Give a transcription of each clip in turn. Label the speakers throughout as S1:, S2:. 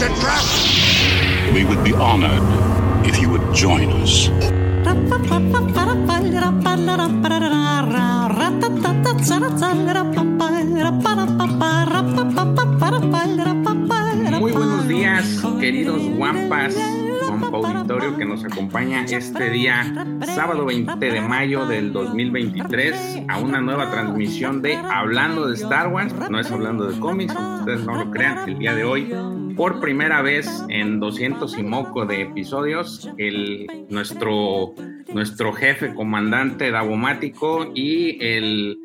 S1: It's a trap!
S2: We would be honored if you would join us.
S3: Muy buenos días, queridos guampas, compa auditorio que nos acompaña este día, sábado 20 de mayo del 2023, a una nueva transmisión de Hablando de Star Wars. No es hablando de cómics, aunque ustedes no lo crean, el día de hoy, por primera vez en 200 y moco de episodios, el, nuestro, nuestro jefe comandante davomático y el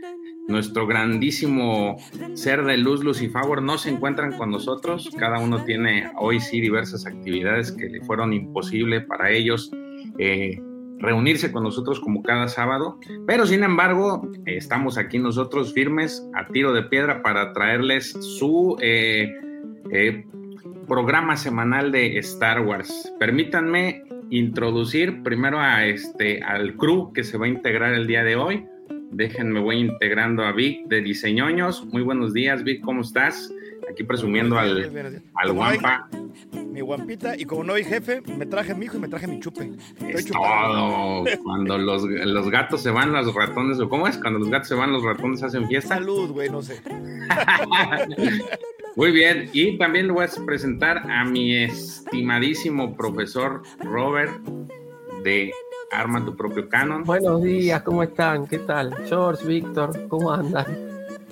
S3: nuestro grandísimo ser de luz Lucifagor no se encuentran con nosotros. Cada uno tiene hoy sí diversas actividades que le fueron imposible para ellos eh, reunirse con nosotros como cada sábado. Pero sin embargo, estamos aquí nosotros firmes a tiro de piedra para traerles su eh, eh, programa semanal de Star Wars. Permítanme introducir primero a este al crew que se va a integrar el día de hoy. Déjenme, voy integrando a Vic de Diseñoños. Muy buenos días, Vic, ¿cómo estás? Aquí presumiendo al, al guampa.
S4: Mi guampita, y como no hay jefe, me traje mi hijo y me traje mi chupe. Estoy
S3: Es
S4: chupando.
S3: todo. Cuando los, los gatos se van, los ratones, ¿o cómo es? Cuando los gatos se van, los ratones hacen fiesta.
S4: Salud, güey, no sé.
S3: Muy bien, y también le voy a presentar a mi estimadísimo profesor Robert de Arma tu propio canon.
S5: Buenos días, ¿cómo están? ¿Qué tal? George, Víctor, ¿cómo andan?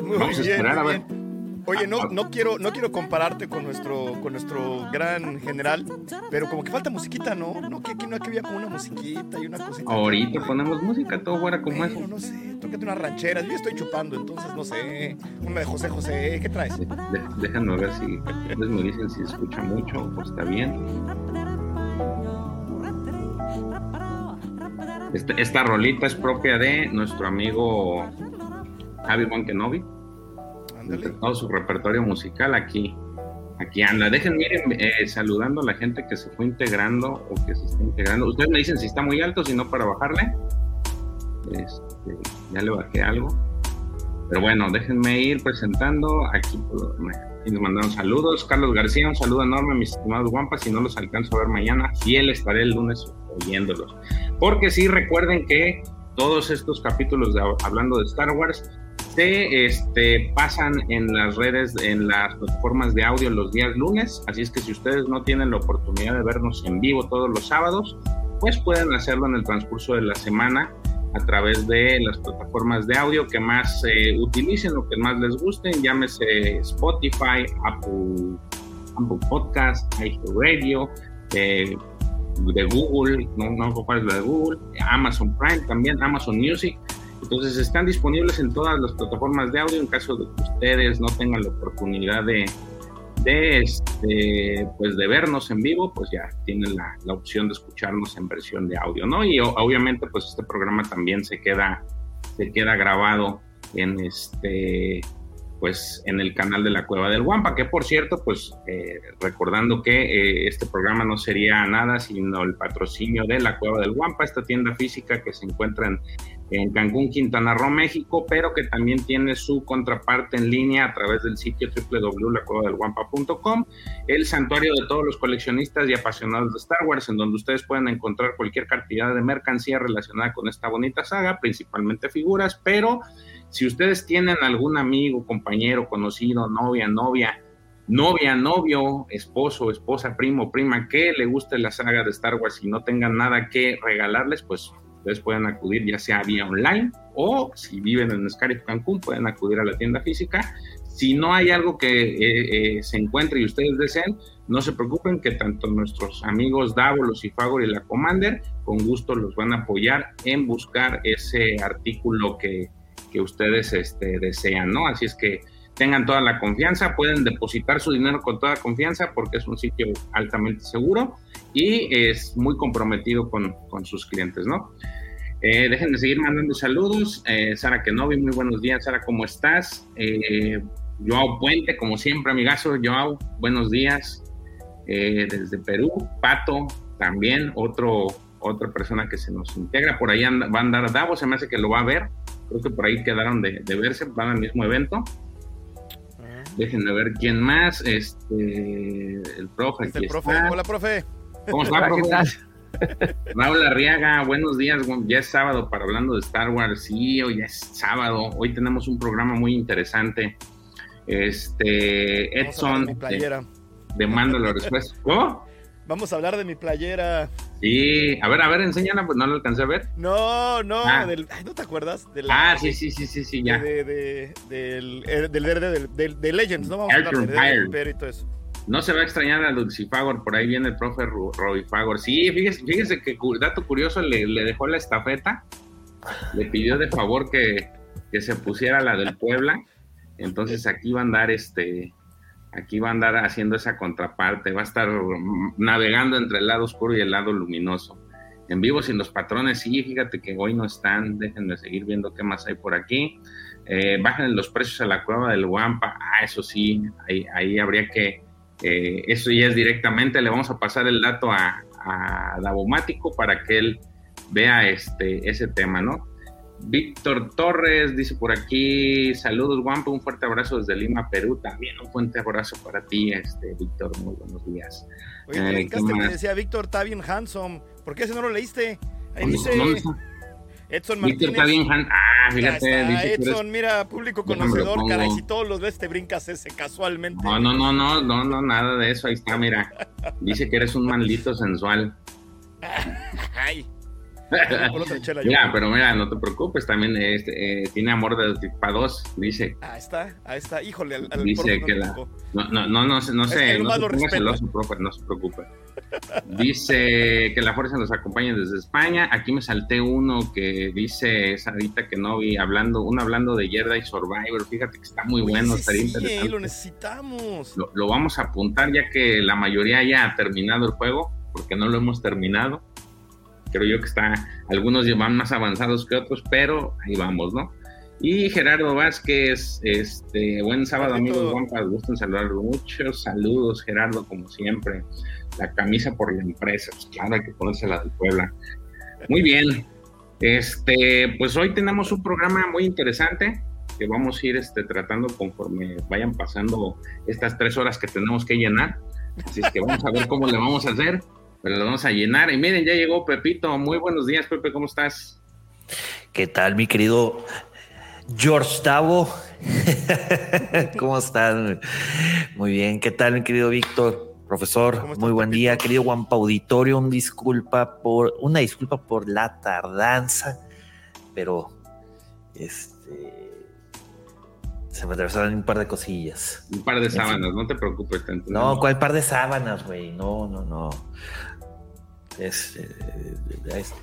S4: Muy
S3: Vamos a
S4: bien,
S3: esperar a ver.
S4: bien. Oye, no, no quiero, no quiero compararte con nuestro, con nuestro gran general, pero como que falta musiquita, ¿no? No que aquí no que había como una musiquita y una cosita.
S3: Ahorita ponemos música, todo fuera como eso.
S4: no sé, tócate unas rancheras. Yo estoy chupando, entonces no sé. Una de José José, ¿qué traes?
S3: De- de- déjenme ver si ustedes me dicen si escucha mucho o está bien. Este- esta rolita es propia de nuestro amigo Javi entre Todo su repertorio musical aquí aquí anda. Déjenme ir eh, saludando a la gente que se fue integrando o que se está integrando. Ustedes me dicen si está muy alto si no para bajarle. Este, ya le bajé algo. Pero bueno déjenme ir presentando. Aquí aquí nos mandaron saludos. Carlos García un saludo enorme mis estimados guampas. Si no los alcanzo a ver mañana fiel estaré el lunes oyéndolos. Porque sí recuerden que todos estos capítulos de hablando de Star Wars se este, pasan en las redes, en las plataformas de audio los días lunes, así es que si ustedes no tienen la oportunidad de vernos en vivo todos los sábados, pues pueden hacerlo en el transcurso de la semana a través de las plataformas de audio que más eh, utilicen o que más les gusten, llámese Spotify, Apple, Apple Podcast, iHeartRadio, eh, de Google, no, no cuál es la de Google, Amazon Prime también, Amazon Music. Entonces están disponibles en todas las plataformas de audio en caso de que ustedes no tengan la oportunidad de, de, este, pues de vernos en vivo, pues ya tienen la, la opción de escucharnos en versión de audio, ¿no? Y obviamente pues este programa también se queda, se queda grabado en este pues en el canal de la Cueva del Guampa, que por cierto, pues eh, recordando que eh, este programa no sería nada sino el patrocinio de la Cueva del Guampa, esta tienda física que se encuentra en, en Cancún, Quintana Roo, México, pero que también tiene su contraparte en línea a través del sitio www.lacuevadelguampa.com, el santuario de todos los coleccionistas y apasionados de Star Wars, en donde ustedes pueden encontrar cualquier cantidad de mercancía relacionada con esta bonita saga, principalmente figuras, pero si ustedes tienen algún amigo, compañero, conocido, novia, novia, novia, novio, esposo, esposa, primo, prima, que le guste la saga de Star Wars y no tengan nada que regalarles, pues ustedes pueden acudir ya sea vía online o si viven en Scarif Cancún pueden acudir a la tienda física. Si no hay algo que eh, eh, se encuentre y ustedes deseen, no se preocupen que tanto nuestros amigos Davo, Lucifagor y la Commander con gusto los van a apoyar en buscar ese artículo que, que ustedes este, desean, ¿no? Así es que tengan toda la confianza, pueden depositar su dinero con toda confianza porque es un sitio altamente seguro y es muy comprometido con, con sus clientes, ¿no? Eh, dejen de seguir mandando saludos. Eh, Sara Kenobi, muy buenos días. Sara, ¿cómo estás? Eh, Joao Puente, como siempre, amigazo. Joao, buenos días. Eh, desde Perú. Pato, también, otro, otra persona que se nos integra. Por ahí anda, va a andar Davo, se me hace que lo va a ver. Creo que por ahí quedaron de, de verse, van al mismo evento. Déjenme ver quién más. Este, el profe.
S4: Este
S3: aquí
S4: el profe.
S3: está.
S4: Hola, profe.
S3: ¿Cómo está,
S5: Hola, ¿qué
S3: profe? Raúl Arriaga, buenos días. Ya es sábado para hablando de Star Wars. Sí, hoy es sábado. Hoy tenemos un programa muy interesante. Este, Edson
S4: de mi
S3: de,
S4: playera.
S3: de Mandalore Express. ¿Cómo?
S4: Vamos a hablar de mi playera.
S3: Sí, a ver, a ver, enséñala, pues no lo alcancé a ver.
S4: No, no,
S3: Ah.
S4: del, ay, ¿no te acuerdas? Del,
S3: Ah, sí, sí, sí, sí, sí, ya.
S4: De, de- del, eh, del verde del, de Legends, ¿no? Vamos a hablar de, de, y todo eso.
S3: No se va a extrañar a Lucifagor, por ahí viene el profe Ru- Roy Fagor. Sí, fíjese, fíjese que dato curioso le, dejó la estafeta, le pidió de favor que, que se pusiera la del Puebla, entonces aquí va a andar este, aquí va a andar haciendo esa contraparte, va a estar navegando entre el lado oscuro y el lado luminoso. En vivo sin los patrones, sí, fíjate que hoy no están, déjenme seguir viendo qué más hay por aquí. Eh, bajen los precios a la cueva del Guampa, ah, eso sí, ahí habría que, eh, eso ya es directamente, le vamos a pasar el dato a, a Davomático para que él vea este, ese tema, ¿no? Víctor Torres dice por aquí, saludos Guampa, un fuerte abrazo desde Lima, Perú, también un fuerte abrazo para ti, este, Víctor, muy buenos días.
S4: Oye,
S3: Eh,
S4: me decía Víctor está bien handsome. ¿Por qué ese no lo leíste? Ahí
S3: ¿Dónde-
S4: dice? Edson Martínez.
S3: ah, fíjate, dice
S4: Edson, mira, público conocedor, caray, si todos los ves te brincas ese casualmente.
S3: No, no, no, no, no, no, nada de eso, ahí está, mira, dice que eres un maldito sensual.
S4: Ay.
S3: Mira, pero mira, no te preocupes, también este, eh, tiene amor de tipo 2, dice.
S4: Ahí está, ahí está. Híjole, al, al
S3: Dice que la-. No, no, no, no, se- no se, no se celoso, profe, no se preocupe. Dice que la fuerza nos acompaña desde España. Aquí me salté uno que dice Sarita que no vi hablando, uno hablando de Jedi Survivor. Fíjate que está muy bueno, estaría
S4: sí,
S3: interesante.
S4: lo necesitamos.
S3: Lo, lo vamos a apuntar ya que la mayoría ya ha terminado el juego, porque no lo hemos terminado. Creo yo que está, algunos van más avanzados que otros, pero ahí vamos, ¿no? Y Gerardo Vázquez, este, buen sábado, amigos Guampas, gusto en saludarlo. Muchos saludos, Gerardo, como siempre. La camisa por la empresa, pues claro, hay que ponerse la del Puebla. Muy bien. Este, pues hoy tenemos un programa muy interesante que vamos a ir este, tratando conforme vayan pasando estas tres horas que tenemos que llenar. Así es que vamos a ver cómo le vamos a hacer, pero lo vamos a llenar. Y miren, ya llegó Pepito. Muy buenos días, Pepe, ¿cómo estás?
S6: ¿Qué tal, mi querido George Davo? ¿Cómo estás? Muy bien. ¿Qué tal, mi querido Víctor? Profesor,
S4: ¿Cómo estás,
S6: muy buen
S4: Pepito?
S6: día, querido Guampa Auditorio. Un disculpa por, una disculpa por la tardanza, pero este se me atravesaron un par de cosillas.
S3: Un par de
S6: fin.
S3: sábanas, no te preocupes. te
S6: No. ¿cuál par de sábanas, güey? No, no, no. Es, eh, es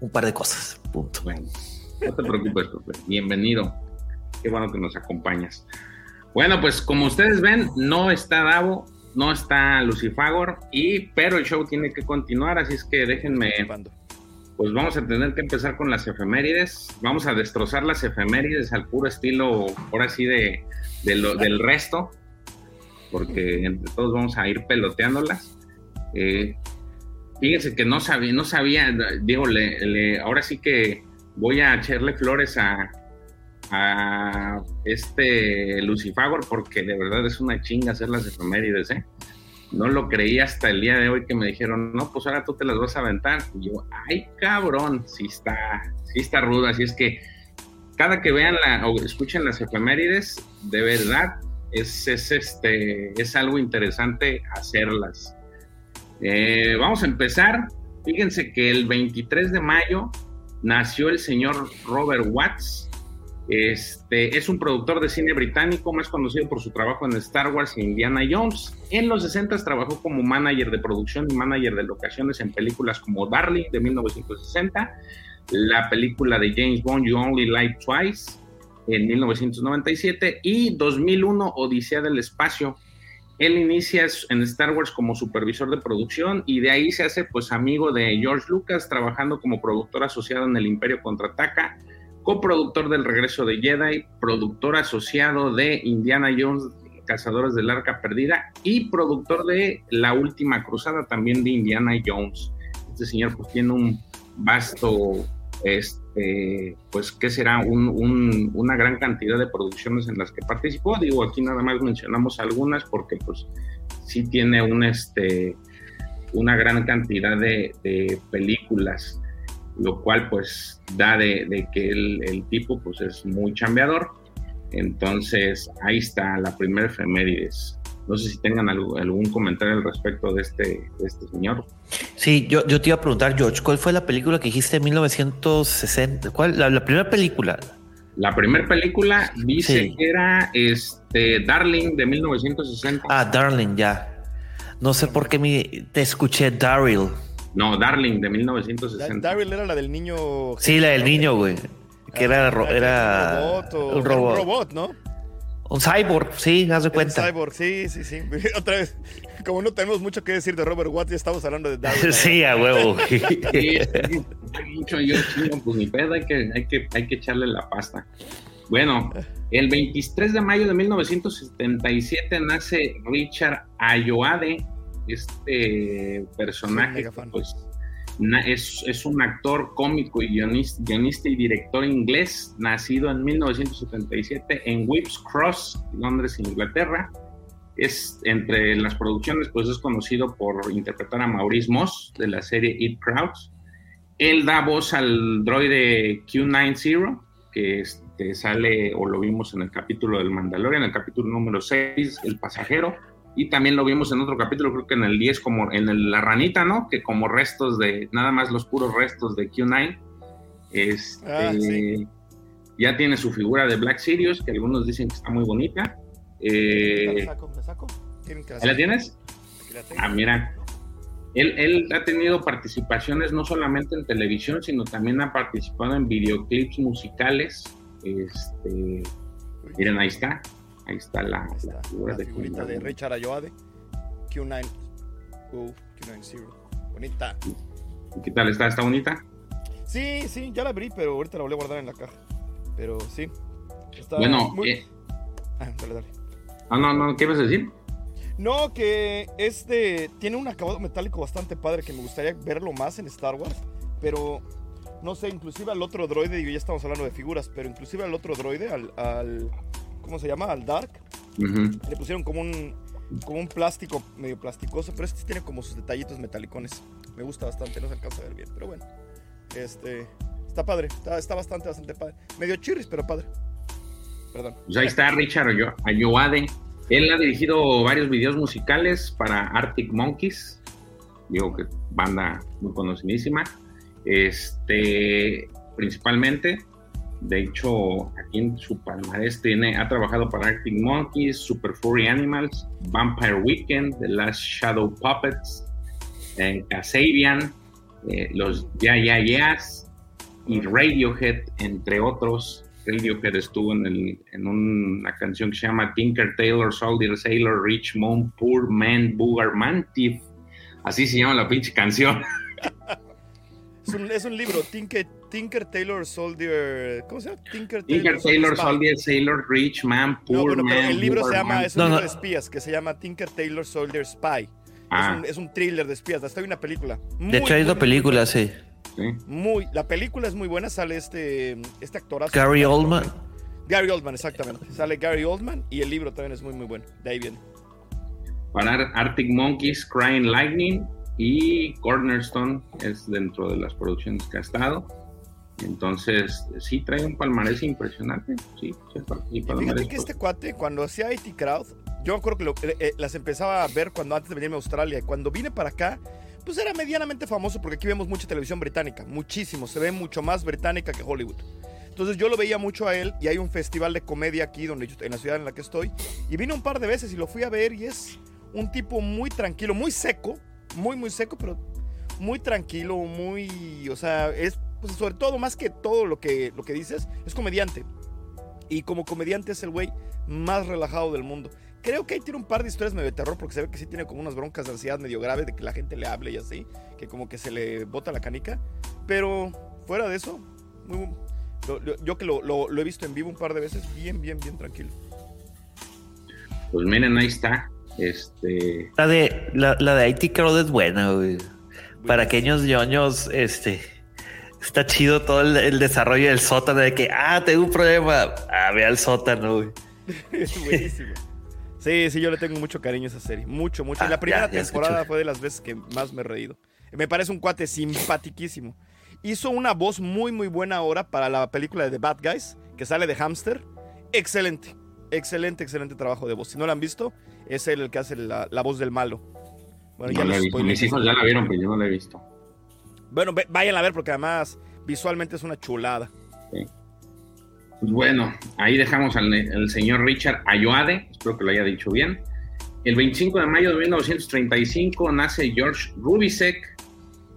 S6: un par de cosas, punto.
S3: Bueno, no te preocupes, Pepe. Bienvenido. Qué bueno que nos acompañas. Bueno, pues como ustedes ven, no está Davo, no está Lucifagor, y, pero el show tiene que continuar, así es que déjenme, pues vamos a tener que empezar con las efemérides. Vamos a destrozar las efemérides al puro estilo, ahora sí, de, de lo- del resto, porque entre todos vamos a ir peloteándolas. Eh, fíjense que no sabía, no sabía, digo, le, ahora sí que voy a echarle flores a, este Lucifagor porque de verdad es una chinga hacer las efemérides, ¿eh? No lo creí hasta el día de hoy que me dijeron, no, pues ahora tú te las vas a aventar. Y yo, ay, cabrón, sí está, sí está rudo. Así es que cada que vean la, o escuchen las efemérides, de verdad, es, es, este, es algo interesante hacerlas. Eh, vamos a empezar. Fíjense que el 23 de mayo nació el señor Robert Watts. Este, es un productor de cine británico más conocido por su trabajo en Star Wars e Indiana Jones. En los 60 trabajó como manager de producción y manager de locaciones en películas como Darling de 1960, la película de James Bond You Only Live Twice, en 1997 y 2001 Odisea del Espacio. Él inicia en Star Wars como supervisor de producción y de ahí se hace pues amigo de George Lucas, trabajando como productor asociado en El Imperio Contraataca, coproductor del Regreso de Jedi, productor asociado de Indiana Jones, Cazadores del Arca Perdida y productor de La Última Cruzada también de Indiana Jones. Este señor pues tiene un vasto este, pues, ¿qué será? una gran cantidad de producciones en las que participó. Digo, aquí nada más mencionamos algunas porque, pues, sí tiene este, una gran cantidad de, películas, lo cual, pues, da de, que el, el, tipo, pues, es muy chambeador. Entonces, ahí está la primera efemérides. No sé si tengan algún comentario al respecto de este, este señor.
S6: Sí, yo, yo te iba a preguntar, George, ¿cuál fue la película que dijiste en 1960? ¿Cuál? La, primera película.
S3: La primera película dice que era este Darling de 1960.
S6: Ah, Darling, ya. No sé por qué me, te escuché Daryl.
S3: No, Darling de 1960.
S4: Daryl era la del niño.
S6: Sí, la del niño, güey. Que era,
S4: ah,
S6: era,
S4: un robot. Un robot, ¿no?
S6: Un cyborg, sí, haz de cuenta.
S4: Un cyborg, sí, sí, sí. Otra vez, como no tenemos mucho que decir de Robert Watts, ya estamos hablando de Darwin.
S6: sí, a huevo.
S3: sí, mucho yo chino, pues ni pedo, hay que, hay, que, hay que echarle la pasta. Bueno, el 23 de mayo de 1977 nace Richard Ayoade, este personaje, pues es, un actor cómico y guionista, y director inglés, nacido en 1977 en Whips Cross, Londres, Inglaterra. Es entre las producciones, pues es conocido por interpretar a Maurice Moss de la serie Eat Crowds. Él da voz al droide Q90, que este, sale o lo vimos en el capítulo del Mandalorian, en el capítulo número 6, El pasajero y también lo vimos en otro capítulo, creo que en el 10, como en la ranita, ¿no? Que como restos de, nada más los puros restos de Q9. Este, ah, Ya tiene su figura de Black Sirius, que algunos dicen que está muy bonita. Eh, ¿La saco? ¿La saco? ¿La tienes? ah, mira. Él, él, ha tenido participaciones no solamente en televisión, sino también ha participado en videoclips musicales. Este, miren, ahí está. Ahí está la,
S4: figura de, Richard Ayoade. Q9. Uh, Q90. Bonita.
S3: ¿Qué tal está? ¿Está bonita?
S4: Sí, sí, ya la abrí, pero ahorita la voy a guardar en la caja. Pero sí.
S3: Está bueno, muy... eh...
S4: ah, dale, dale.
S3: Ah, no, no, ¿qué vas a decir?
S4: No, que este tiene un acabado metálico bastante padre que me gustaría verlo más en Star Wars, pero no sé, inclusive al otro droide, digo, ya estamos hablando de figuras, pero inclusive al otro droide, al, al ¿cómo se llama? Al Dark. Le pusieron como un, como un plástico medio plasticoso, pero este tiene como sus detallitos metalicones. Me gusta bastante, no se alcanza a ver bien, pero bueno. Este, está padre, está, bastante, bastante padre. Medio chirris, pero padre. Perdón.
S3: Pues ahí está Richard Ayoade. Él ha dirigido varios videos musicales para Arctic Monkeys. Digo que banda muy conocidísima. Este, principalmente. De hecho, aquí en su palmarés tiene, ha trabajado para Arctic Monkeys, Super Furry Animals, Vampire Weekend, The Last Shadow Puppets, eh, eh, los Ya Ya Yeahs y Radiohead, entre otros. Radiohead estuvo en, el, en una canción que se llama Tinker Tailor Soldier Sailor Rich Moon Poor Man Booger Mantif. Así se llama la pinche canción.
S4: Es un, es un libro, Tinker, Tinker, Taylor Soldier. ¿Cómo se llama?
S3: Tinker Taylor, Taylor Soldier, Sailor, Rich Man, Poor no, Man.
S4: el libro se llama, es un libro de espías que se llama Tinker Taylor Soldier Spy. Ah. Es, un, es, un, thriller de espías. Hasta hay una película.
S6: de hecho, hay dos películas, sí.
S4: Muy, la película es muy buena. Sale este, este actorazo.
S6: Gary Oldman.
S4: Gary Oldman, exactamente. Sale Gary Oldman y el libro también es muy, muy bueno. De ahí viene.
S3: Para Arctic Monkeys, Crying Lightning y Cornerstone es dentro de las producciones que ha estado. Entonces, sí trae un palmarés impresionante. Sí,
S4: y Fíjate que este cuate, cuando hacía IT Crowd, yo acuerdo que eh, eh, las empezaba a ver cuando antes de venirme a Australia. Cuando vine para acá, pues era medianamente famoso porque aquí vemos mucha televisión británica, muchísimo. Se ve mucho más británica que Hollywood. Entonces yo lo veía mucho a él y hay un festival de comedia aquí donde yo, en la ciudad en la que estoy. Y vine un par de veces y lo fui a ver y es un tipo muy tranquilo, muy seco, muy, muy seco, pero muy tranquilo, muy, o sea, es pues, sobre todo, más que todo lo que, lo que dices, es comediante. Y como comediante es el güey más relajado del mundo. Creo que ahí tiene un par de historias medio de terror porque se ve que sí tiene como unas broncas de ansiedad medio grave de que la gente le hable y así, que como que se le bota la canica. Pero fuera de eso, yo que lo, lo- lo he visto en vivo un par de veces, bien, bien, bien tranquilo.
S3: Pues miren, ahí está. Este,
S6: La de, la, la de IT Crowd es buena, güey. Para aquellos ñoños, este. Está chido todo el, el desarrollo del sótano de que, ah, tengo un problema. Ah, ve al sótano, güey.
S4: es buenísimo. Sí, sí, yo le tengo mucho cariño a esa serie. Mucho, mucho. y
S6: Ah,
S4: la primera
S6: ya, ya
S4: temporada
S6: escucho.
S4: fue de las veces que más me he reído. Me parece un cuate simpatiquísimo. Hizo una voz muy, muy buena ahora para la película de The Bad Guys, que sale de Hamster. Excelente. Excelente, excelente trabajo de voz. Si no la han visto, es el que hace la, la voz del malo. Bueno,
S3: no la he
S4: los
S3: visto. Mis hijos ya la vieron, pero yo no la he visto.
S4: Bueno, ve- vayan a ver porque además visualmente es una chulada.
S3: Pues bueno, ahí dejamos al, al señor Richard Ayoade, espero que lo haya dicho bien. El 25 de mayo de 1935 nace George Rubisek,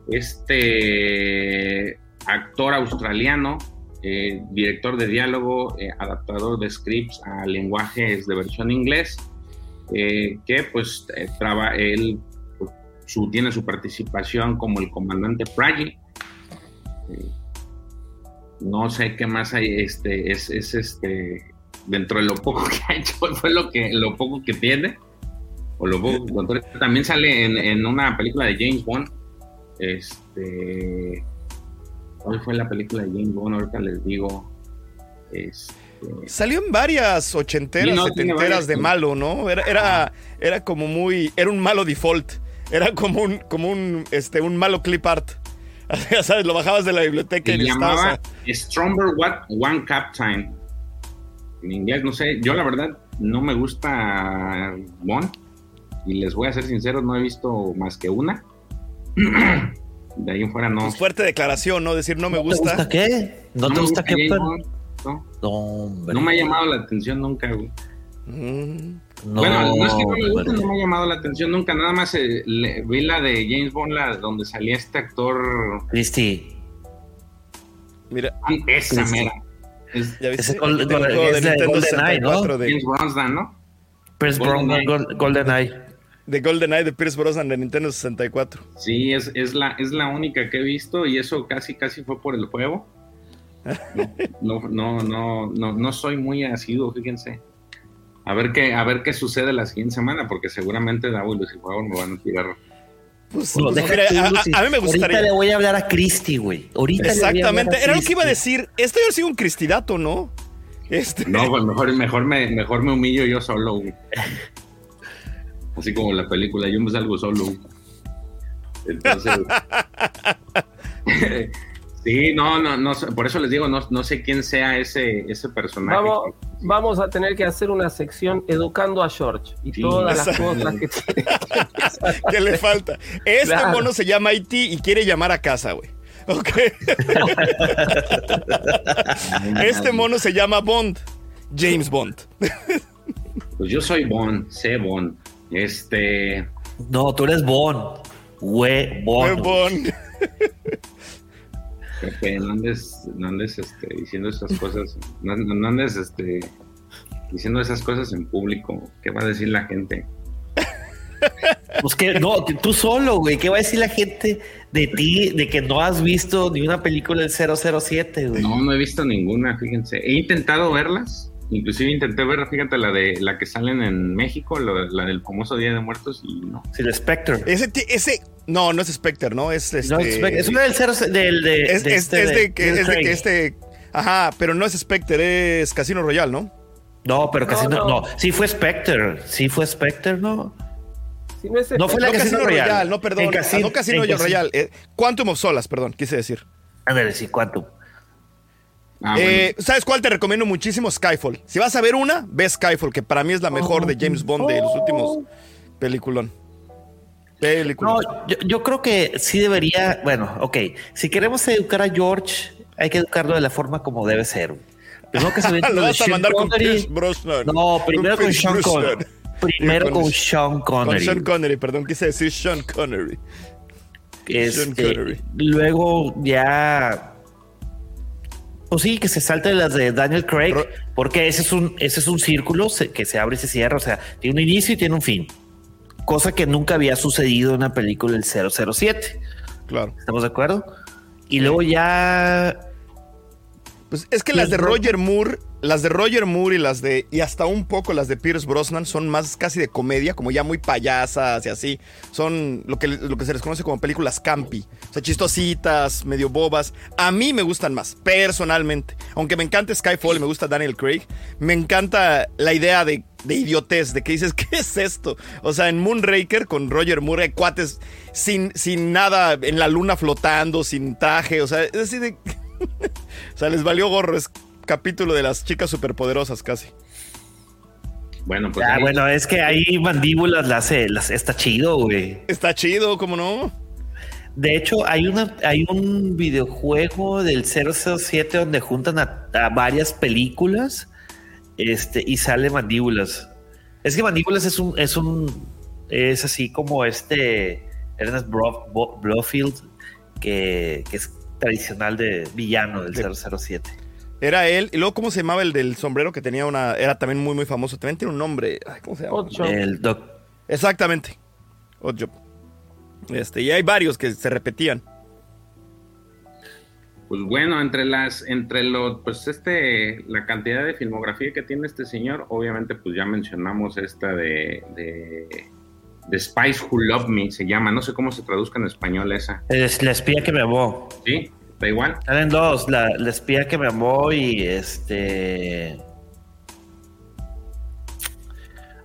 S3: este actor australiano, eh, director de diálogo, eh, adaptador de scripts a lenguajes de versión inglés, eh, que pues eh, traba, él tiene su participación como el comandante Pragi. Eh, no sé qué más hay, este, es, es este, dentro de lo poco que ha hecho, fue lo que, lo poco que tiene, o lo poco. También sale en, en una película de James Bond, este, ¿cuál fue la película de James Bond? Ahorita les digo, este,
S4: Salió en varias ochenteras,
S3: no,
S4: setenteras
S3: varias,
S4: de malo, ¿no? Era, era, era como muy. Era un malo default. Era como un, como un, este, un malo clip art. Ya sabes, lo bajabas de la biblioteca
S3: se
S4: y le
S3: llamaba
S4: estabas.
S3: Stronger What One Captain. En inglés, no sé, yo la verdad no me gusta Bond y les voy a ser sincero, no he visto más que una. De ahí en fuera no.
S4: Pues fuerte declaración, ¿no? Decir no me
S6: ¿No te
S4: gusta.
S6: gusta qué? ¿No, te
S3: me
S6: gusta qué?
S3: No,
S6: hombre.
S3: No me ha llamado la atención nunca, güey.
S4: Mm.
S6: No,
S3: bueno, no es que no me guste,
S6: hombre.
S3: no me ha llamado la atención nunca. Nada más eh, le- vi la de James Bond, la donde salía este actor.
S6: Cristi,
S4: Mira,
S3: Esa
S6: Sí, sí.
S3: mera. Es
S4: ya viste. Tengo el juego de
S6: es de GoldenEye, ¿no?
S4: 64 de,
S3: James Brosnan, ¿no?
S6: Pierce. Brosnan, Gol- GoldenEye.
S4: de GoldenEye de Pierce Brosnan de Nintendo 64.
S3: Sí, es, es, la, es la única que he visto y eso casi casi fue por el juego. No, no, no, no, no soy muy asiduo, fíjense. A ver qué, a ver qué sucede la siguiente semana, porque seguramente Davo y Lucy Juego me van a tirar.
S4: Pues, pues, mira, a,
S6: Lucy.
S4: a- a mí me
S6: Ahorita
S4: gustaría.
S6: le voy a hablar a Cristi, güey. Ahorita le voy a hablar
S4: Exactamente,
S6: a
S4: era lo que iba a decir. Debe haber sido un cristidato, ¿no? Este,
S3: No, pues mejor, mejor, me, mejor me humillo yo solo. güey. Así como la película, yo me salgo solo. güey. Entonces. sí, no, no, no, sé, por eso les digo, no, no sé quién sea ese, ese personaje.
S5: Vamos, vamos a tener que hacer una sección educando a George y
S3: Sí.
S5: todas las cosas que tiene.
S4: ¿Qué le falta? Este
S5: Claro.
S4: mono se llama IT y quiere llamar a casa, güey. Ok. Este mono se llama Bond. James Bond.
S3: Pues yo soy Bond, sé Bond. Este.
S6: No, tú eres Bon. Güey,
S4: Fue
S6: Bon.
S3: Pepe, no andes, no andes este, diciendo esas cosas, no, no- andes este, diciendo esas cosas en público. ¿Qué va a decir la gente?
S6: Pues que no, tú solo, güey. ¿Qué va a decir la gente de ti de que no has visto ni una película del 007, güey?
S3: No, no he visto ninguna, fíjense. He intentado verlas, inclusive intenté ver, fíjate, la de la que salen en México, la del famoso Día de Muertos, y no.
S6: Sí, el Spectre.
S4: Ese, ese. No, no es Spectre, ¿no? Es este.
S6: No, es Spectre. Es una del 0 del de,
S4: es,
S6: de
S4: es-
S6: este
S4: es de,
S6: de-
S4: que, es de
S6: Craig.
S4: que este. Ajá, pero no es Spectre, es Casino Royale, ¿no?
S6: No, pero casi no,
S5: No,
S6: no.
S5: no.
S6: Sí fue Spectre. Sí fue Spectre, ¿no?
S5: Si no, es
S6: No fue la
S4: no,
S6: Casino
S4: Casino
S6: Royale.
S4: Royale, no, perdón.
S6: En
S4: ah,
S6: Casino-
S4: no Casino
S6: en Casino-
S4: Royale. eh, Quantum of Solas, perdón, quise decir.
S6: Ándale, sí, ¿cuánto?
S3: Ah,
S4: Eh, ¿Sabes cuál te recomiendo muchísimo? Skyfall. Si vas a ver una, ve Skyfall, que para mí es la mejor de James Bond de los últimos peliculón. Película.
S6: No, yo, yo creo que sí debería. Bueno, ok. Si queremos educar a George, hay que educarlo de la forma como debe ser. Primero que se
S4: Lo vas a
S6: Sean
S4: mandar con
S6: Connery.
S4: Pierce Brosnan.
S6: No, primero con Sean. Connery. Primero
S4: Con-
S6: con Sean
S4: Con
S6: Connery.
S4: Sean Connery, perdón, quise decir Sean Connery. Sean
S6: Este,
S4: Connery.
S6: luego ya Pues sí, que se salte las de Daniel Craig, porque ese es un, ese es un círculo que se abre y se cierra. O sea, tiene un inicio y tiene un fin. Cosa que nunca había sucedido en una película del 007.
S4: Claro.
S6: ¿Estamos de acuerdo? Y luego ya
S4: Pues es que las de Roger Moore, las de Roger Moore y las de, y hasta un poco las de Pierce Brosnan son más casi de comedia, como ya muy payasas y así. Son lo que, lo que se les conoce como películas campi. O sea, chistositas, medio bobas. A mí me gustan más, personalmente. Aunque me encanta Skyfall y me gusta Daniel Craig, me encanta la idea de, de idiotez, de que dices, ¿qué es esto? O sea, en Moonraker con Roger Moore hay cuates sin, sin nada en la luna flotando, sin traje. O sea, es así de... O sea, les valió gorro. Es capítulo de las chicas superpoderosas casi.
S3: Bueno, pues
S6: Ah,
S3: ahí-
S6: bueno, es que ahí mandíbulas las, hace- las está chido, güey.
S4: Está chido, ¿cómo no?
S6: De hecho, hay una, hay un videojuego del 007 donde juntan a, a varias películas, este, y sale mandíbulas. Es que mandíbulas es un, es un, es así como este Ernest Bro- Bo- Blofeld, que, que es tradicional de villano del
S4: De-
S6: 007.
S4: Era él. Y luego, ¿cómo se llamaba el del sombrero que tenía una. Era también muy, muy famoso. También tiene un nombre. Ay, ¿Cómo se llama?
S5: Ocho.
S6: El doc,
S4: Exactamente. Oddjob. Este, y hay varios que se repetían.
S3: Pues bueno, entre las, entre los, pues este, la cantidad de filmografía que tiene este señor, obviamente, pues ya mencionamos esta de, de, de Spice Who Love Me, se llama, no sé cómo se traduzca en español esa,
S6: es la espía que me amó.
S3: ¿sí? Da igual.
S6: Salen dos, la, la espía que me amó y este.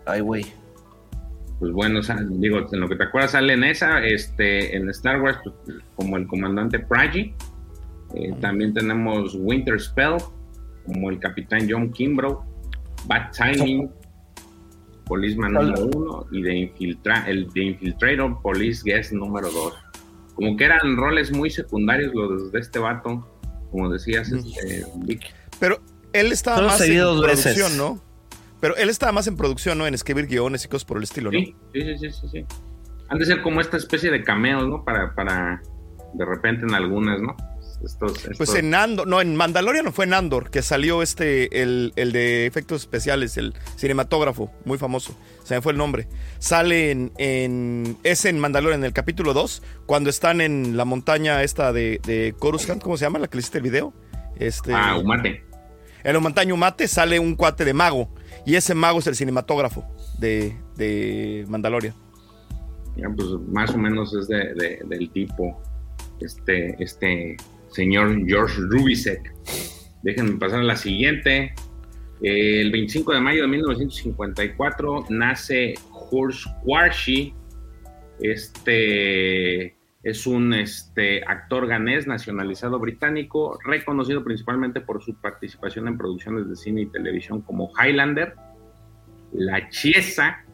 S6: Ay, güey.
S3: Pues bueno, o sea, digo, en lo que te acuerdas sale en esa, este, en Star Wars, pues, como el comandante Pragi. Eh, también tenemos Winter Spell, como el capitán John Kimbrough, Bad Timing, Policeman número uno, y de Infiltra el de Infiltrator, Police Guest número dos. Como que eran roles muy secundarios los de este vato, como decías, este, Vic.
S4: Pero él estaba
S6: Solo
S4: más en producción,
S6: veces.
S4: ¿no? Pero él estaba más en producción, ¿no? En escribir guiones y cosas por el estilo, ¿no?
S3: Sí, sí, sí, sí, sí, sí. Han de ser como esta especie de cameos, ¿no? Para, para de repente en algunas, ¿no? Estos, estos-
S4: Pues en Andor, no, en Mandalorian no fue en Andor, que salió este, el, el de efectos especiales, el cinematógrafo, muy famoso, se me fue el nombre. Sale en, en es en Mandalorian, en el capítulo 2, cuando están en la montaña esta de, de Coruscant, ¿cómo se llama? La que le hiciste el video. Este,
S3: Ah, Umate.
S4: en la montaña Umate sale un cuate de mago, y ese mago es el cinematógrafo de, de Mandalorian.
S3: Ya, pues más o menos es de, de- del tipo, este, este señor George Rubisek. Déjenme pasar a la siguiente. Eh, el 25 de mayo de 1954 nace Horst Quarshi. Este es un este, actor ganés nacionalizado británico, reconocido principalmente por su participación en producciones de cine y televisión como Highlander, La Chiesa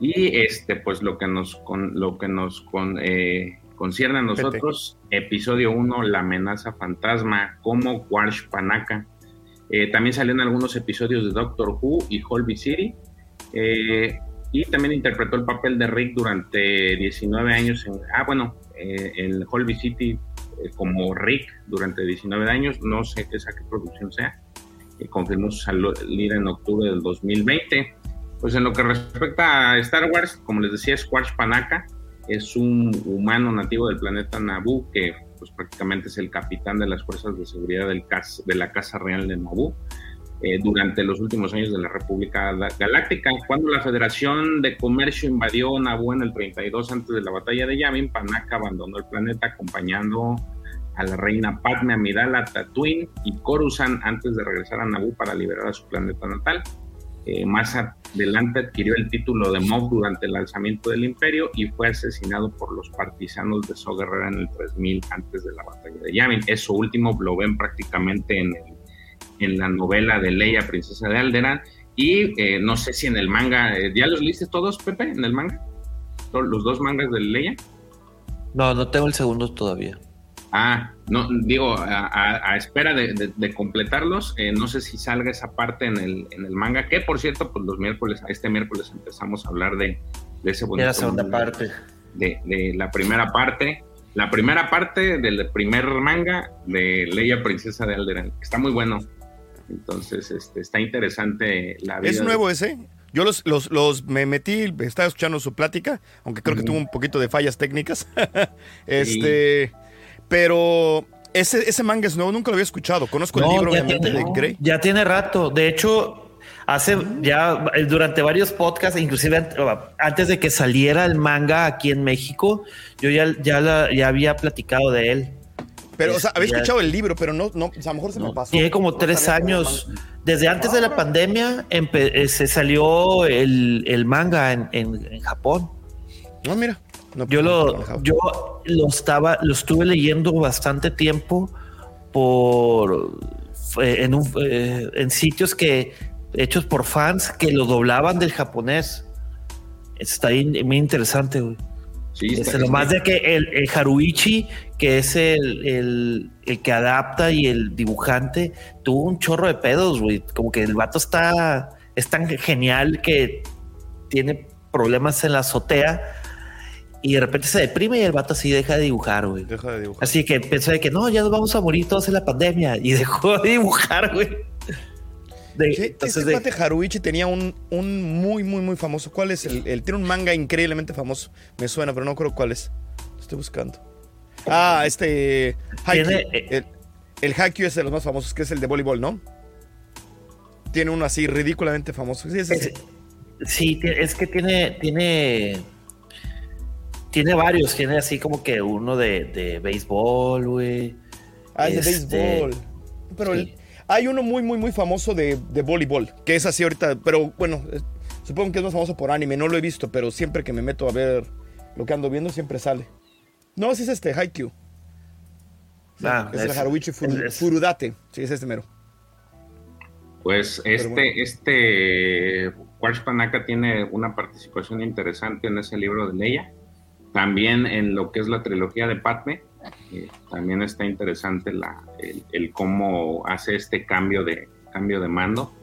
S3: y este, pues lo que nos con, lo que nos con, eh, concierne a nosotros, episodio 1, La amenaza fantasma, como Quarsh Panaka. Eh, también salió en algunos episodios de Doctor Who y Holby City. Eh, y también interpretó el papel de Rick durante 19 años. En, ah, bueno, eh, en Holby City eh, como Rick durante 19 años. No sé esa qué producción sea. Eh, confirmó su salida en octubre del 2020. Pues en lo que respecta a Star Wars, como les decía, Squash Panaka es un humano nativo del planeta Naboo que pues prácticamente es el capitán de las fuerzas de seguridad del cas de la Casa Real de Naboo eh, durante los últimos años de la República Galáctica. Cuando la Federación de Comercio invadió Naboo en el 32 antes de la batalla de Yavin, Panaka abandonó el planeta acompañando a la reina Padme Amidala Tatooine y Coruscant antes de regresar a Naboo para liberar a su planeta natal. Eh, más adelante adquirió el título de Moff durante el alzamiento del imperio y fue asesinado por los partisanos de So Guerrera en el 3000 antes de la batalla de Yavin. Eso último lo ven prácticamente en, en la novela de Leia, Princesa de Alderaan. Y eh, no sé si en el manga, eh, ¿ya los leíste todos, Pepe, en el manga? ¿Los dos mangas de Leia?
S6: No, no tengo el segundo todavía.
S3: Ah, no, digo, a, a, a espera de, de, de completarlos, eh, no sé si salga esa parte en el, en el manga, que por cierto, pues los miércoles, este miércoles empezamos a hablar de, de ese
S6: bonito. De la segunda
S3: manga,
S6: parte.
S3: De, de, la primera parte. la primera parte del primer manga de Leia Princesa de Alderaan. Está muy bueno. Entonces, este, está interesante la vida.
S4: ¿Es nuevo ese? Yo los, los, los me metí, estaba escuchando su plática, aunque creo que tuvo un poquito de fallas técnicas. este, pero ese, ese manga es nuevo, nunca lo había escuchado. Conozco el libro, obviamente,
S6: tiene-
S4: de Grey.
S6: Ya tiene rato. De hecho, hace ya eh, durante varios podcasts, inclusive an- antes de que saliera el manga aquí en México, yo ya, ya, la- ya había platicado de él.
S4: Pero, o sea, había
S6: Ya-
S4: escuchado el libro, pero no, no, o sea, a lo mejor se me pasó.
S6: Tiene como tres años. Desde antes de la pandemia empe- eh, se salió el, el manga en, en- en Japón.
S4: No, mira. No,
S6: Yo lo, yo lo estaba, lo estuve leyendo bastante tiempo por eh, en, un, eh, en sitios que hechos por fans que lo doblaban del japonés. Está ahí muy interesante, güey.
S3: Sí,
S6: Este, lo más de que el, el Haruichi, que es el, el- el que adapta y el dibujante, tuvo un chorro de pedos, güey. Como que el vato está, es tan genial que tiene problemas en la azotea y de repente se deprime y el vato así deja de dibujar, güey.
S4: Deja de dibujar.
S6: Así que pensó de que no, ya nos vamos a morir todos en la pandemia y dejó de dibujar, güey. De-
S4: Sí,
S6: entonces
S4: este
S6: de-
S4: Haruichi tenía un, un muy, muy, muy famoso. ¿Cuál es? El, el- tiene un manga increíblemente famoso. Me suena, pero no creo cuál es. Estoy buscando. Ah, este. Haikyuu.
S6: Tiene, eh,
S4: El, el Haikyuu es de los más famosos, que es el de voleibol, ¿no? Tiene uno así ridículamente famoso. Sí, es
S6: sí, es que tiene, tiene, tiene varios. Tiene así como que uno de, de béisbol, güey.
S4: Ah, es de
S6: este,
S4: béisbol. Pero
S6: sí.
S4: el- hay uno muy, muy, muy famoso de, de voleibol, que es así ahorita, pero bueno, es- supongo que es más famoso por anime, no lo he visto, pero siempre que me meto a ver lo que ando viendo, siempre sale. No, sí es este, Haikyuu. Sí,
S6: Ah,
S4: es el Haruichi Furu-
S6: es-
S4: Furudate. Sí, es este mero.
S3: Pues este,
S4: bueno.
S3: este Panaka tiene una participación interesante en ese libro de Leia. También en lo que es la trilogía de Padme. eh, también está interesante la, el, el cómo hace este cambio de, cambio de mando.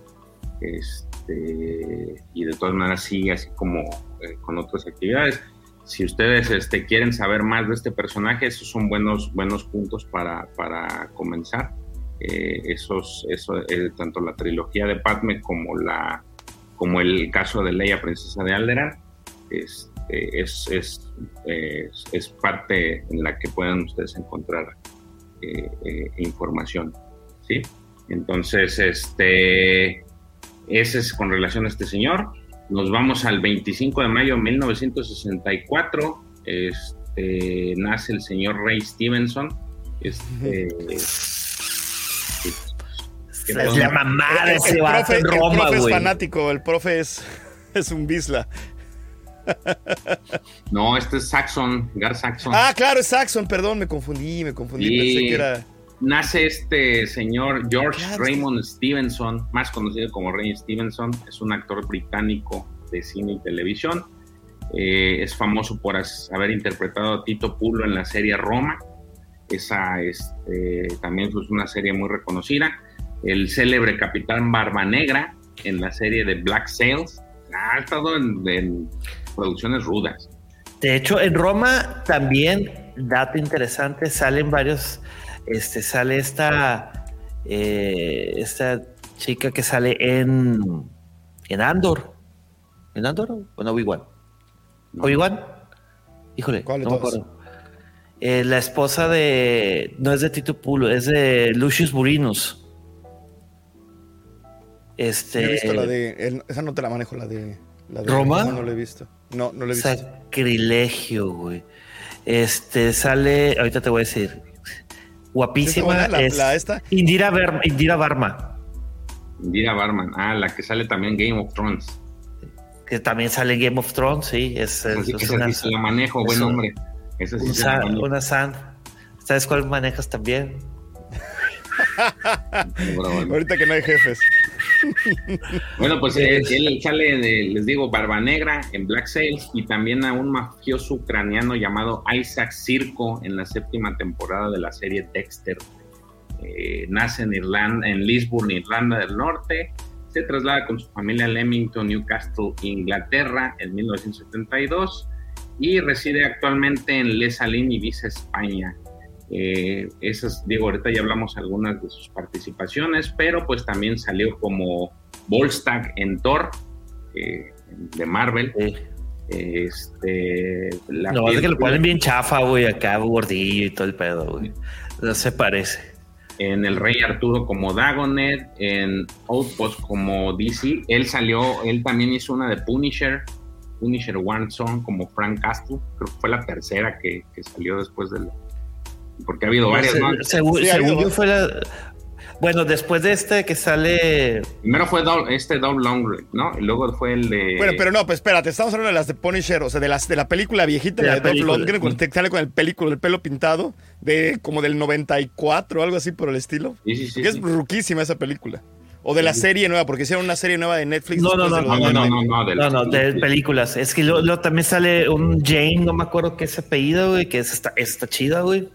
S3: Este, y de todas maneras sigue así como eh, con otras actividades. Si ustedes este, quieren saber más de este personaje, esos son buenos, buenos puntos para, para comenzar. Eh, esos, eso, eh, tanto la trilogía de Padme como, la, como el caso de Leia, princesa de Alderaan, este, es, es, es, es parte en la que pueden ustedes encontrar eh, eh, información. ¿sí? Entonces, este, ese es con relación a este señor. Nos vamos al 25 de mayo de 1964. Este, nace el señor Ray Stevenson. Este,
S6: Es la mamada
S4: El-
S6: ese
S4: el profe,
S6: en
S4: el
S6: Roma,
S4: profe es fanático, el profe es, es un bisla.
S3: No, este es Saxon, Gar Saxon.
S4: Ah, claro, es Saxon, perdón, me confundí, me confundí,
S3: Sí.
S4: pensé que era...
S3: Nace este señor George
S4: Claro,
S3: Raymond Stevenson, más conocido como Ray Stevenson, es un actor británico de cine y televisión. Eh, es famoso por haber interpretado a Tito Pulo en la serie Roma. Esa este, también es una serie muy reconocida. El célebre Capitán Barba Negra en la serie de Black Sails. Ha estado en, en producciones rudas.
S6: De hecho, en Roma también, dato interesante, salen varios, este, sale esta, eh, esta chica que sale en, en Andor. ¿En Andor o en Obi-Wan? ¿Obi-Wan? Híjole,
S4: ¿Cuál
S6: no me acuerdo. Eh, la esposa de, no es de Tito Pulo, es de Lucius Burinus. Este,
S4: He visto la de... el- esa no te la manejo, la de... La de
S6: ¿Roma?
S4: No, no la he visto. No, no la he visto.
S6: Sacrilegio, güey. Este sale, ahorita te voy a decir. Guapísima.
S4: buena la-
S6: es
S4: la esta?
S6: Indira, Ver- Indira Varma,
S3: Indira Barman, ah, la que sale también Game of Thrones.
S6: que también sale en Game of Thrones, sí. Es, es-
S3: Así que
S6: es
S3: esa
S6: una,
S3: sí se la manejo,
S6: es
S3: buen
S6: un-
S3: hombre. Esa sí
S6: un
S3: se la
S6: san-
S3: manejo.
S6: una san. ¿Sabes cuál manejas también?
S4: Ahorita que no hay jefes.
S3: Bueno, pues eh, él sale, de, les digo, Barba Negra en Black Sails y también a un mafioso ucraniano llamado Isaac Circo en la séptima temporada de la serie Dexter. Eh, nace en Irlanda, en Lisburn, Irlanda del Norte. Se traslada con su familia a Leamington, Newcastle, Inglaterra, en 1972 y reside actualmente en Les Salines, Ibiza, España. Eh, esas, digo, ahorita ya hablamos algunas de sus participaciones, pero pues también salió como Volstagg en Thor, eh, de Marvel. Este,
S6: la no, es que lo ponen bien chafa, güey, acá gordillo y todo el pedo, güey. No se parece.
S3: En El Rey Arturo como Dagonet, en Outpost como DC. Él salió, él también hizo una de Punisher, Punisher One Song como Frank Castle. Creo que fue la tercera que, que salió después del. Porque ha habido varias, ¿no?
S6: Según, yo fue la, bueno, después de este que sale.
S3: Primero fue este Dove Long, ¿no? Y luego fue el de.
S4: Bueno, pero no, pues espérate, estamos hablando de las de Punisher, o sea, de las de la película viejita, de, la de Dove Longren, cuando te sale con el película, el pelo pintado, de como del 94 o algo así por el estilo. Sí, sí, sí. es ruquísima esa película. O de la serie nueva, porque hicieron una serie nueva de Netflix.
S6: No, no, no, no, no, no, no, de, no, no, de películas. Es que luego, también sale un Jane, no me acuerdo qué es apellido, güey, que es esta, esta chida, güey.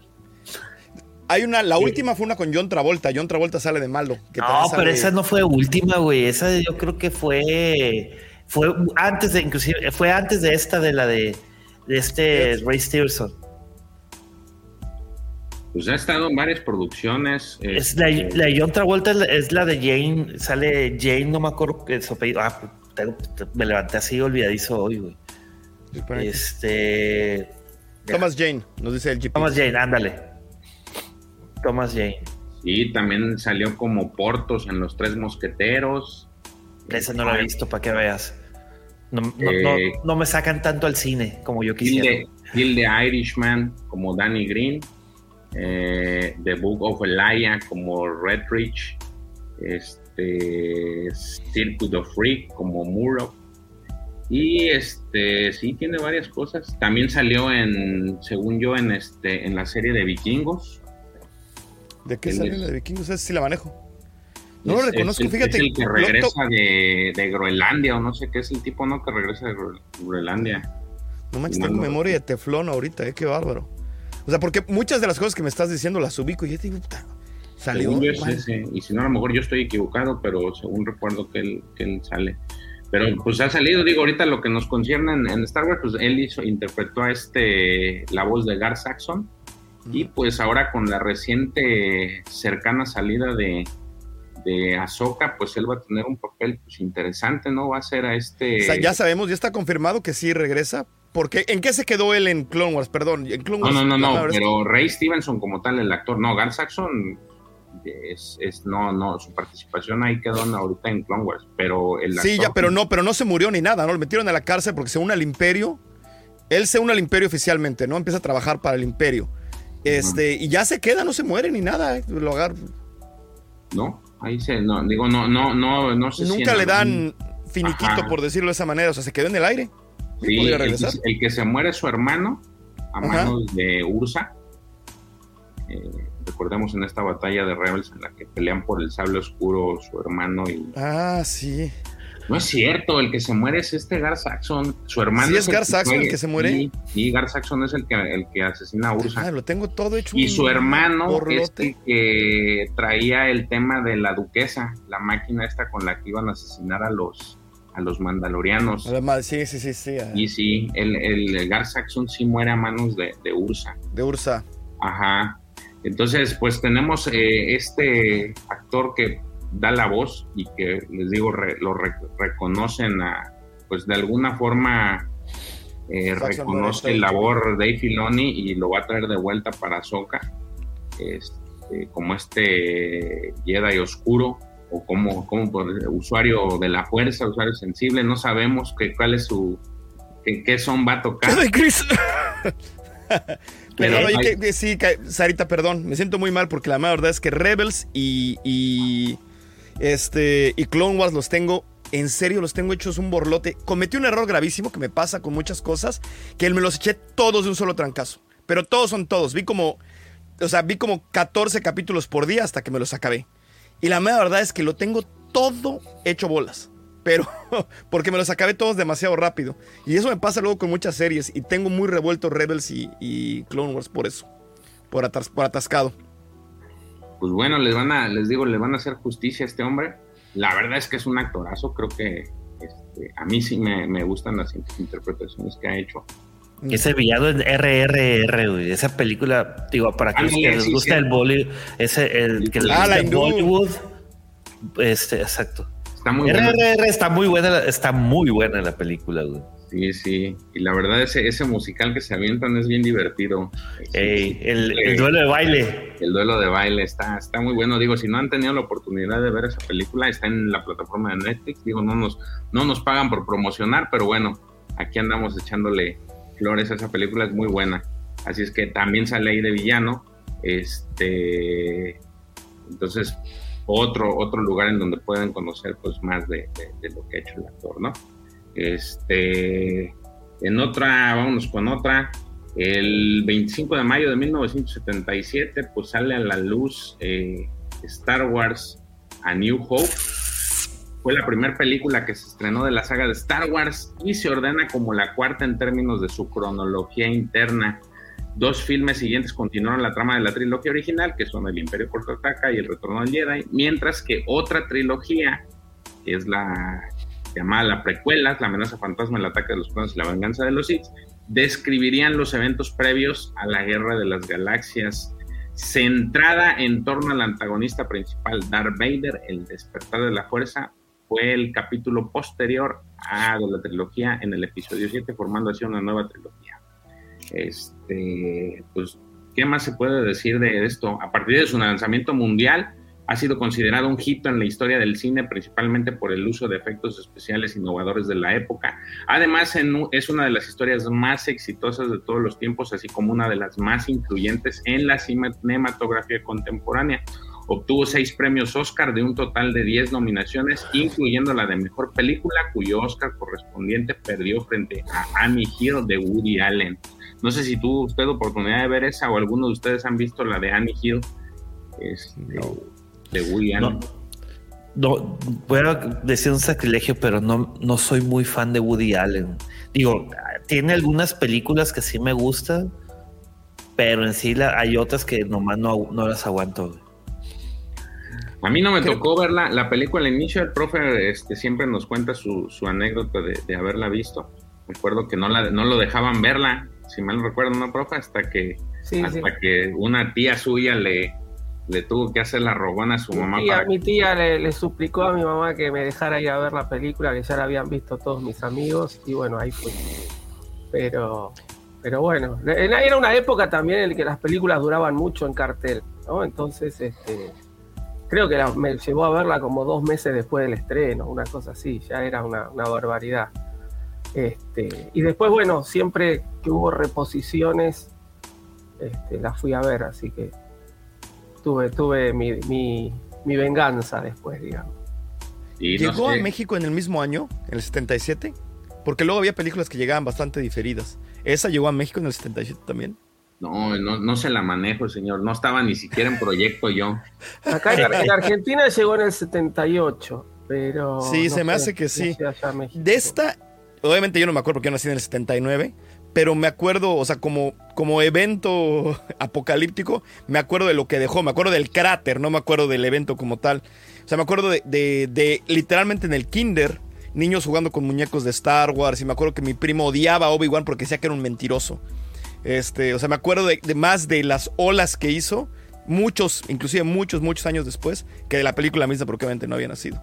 S4: Hay una, la última fue una con John Travolta. John Travolta sale de malo.
S6: no, pero esa no fue última, güey. Esa yo creo que fue. Fue antes de, inclusive, fue antes de esta de la de, de este Ray Stevenson.
S3: Pues ha estado en varias producciones.
S6: Es la, la John Travolta es la, de Jane. Sale Jane, no me acuerdo que su apellido. Ah, me levanté así olvidadizo hoy, güey. Este.
S4: Thomas Jane, nos dice el GP.
S6: Thomas Jane, ándale. Thomas Jane.
S3: Sí, también salió como Portos en Los Tres Mosqueteros.
S6: Ese no lo he visto, para que veas. Eh, no, me sacan tanto al cine como yo quisiera.
S3: Hill de Irishman como Danny Green. Eh, The Book of Elijah como Redrich. Este, Circuit of Freak como Muro. Y este sí tiene varias cosas. También salió en, según yo, en este, en la serie de Vikingos.
S4: ¿De qué salió la de Vikingos? Esa sí la manejo. No lo reconozco, fíjate.
S3: Es el que regresa de, Groenlandia, o no sé qué es el tipo, ¿no? Que regresa de Groenlandia.
S4: No manches, tengo memoria de teflón ahorita, ¿eh? Qué bárbaro. O sea, porque muchas de las cosas que me estás diciendo las ubico y yo te digo, puta, salió.
S3: Y si no, a lo mejor yo estoy equivocado, pero según recuerdo que él, que él sale. Pero pues ha salido, digo, ahorita lo que nos concierne en, Star Wars, pues él hizo, interpretó a este, la voz de Gar Saxon y pues ahora con la reciente cercana salida de, de Ahsoka, pues él va a tener un papel pues, interesante, ¿no? Va a ser a este...
S4: O sea, ya sabemos, ya está confirmado que sí regresa. Porque, ¿En qué se quedó él en Clone Wars? Perdón, en Clone
S3: Wars. No, no, no, no pero Ray Stevenson como tal, el actor, no, Gar Saxon es, es, no, no, su participación ahí quedó ahorita en Clone Wars, pero el
S4: Sí, ya, pero no, pero no se murió ni nada, ¿no? Lo metieron a la cárcel porque se une al imperio. Él se une al imperio oficialmente, ¿no? Empieza a trabajar para el imperio. Este, y ya se queda, no se muere ni nada, eh, lo
S3: No, ahí se, no, digo, no, no, no, no sé
S4: Nunca le dan finiquito, por decirlo de esa manera, o sea, se quedó en el aire.
S3: Sí, el, que se muere es su hermano, a manos de Ursa. Eh, recordemos en esta batalla de Rebels en la que pelean por el sable oscuro su hermano y.
S4: Ah, sí.
S3: No es cierto, el que se muere es este Gar Saxon, su hermano.
S4: ¿Sí es, Gar Saxon el que se muere?
S3: Sí, Gar Saxon es el que, el que asesina a Ursa.
S4: Ah, lo tengo todo hecho.
S3: Y su hermano es el que traía el tema de la duquesa, la máquina esta con la que iban a asesinar a los, a los mandalorianos.
S4: Sí, sí, sí, sí.
S3: Y sí, el, el, Gar Saxon sí muere a manos de, de Ursa.
S4: De Ursa.
S3: Ajá. Entonces, pues tenemos eh, este actor que da la voz y que les digo lo reconocen a, pues de alguna forma eh, reconoce el labor de Filoni y lo va a traer de vuelta para Soka este, como este Jedi oscuro o como, como usuario de la fuerza, usuario sensible, no sabemos que, cuál es su qué, son va a tocar.
S4: Pero sí, Sarita, perdón, me siento muy mal porque la verdad es que Rebels y este, y Clone Wars los tengo, en serio, los tengo hechos un borlote. Cometí un error gravísimo que me pasa con muchas cosas, que me los eché todos de un solo trancazo. Pero todos son todos. Vi como, o sea, vi como 14 capítulos por día hasta que me los acabé. Y la mera verdad es que lo tengo todo hecho bolas. Pero, porque me los acabé todos demasiado rápido. Y eso me pasa luego con muchas series. Y tengo muy revuelto Rebels y, Clone Wars por eso. Por, por atascado
S3: pues bueno, les van a, les digo, le van a hacer justicia a este hombre. La verdad es que es un actorazo, creo que este, a mí sí me, gustan las interpretaciones que ha hecho.
S6: Ese villano en RRR, güey. Esa película, digo, para aquellos
S3: Ándale,
S6: que les gusta
S3: sí.
S6: el Bollywood, ese, el que les
S4: Ah,
S6: gusta el. Bollywood. Este, exacto.
S3: Está muy buena.
S6: RRR está muy buena, está muy buena la película, güey.
S3: Sí, sí. Y la verdad, ese, ese musical que se avientan es bien divertido.
S6: Ey, el, duelo de baile.
S3: El duelo de baile está, está muy bueno. Digo, si no han tenido la oportunidad de ver esa película, está en la plataforma de Netflix. Digo, no nos, no nos pagan por promocionar, pero bueno, aquí andamos echándole flores a esa película, es muy buena. Así es que también sale ahí de villano. Este, entonces, otro, otro lugar en donde pueden conocer pues más de, de- de lo que ha hecho el actor, ¿no? Este, en otra, vámonos con otra. El 25 de mayo de 1977, pues sale a la luz eh, Star Wars A New Hope. Fue la primera película que se estrenó de la saga de Star Wars y se ordena como la cuarta en términos de su cronología interna. Dos filmes siguientes continuaron la trama de la trilogía original, que son El Imperio Contraataca y El Retorno del Jedi, mientras que otra trilogía, que es la la precuela, La amenaza fantasma, El ataque de los planos y la venganza de los Sith, describirían los eventos previos a la Guerra de las Galaxias, centrada en torno al antagonista principal, Darth Vader, el despertar de la fuerza, fue el capítulo posterior a la trilogía en el episodio 7, formando así una nueva trilogía. Este, pues, ¿qué más se puede decir de esto? A partir de su lanzamiento mundial, ha sido considerado un hito en la historia del cine, principalmente por el uso de efectos especiales innovadores de la época. Además, en es una de las historias más exitosas de todos los tiempos, así como una de las más influyentes en la cinematografía contemporánea. Obtuvo seis premios Oscar de un total de 10 nominaciones, incluyendo la de Mejor Película, cuyo Oscar correspondiente perdió frente a Annie Hill de Woody Allen. No sé si tuvo usted oportunidad de ver esa o alguno de ustedes han visto la de Annie Hill este, de Woody Allen.
S6: No, no, voy a decir un sacrilegio, pero no, no soy muy fan de Woody Allen. Digo, tiene algunas películas que sí me gustan, pero en sí la- hay otras que nomás no, no las aguanto.
S3: A mí no me tocó verla, la película al inicio, el profe este, siempre nos cuenta su, su anécdota de, de haberla visto. Recuerdo que no, la, no lo dejaban verla, si mal no recuerdo, ¿no, profe? Hasta que,
S5: Sí,
S3: hasta
S5: sí.
S3: que una tía suya le, le tuvo que hacer la rogona a su mamá
S5: tía,
S3: para
S5: mi tía le, le suplicó a mi mamá que me dejara ir a ver la película, que ya la habían visto todos mis amigos, y bueno, ahí fue. Pero, pero bueno, era era una época también en la que las películas duraban mucho en cartel, ¿no? Entonces, este, creo que la- me llevó a verla como dos meses después del estreno, una cosa así, ya era una, una barbaridad. Este, y después, bueno, siempre que hubo reposiciones, este, la fui a ver, así que tuve, tuve mi, mi, mi venganza después, digamos.
S3: y no
S4: ¿Llegó
S3: sé,
S4: a México en el mismo año, en el 77? Porque luego había películas que llegaban bastante diferidas. ¿Esa llegó a México en el 77 también?
S3: no, no, no se la manejo, señor, no estaba ni siquiera en proyecto yo.
S5: Acá en, en Argentina llegó en el 78, pero.
S4: Sí, se me hace que sí. De esta, obviamente yo no me acuerdo porque yo nací en el 79, pero me acuerdo, o sea, como, como evento apocalíptico, me acuerdo de lo que dejó, me acuerdo del cráter, no me acuerdo del evento como tal. O sea, me acuerdo de, de- literalmente en el kinder, niños jugando con muñecos de Star Wars, y me acuerdo que mi primo odiaba a Obi-Wan porque decía que era un mentiroso. Este, o sea, me acuerdo de, de más de las olas que hizo, muchos, inclusive muchos, muchos años después, que de la película misma, porque obviamente no había nacido.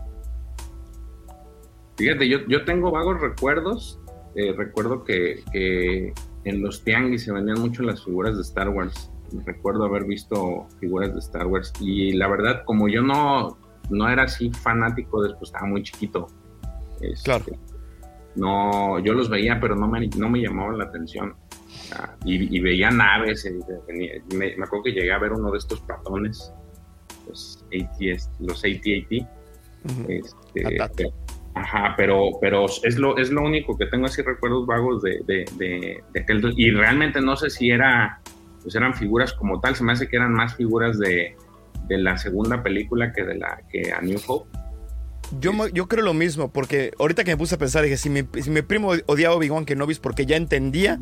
S3: Fíjate, yo, yo tengo vagos recuerdos. Eh, recuerdo que, que en los tianguis se vendían mucho las figuras de Star Wars. Recuerdo haber visto figuras de Star Wars. Y la verdad, como yo no, no era así fanático, después estaba muy chiquito. este,
S4: Claro.
S3: No, yo los veía, pero no me, no me llamaban la atención. Sea, y, y veía naves. eh, me, me acuerdo que llegué a ver uno de estos platones, los ATS, los AT-AT.
S4: Ujú.
S3: Este, ajá, pero, pero es lo, es lo único que tengo así recuerdos vagos de, de, de, de aquel. Y realmente no sé si era, pues eran figuras como tal, se me hace que eran más figuras de, de la segunda película que de la que a New Hope.
S4: Yo, yo creo lo mismo, porque ahorita que me puse a pensar, dije, si mi, si mi primo odiaba a Obi-Wan Kenobi es porque ya entendía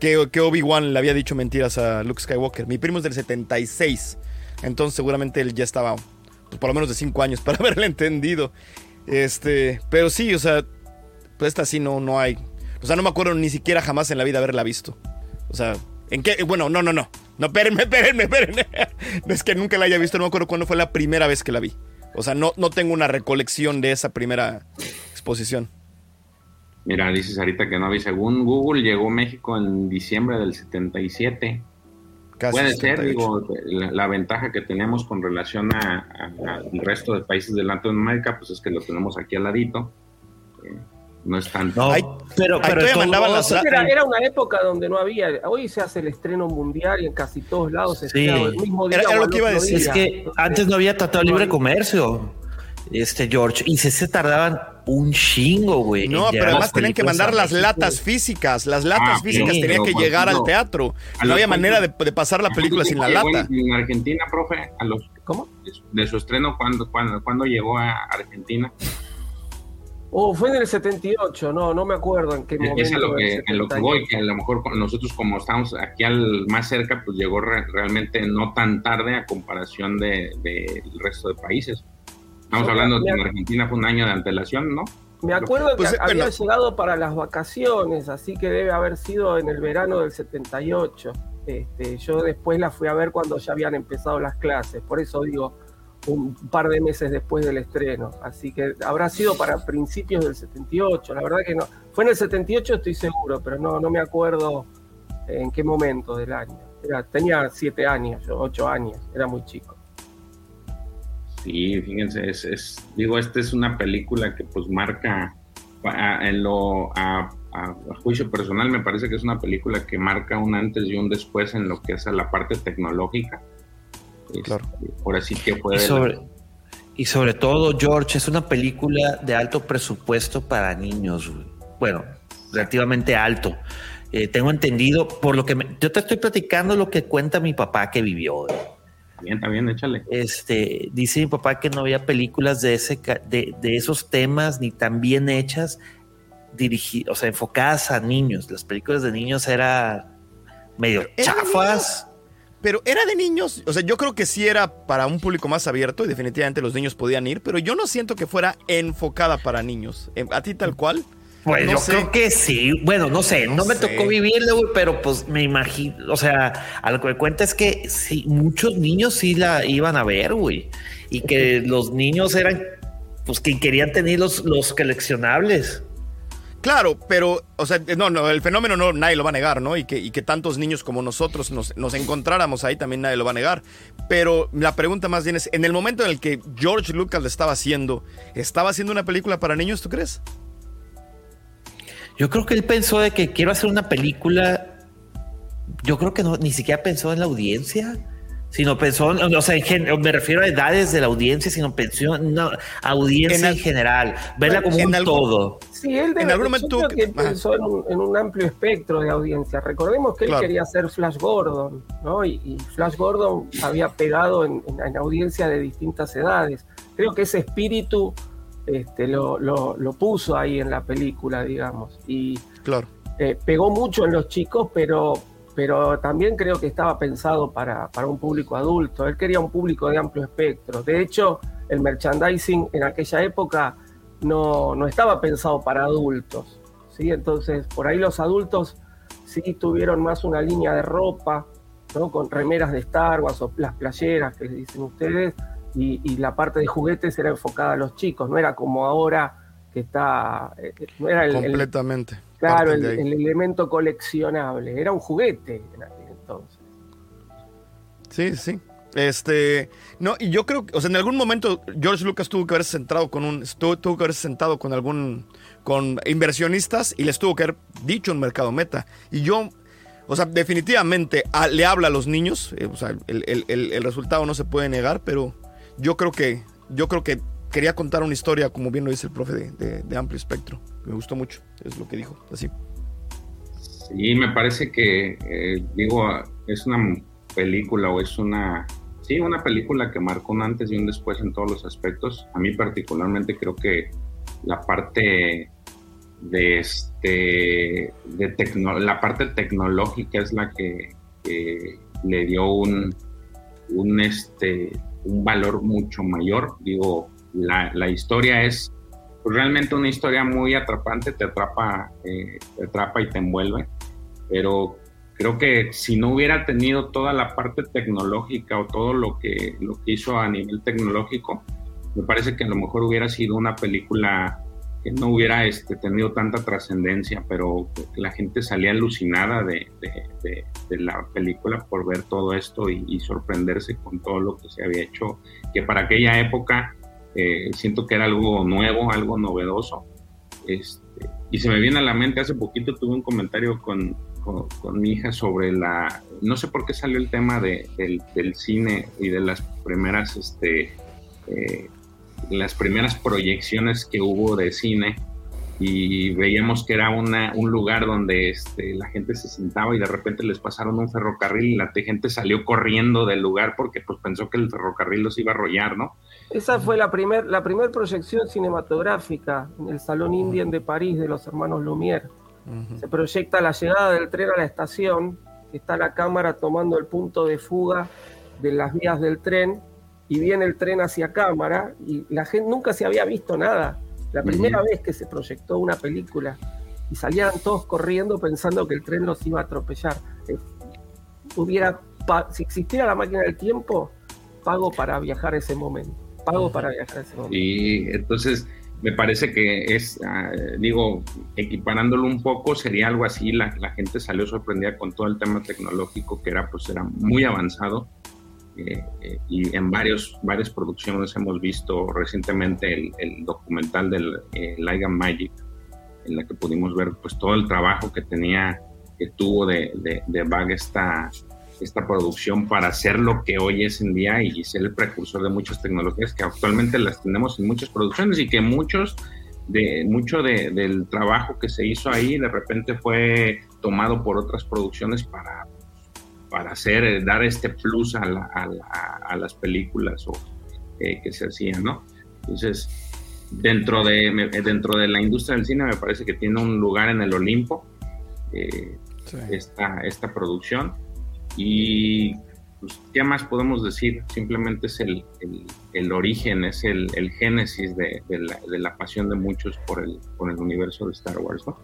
S4: que, que Obi-Wan le había dicho mentiras a Luke Skywalker. Mi primo es del 76, entonces seguramente él ya estaba, pues, por lo menos de 5 años para haberle entendido. Este, pero sí, o sea, pues esta sí no, no hay, O sea, no me acuerdo ni siquiera jamás en la vida haberla visto. O sea, ¿en qué? Bueno, no, no, no. No, espérenme, espérenme, espérenme. Es que nunca la haya visto, no me acuerdo cuándo fue la primera vez que la vi. O sea, no, no tengo una recolección de esa primera exposición.
S3: Mira, dices ahorita que no vi. Según Google, llegó a México en diciembre del 77.
S4: Casi
S3: Puede ser,
S4: 78.
S3: digo, la, la ventaja que tenemos con relación al resto de países de Latinoamérica, pues es que lo tenemos aquí al ladito. Eh, no es tan...
S6: No,
S4: Ay,
S6: pero, pero
S4: mandaban las-
S5: Era, era una época donde no había. Hoy se hace el estreno mundial y en casi todos lados se
S6: Sí.
S5: estrena el mismo día.
S4: Era- era lo que iba a decir.
S6: Es
S5: día.
S6: que
S5: Entonces,
S6: antes no había tratado libre
S5: hay-
S6: comercio, este George, y se, se tardaban un chingo, güey.
S4: No,
S6: en
S4: pero además tenían que mandar las latas físicas. Las latas
S3: Ah,
S4: físicas
S6: sí,
S4: tenían que
S3: por
S4: llegar al teatro.
S3: a
S4: No había manera de, de pasar la película sin la lata.
S3: En, en Argentina, profe, a los,
S5: ¿Cómo?
S3: de su estreno, ¿cuándo, cuándo, cuándo llegó a Argentina?
S5: Oh, fue en el 78, no, no me acuerdo en qué momento.
S3: Es a lo que, a lo que
S5: 78.
S3: voy, que a lo mejor nosotros como estamos aquí al más cerca, pues llegó re- realmente no tan tarde a comparación del de, del resto de países. Estamos hablando
S5: me-
S3: que en Argentina fue un año de antelación, ¿no?
S5: Me acuerdo que
S4: Pues,
S5: había
S4: bueno.
S5: llegado para las vacaciones, así que debe haber sido en el verano del 78. Este, yo después la fui a ver cuando ya habían empezado las clases, por eso digo un par de meses después del estreno. Así que habrá sido para principios del 78, la verdad que no. Fue en el 78, estoy seguro, pero no, no me acuerdo en qué momento del año. Era- tenía siete años, yo, ocho años, era muy chico.
S3: Sí, fíjense, es, es- digo, esta es una película que pues marca, a- en lo, a, a- a juicio personal, me parece que es una película que marca un antes y un después en lo que es a la parte tecnológica. Este,
S4: Claro.
S3: Ahora sí que fue...
S6: Y
S3: de la-
S6: sobre, y sobre todo, George, es una película de alto presupuesto para niños. güey. Bueno, relativamente alto. Eh, tengo entendido, por lo que me- yo te estoy platicando lo que cuenta mi papá que vivió. güey.
S3: Bien, está bien, échale.
S6: Este, dice mi papá que no había películas de, ese, ca- de, de esos temas ni tan bien hechas, dirigi- o sea, enfocadas a niños. Las películas de niños eran medio
S4: ¿Eran
S6: chafas.
S4: Pero era de niños, o sea, yo creo que sí era para un público más abierto y definitivamente los niños podían ir, pero yo no siento que fuera enfocada para niños. Eh, ¿A ti tal cual?
S6: Pues
S4: No
S6: yo
S4: sé.
S6: creo que sí. Bueno, no sé, no,
S4: No
S6: me
S4: sé.
S6: tocó vivirlo, güey, pero pues me imagino, o sea, a lo que me cuenta es que sí, muchos niños sí la iban a ver, güey, y que los niños eran, pues que querían tener los, los coleccionables.
S4: Claro, pero, o sea, no, no, el fenómeno no, nadie lo va a negar, ¿no? Y que, y que tantos niños como nosotros nos, nos encontráramos ahí también nadie lo va a negar. Pero la pregunta más bien es, en el momento en el que George Lucas lo estaba haciendo, ¿estaba haciendo una película para niños, tú crees?
S6: Yo creo que él pensó de que quiero hacer una película. Yo creo que no, ni siquiera pensó en la audiencia, sino pensó, en- o sea, en gen- me refiero a edades de la audiencia, sino pensó en una audiencia
S4: En
S6: en,
S4: al-
S6: general, verla como
S4: en
S6: un
S4: algún-
S6: todo.
S5: Sí, él debe,
S4: En algún momento
S5: creo
S4: que-
S5: pensó en un, en un amplio espectro de audiencia. Recordemos que él
S4: Claro.
S5: quería ser Flash Gordon, ¿no? Y, y Flash Gordon había pegado en, en- en audiencia de distintas edades. Creo que ese espíritu este, lo, lo- lo puso ahí en la película, digamos. Y
S4: Claro.
S5: eh, pegó mucho en los chicos, pero, pero también creo que estaba pensado para, para un público adulto. Él quería un público de amplio espectro. De hecho, el merchandising en aquella época no, no estaba pensado para adultos. ¿sí? Entonces, por ahí los adultos sí tuvieron más una línea de ropa, ¿no? con remeras de Star Wars o las playeras que dicen ustedes, y, y la parte de juguetes era enfocada a los chicos, no era como ahora que está, eh, no era el- el,
S4: Completamente.
S5: Claro, el, elemento coleccionable. Era un juguete en aquel entonces.
S4: Sí, sí. Este, no, y yo creo que, o sea, en algún momento George Lucas tuvo que haberse sentado con un, tuvo, tuvo que haberse sentado con algún, con inversionistas y les tuvo que haber dicho un mercado meta. Y yo, o sea, definitivamente a- le habla a los niños, eh, o sea, el, el- el- el resultado no se puede negar, pero yo creo que, yo creo que quería contar una historia, como bien lo dice el profe, de, de- amplio espectro. Me gustó mucho, es lo que dijo, así.
S3: Sí, me parece que, eh, digo, es una película o es una, sí, una película que marcó un antes y un después en todos los aspectos. A mí particularmente creo que la parte de este, de tecno- la parte tecnológica es la que, que le dio un, un, este, un valor mucho mayor. Digo, la, la historia es realmente una historia muy atrapante, te atrapa, eh, te atrapa y te envuelve, pero creo que si no hubiera tenido toda la parte tecnológica o todo lo que, lo que hizo a nivel tecnológico, me parece que a lo mejor hubiera sido una película que no hubiera este, tenido tanta trascendencia, pero la gente salía alucinada de, la película por ver todo esto y, sorprenderse con todo lo que se había hecho, que para aquella época eh, siento que era algo nuevo, algo novedoso. Este, y se me viene a la mente, hace poquito tuve un comentario con, con, mi hija sobre la, no sé por qué salió el tema de, del, del, cine y de las primeras, este, eh, las primeras proyecciones que hubo de cine y veíamos que era una, un lugar donde este, la gente se sentaba y de repente les pasaron un ferrocarril y la gente salió corriendo del lugar porque pues pensó que el ferrocarril los iba a arrollar, ¿no?
S5: Esa fue la primera la primer proyección cinematográfica en el Salón Indian de París de los hermanos Lumière. Uh -huh. Se proyecta la llegada del tren a la estación, está la cámara tomando el punto de fuga de las vías del tren y viene el tren hacia cámara y la gente nunca se había visto nada. La primera uh -huh. vez que se proyectó una película y salían todos corriendo pensando que el tren los iba a atropellar. Eh, hubiera, si existiera la máquina del tiempo, pago para viajar ese momento. Pago uh -huh. para viajar a ese momento.
S3: Y entonces me parece que es, uh, digo, equiparándolo un poco, sería algo así. La, la, gente salió sorprendida con todo el tema tecnológico que era, pues, era muy avanzado. Eh, eh, y en varios, varias producciones hemos visto recientemente el, el documental del eh, Light and Magic, en la que pudimos ver pues todo el trabajo que tenía, que tuvo de, de, de Bag esta, esta producción para hacer lo que hoy es en día y ser el precursor de muchas tecnologías que actualmente las tenemos en muchas producciones y que muchos de mucho de, del trabajo que se hizo ahí de repente fue tomado por otras producciones para para hacer, eh, dar este plus a, la, a, la, a las películas o, eh, que se hacían, ¿no? Entonces, dentro de, dentro de la industria del cine me parece que tiene un lugar en el Olimpo eh, sí. esta, esta producción y pues, ¿qué más podemos decir? Simplemente es el, el, el origen, es el, el génesis de, de, la, de, la, pasión de muchos por el, por el universo de Star Wars, ¿no?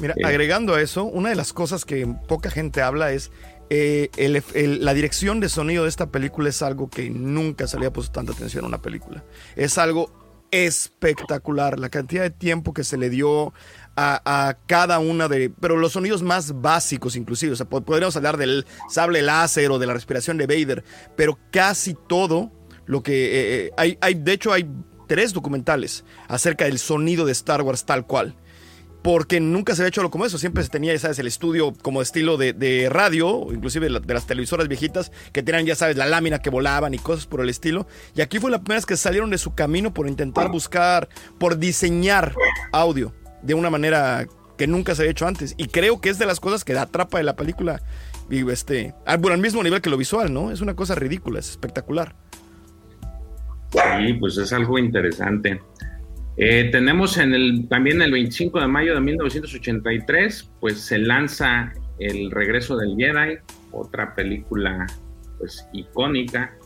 S4: Mira, eh, agregando a eso, una de las cosas que poca gente habla es eh, el, el, la dirección de sonido de esta película es algo que nunca se le ha puesto tanta atención a una película. Es algo espectacular. La cantidad de tiempo que se le dio a, a, cada una de... Pero los sonidos más básicos inclusive. O sea, podríamos hablar del sable láser o de la respiración de Vader. Pero casi todo lo que... Eh, eh, hay, hay, de hecho, hay tres documentales acerca del sonido de Star Wars tal cual porque nunca se había hecho algo como eso. Siempre se tenía, ya sabes, el estudio como estilo de, de radio, inclusive de, de, las televisoras viejitas, que tenían, ya sabes, la lámina que volaban y cosas por el estilo. Y aquí fue la primera vez que salieron de su camino por intentar buscar, por diseñar audio de una manera que nunca se había hecho antes. Y creo que es de las cosas que atrapa de la película, digo, este, bueno, al mismo nivel que lo visual, ¿no? Es una cosa ridícula, es espectacular.
S3: Sí, pues es algo interesante. Eh, tenemos en el, también el 25 de mayo de 1983, pues se lanza El regreso del Jedi, otra película pues icónica.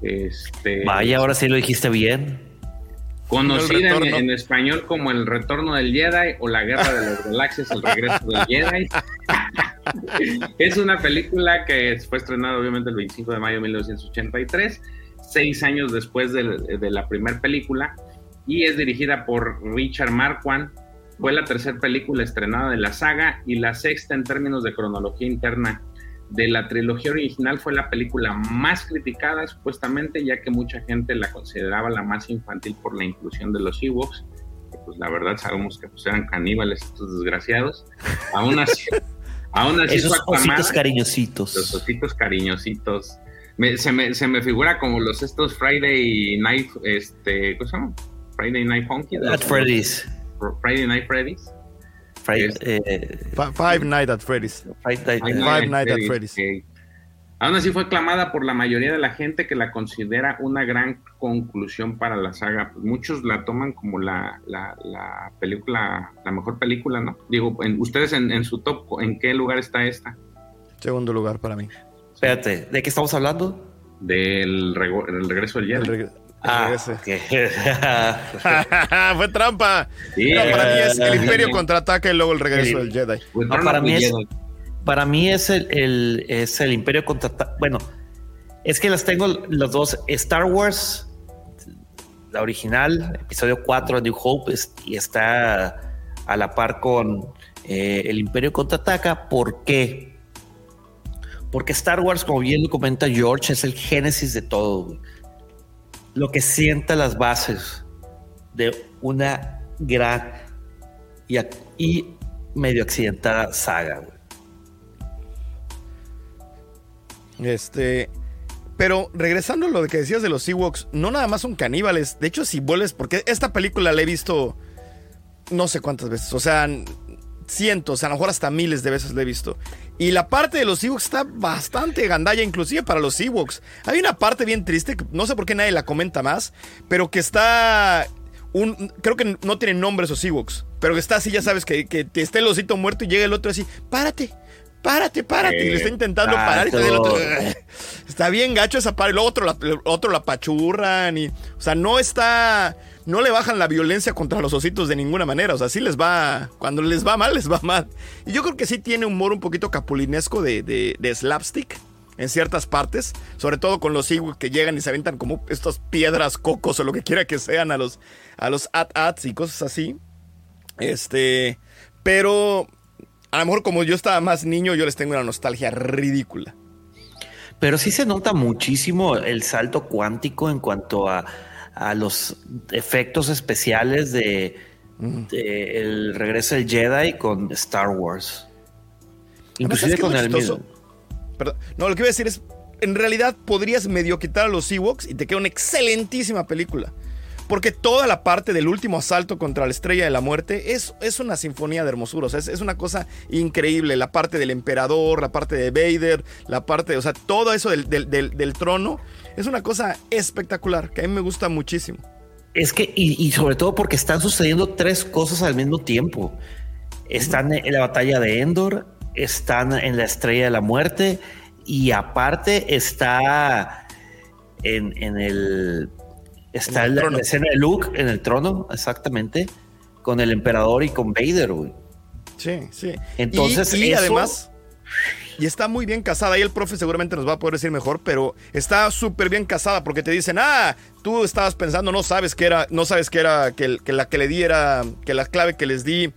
S3: Este,
S6: Vaya, ahora sí lo dijiste bien.
S3: Conocida en, en, español como El retorno del Jedi o La guerra de las galaxias, El regreso del Jedi. es una película que fue estrenada obviamente el 25 de mayo de 1983, seis años después de, de la primera película y es dirigida por Richard Marquand. Fue la tercera película estrenada de la saga y la sexta en términos de cronología interna. De la trilogía original fue la película más criticada supuestamente, ya que mucha gente la consideraba la más infantil por la inclusión de los Ewoks. Pues la verdad sabemos que pues, eran caníbales estos desgraciados. Aún así, aún así
S6: Esos ositos cariñositos.
S3: Los ositos cariñositos. Me, se, me, se me figura como los estos Friday Night, este, ¿cómo se llama? Friday Night Funky.
S6: At Freddy's.
S3: Friday Night Freddy's.
S4: Friday, eh, Five Night at Freddy's.
S6: Five, Night,
S4: Five Night, Night at Freddy's.
S3: Okay. Aún así fue aclamada por la mayoría de la gente que la considera una gran conclusión para la saga. Muchos la toman como la, la, la película, la mejor película, ¿no? Digo, en, ustedes en, en, su top, ¿en qué lugar está esta?
S4: Segundo lugar para mí.
S6: Espérate, ¿de qué estamos hablando?
S3: Del reg el regreso del Jedi.
S6: Ah.
S4: Fue trampa.
S3: Sí,
S4: No, para mí es el Imperio contraataca y luego el regreso
S6: El-
S4: del Jedi.
S6: No, para mí
S3: the
S6: es-
S3: Jedi.
S6: Para mí es el, el- es el Imperio contra. Bueno, es que las tengo los dos. Star Wars, la original, episodio 4, New Hope, es- y está a la par con eh, el Imperio contraataca. ¿Por qué? Porque Star Wars, como bien lo comenta George, es el génesis de todo. güey. Lo que sienta las bases de una gran y, medio accidentada saga.
S4: Este. Pero regresando a lo que decías de los Ewoks, no nada más son caníbales. De hecho, si vuelves, porque esta película la he visto no sé cuántas veces. O sea, cientos, a lo mejor hasta miles de veces la he visto. Y la parte de los Ewoks está bastante gandalla, inclusive para los Ewoks. Hay una parte bien triste, que no sé por qué nadie la comenta más, pero que está... Un, creo que no tienen nombre esos Ewoks, pero que está así, ya sabes, que, que te esté el osito muerto y llega el otro así, párate, párate, párate. y le está intentando
S6: Ah,
S4: parar y el otro... Está bien gacho esa parte. Y luego otro la, otro la pachurran. Y, o sea, no está. No le bajan la violencia contra los ositos de ninguna manera. O sea, sí les va. Cuando les va mal, les va mal. Y yo creo que sí tiene humor un poquito capulinesco de, de, slapstick. En ciertas partes, sobre todo con los Ewoks que llegan y se aventan como estas piedras, cocos o lo que quiera que sean a los, a los at-ats y cosas así. Este, pero a lo mejor como yo estaba más niño, yo les tengo una nostalgia ridícula.
S6: Pero sí se nota muchísimo el salto cuántico en cuanto a, a los efectos especiales de, de el regreso del Jedi con Star Wars. Inclusive
S4: ¿sabes qué es
S6: con el mismo.
S4: Perdón. No, lo que iba a decir es, en realidad podrías medio quitar a los Ewoks y te queda una excelentísima película. Porque toda la parte del último asalto contra la Estrella de la Muerte es, es una sinfonía de hermosura. O sea, es, es una cosa increíble. La parte del emperador, la parte de Vader, la parte, o sea, todo eso del, del- del- del trono es una cosa espectacular que a mí me gusta muchísimo.
S6: Es que, y, y sobre todo porque están sucediendo tres cosas al mismo tiempo. Están en la batalla de Endor, están en la Estrella de la Muerte y aparte está en, en el... Está
S4: En el
S6: la, escena de Luke en el trono, exactamente, con el emperador y con Vader, güey.
S4: Sí, sí.
S6: Entonces,
S4: y, y
S6: eso-
S4: además, y está muy bien casada. Y el profe seguramente nos va a poder decir mejor, pero está súper bien casada porque te dicen, ah, tú estabas pensando, no sabes que era, no sabes que era, que, la que le di era, que la clave que les di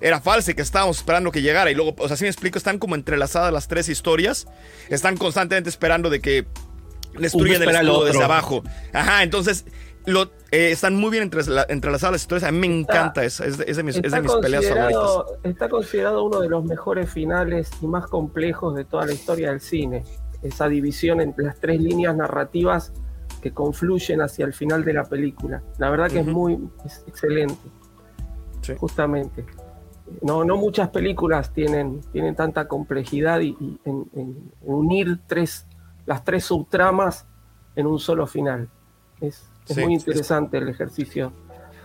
S4: era falsa y que estábamos esperando que llegara. Y luego, o sea, si me explico, están como entrelazadas las tres historias. Están constantemente esperando de que destruyan el escudo desde abajo. Ajá, entonces. Lo, eh, están muy bien entrelazadas las historias. A mí me
S5: Está-
S4: encanta esa. Es de, es de mis, es de
S5: Está
S4: mis peleas favoritas.
S5: está considerado uno de los mejores finales y más complejos de toda la historia del cine. Esa división entre las tres líneas narrativas que confluyen hacia el final de la película. La verdad que es muy es excelente.
S4: Sí.
S5: Justamente. No, no muchas películas tienen, tienen tanta complejidad y, y en, en- en unir tres, las tres subtramas en un solo final. Es, es
S4: Sí,
S5: muy
S4: es-
S5: interesante el ejercicio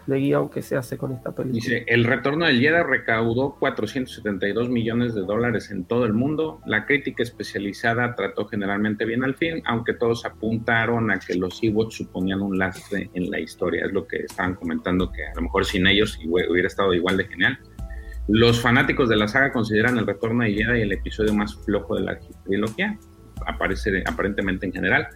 S5: de guion que se hace con esta película.
S3: Dice, el retorno del Jedi recaudó 472 millones de dólares en todo el mundo. La crítica especializada trató generalmente bien al film, aunque todos apuntaron a que los Ewoks suponían un lastre en la historia. Es lo que estaban comentando, que a lo mejor sin ellos hubiera estado igual de genial. Los fanáticos de la saga consideran el retorno de Jedi el episodio más flojo de la trilogía, aparece aparentemente en general.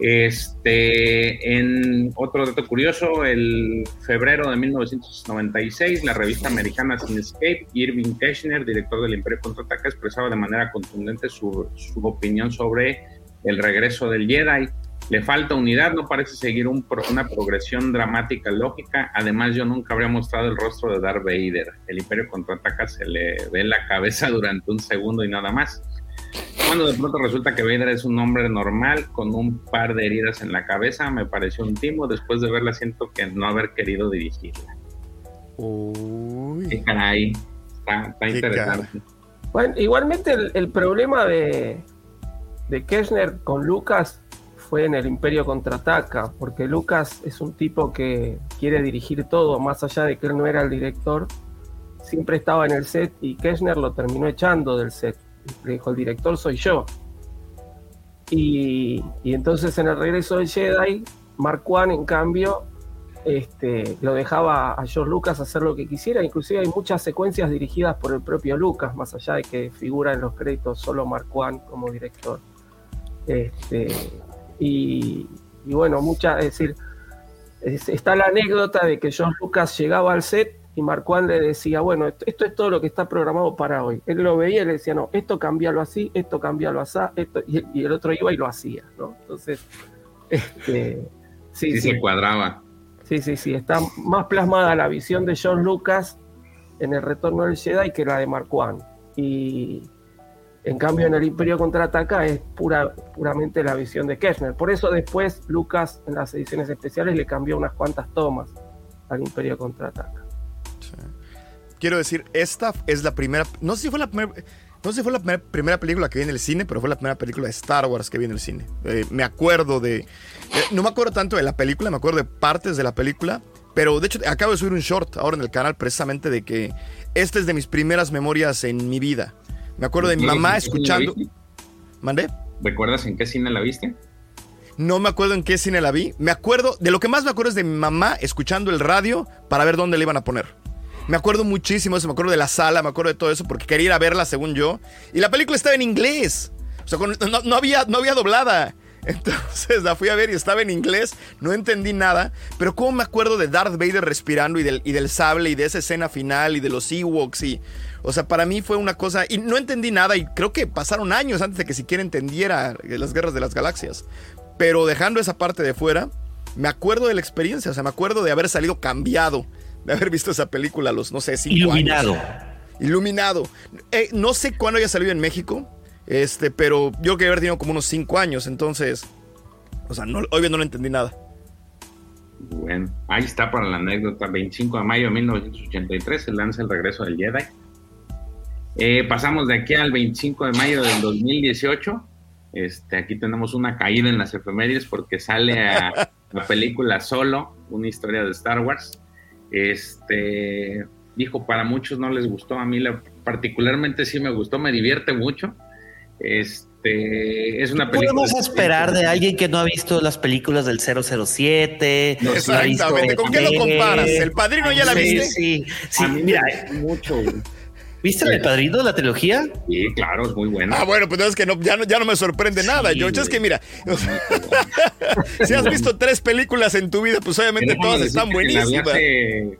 S3: Este, en otro dato curioso, el febrero de 1996, la revista americana Cinescape, Irving Keschner, director del Imperio Contraataca, expresaba de manera contundente su, su opinión sobre el regreso del Jedi. Le falta unidad, no parece seguir un una progresión dramática lógica. Además, yo nunca habría mostrado el rostro de Darth Vader. El Imperio Contraataca se le ve la cabeza durante un segundo y nada más. Cuando de pronto resulta que Vader es un hombre normal con un par de heridas en la cabeza, me pareció un timo. Después de verla, siento que no haber querido dirigirla.
S4: Uy.
S3: Qué caray, está, está
S4: Qué
S3: interesante.
S5: Bueno, igualmente el, el problema de, de Kirchner con Lucas fue en el Imperio Contraataca, porque Lucas es un tipo que quiere dirigir todo, más allá de que él no era el director, siempre estaba en el set y Kirchner lo terminó echando del set. Le dijo, el director soy yo. Y, y entonces en el regreso del Jedi, Mark One, en cambio, este, lo dejaba a George Lucas hacer lo que quisiera. Inclusive hay muchas secuencias dirigidas por el propio Lucas, más allá de que figura en los créditos solo Mark One como director. Este, y, y bueno, mucha, es decir, es- está la anécdota de que George Lucas llegaba al set y Marquand le decía, bueno, esto, esto es todo lo que está programado para hoy. Él lo veía y le decía, no, esto cambialo así, esto cambialo así, esto, y, y el otro iba y lo hacía, ¿no? Entonces, este, sí,
S3: Sí,
S5: sí,
S3: se cuadraba.
S5: sí, sí, sí, está más plasmada la visión de George Lucas en el retorno del Jedi que la de Marquand. Y en cambio en el Imperio Contraataca es pura, puramente la visión de Kirchner. Por eso después Lucas en las ediciones especiales le cambió unas cuantas tomas al Imperio Contraataca.
S4: Quiero decir, esta es la primera. No sé si fue la primera. No sé si fue la primer- primera película que vi en el cine, pero fue la primera película de Star Wars que vi en el cine. Eh, me acuerdo de. eh, no me acuerdo tanto de la película, me acuerdo de partes de la película. Pero de hecho, acabo de subir un short ahora en el canal precisamente de que esta es de mis primeras memorias en mi vida. Me acuerdo de mi
S3: ¿En qué-
S4: mamá escuchando. ¿Mandé?
S3: ¿Recuerdas en qué cine la viste?
S4: No me acuerdo en qué cine la vi. Me acuerdo, de lo que más me acuerdo es de mi mamá escuchando el radio para ver dónde le iban a poner. Me acuerdo muchísimo eso, me acuerdo de la sala, me acuerdo de todo eso, porque quería ir a verla según yo. Y la película estaba en inglés. O sea, no, no había, no había doblada. Entonces la fui a ver y estaba en inglés, no entendí nada. Pero cómo me acuerdo de Darth Vader respirando y del, y del sable y de esa escena final y de los Ewoks y... O sea, para mí fue una cosa... Y no entendí nada y creo que pasaron años antes de que siquiera entendiera las guerras de las galaxias. Pero dejando esa parte de fuera, me acuerdo de la experiencia, o sea, me acuerdo de haber salido cambiado, de haber visto esa película a los, no sé, cinco
S6: Iluminado.
S4: años. Iluminado. Eh, no sé cuándo haya salido en México, este, pero yo creo que haber tenido como unos cinco años, entonces, o sea, no, obvio no lo entendí nada.
S3: Bueno, ahí está para la anécdota. 25 de mayo de 1983 se lanza el regreso del Jedi. Eh, pasamos de aquí al 25 de mayo del 2018. Este, aquí tenemos una caída en las efemérides porque sale a la película Solo, una historia de Star Wars. Este, dijo, para muchos no les gustó, a mí la- particularmente sí me gustó, me divierte mucho. Este, es una
S6: ¿Qué
S3: película...
S6: podemos esperar de alguien que no ha visto las películas del 007? no ha visto
S4: Exactamente, ¿con qué lo comparas? ¿El Padrino ya la
S6: Sí,
S4: viste?
S6: Sí, sí,
S3: A mí
S6: mira,
S3: mucho.
S6: ¿Viste el Padrino, la trilogía?
S3: Sí, claro, es muy buena.
S4: Ah, bueno, pues no, es que no, ya, no, ya no me sorprende nada, George. Es que mira, si has visto tres películas en tu vida, pues obviamente todas están buenísimas.
S3: hace-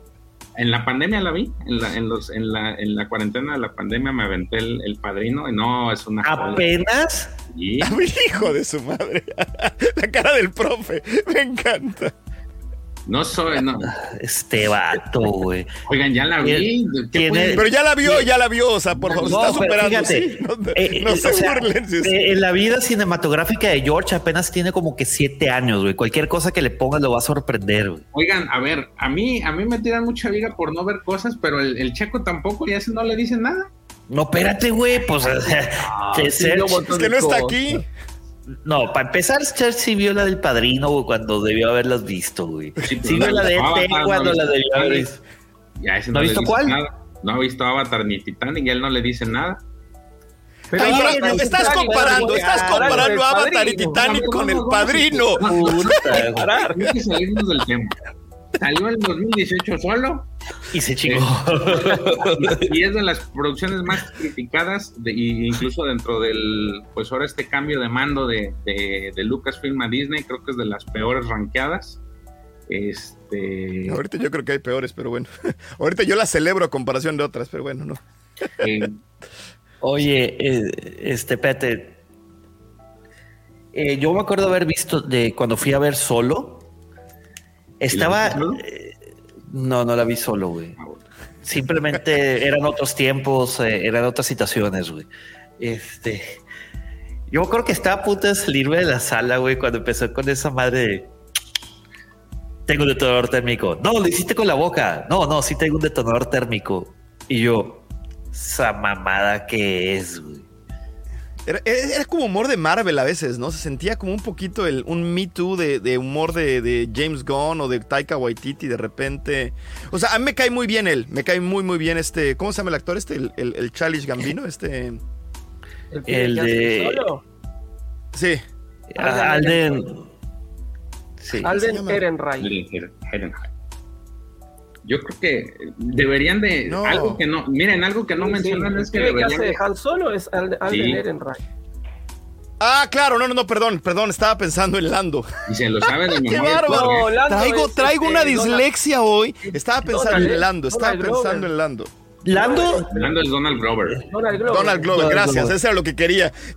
S3: en la pandemia la vi, en la, en los, en la, en la cuarentena de la pandemia me aventé el, el padrino y no, es una.
S6: Apenas.
S3: Sí.
S4: A mi hijo de su madre. La cara del profe. Me encanta.
S3: No soy, no.
S6: Este vato, güey.
S3: Oigan, ya la vi. ¿Qué
S6: Tiene-
S4: Pero ya la vio, ya la vio. O sea, por favor, se
S6: No,
S4: está superando.
S6: fíjate,
S4: sí, no
S6: eh,
S4: no
S6: eh,
S4: se
S6: o sea,
S4: burlen. sí, sí.
S6: eh, en la vida cinematográfica de George apenas tiene como que siete años, güey. Cualquier cosa que le pongas lo va a sorprender, güey.
S3: Oigan, a ver, a mí, a mí me tiran mucha viga por no ver cosas, pero el, el checo tampoco, y ese no le dicen nada.
S6: No, espérate, güey. Pues, o sea, que
S5: sí, yo voto
S4: Es que no está aquí.
S6: No, para empezar, Serge sí vio la del padrino, güey, cuando debió haberlas visto, güey.
S3: Sí,
S6: Sí vio la de
S3: no
S6: cuando la debió haber visto.
S3: Ya ese
S6: ¿No
S3: no,
S6: ha visto
S3: dice
S6: cuál?
S3: nada. No ha visto Avatar ni Titanic y él no le dicen nada.
S5: Pero
S4: Ay,
S5: ahora
S4: estás
S5: Titanic,
S4: comparando,
S5: güey,
S4: estás comparando Avatar y. Titanic con el
S3: no, no,
S4: padrino.
S6: Puta.
S3: Hay que salirnos del tema. Salió en el 2018 solo
S6: Y se chingó.
S3: y es de las producciones más criticadas, de, y incluso dentro del, pues ahora este cambio de mando de, de, de Lucasfilm a Disney, creo que es de las peores rankeadas. Este,
S4: Ahorita yo creo que hay peores, pero bueno. Ahorita yo la celebro a comparación de otras, pero bueno, no.
S3: eh,
S6: Oye, eh, este, espérate. Eh, yo me acuerdo haber visto de cuando fui a ver solo. Estaba. Eh, no, no la vi solo, güey.
S3: Ah.
S6: Simplemente eran otros tiempos, eh, eran otras situaciones, güey. Este. Yo acuerdo que estaba a punto de salirme de la sala, güey, cuando empezó con esa madre de. Tengo un detonador térmico. No, lo hiciste con la boca. No, no, sí tengo un detonador térmico. Y yo, esa mamada que es, güey.
S4: Era, como humor de Marvel a veces, ¿no? Se sentía como un poquito el, un Me Too de, de humor de, de James Gunn o de Taika Waititi de repente. O sea, a mí me cae muy bien él. Me cae muy, muy bien este. ¿Cómo se llama el actor este? El, el, Gambino, este.
S5: El,
S6: de-
S5: solo.
S4: Sí.
S6: Ah, Alden. Sí.
S5: Alden? Ehrenreich.
S3: Yo creo que deberían de
S4: No.
S3: algo que no, miren, algo que no
S5: Sí,
S3: mencionan
S5: sí.
S3: es que
S5: ¿Qué- ¿Qué
S3: deberían
S5: hace
S3: de-
S5: de Han Solo? Es Alden, Alden
S3: Sí.
S5: Ehrenreich.
S4: Ah, claro, no, no, no, perdón, perdón, estaba pensando en Lando.
S3: y se lo saben de
S4: ¡Qué bárbaro!
S5: No,
S4: Traigo,
S5: es,
S4: traigo
S5: este,
S4: una
S5: Donald-
S4: dislexia hoy. Estaba pensando
S5: Donald,
S4: en Lando, estaba
S5: Donald
S4: pensando en Lando.
S6: Lando,
S3: Lando es Donald Glover.
S5: Donald Glover.
S4: Donald Glover,
S6: Donald
S4: gracias,
S6: Glover.
S4: eso era lo que quería.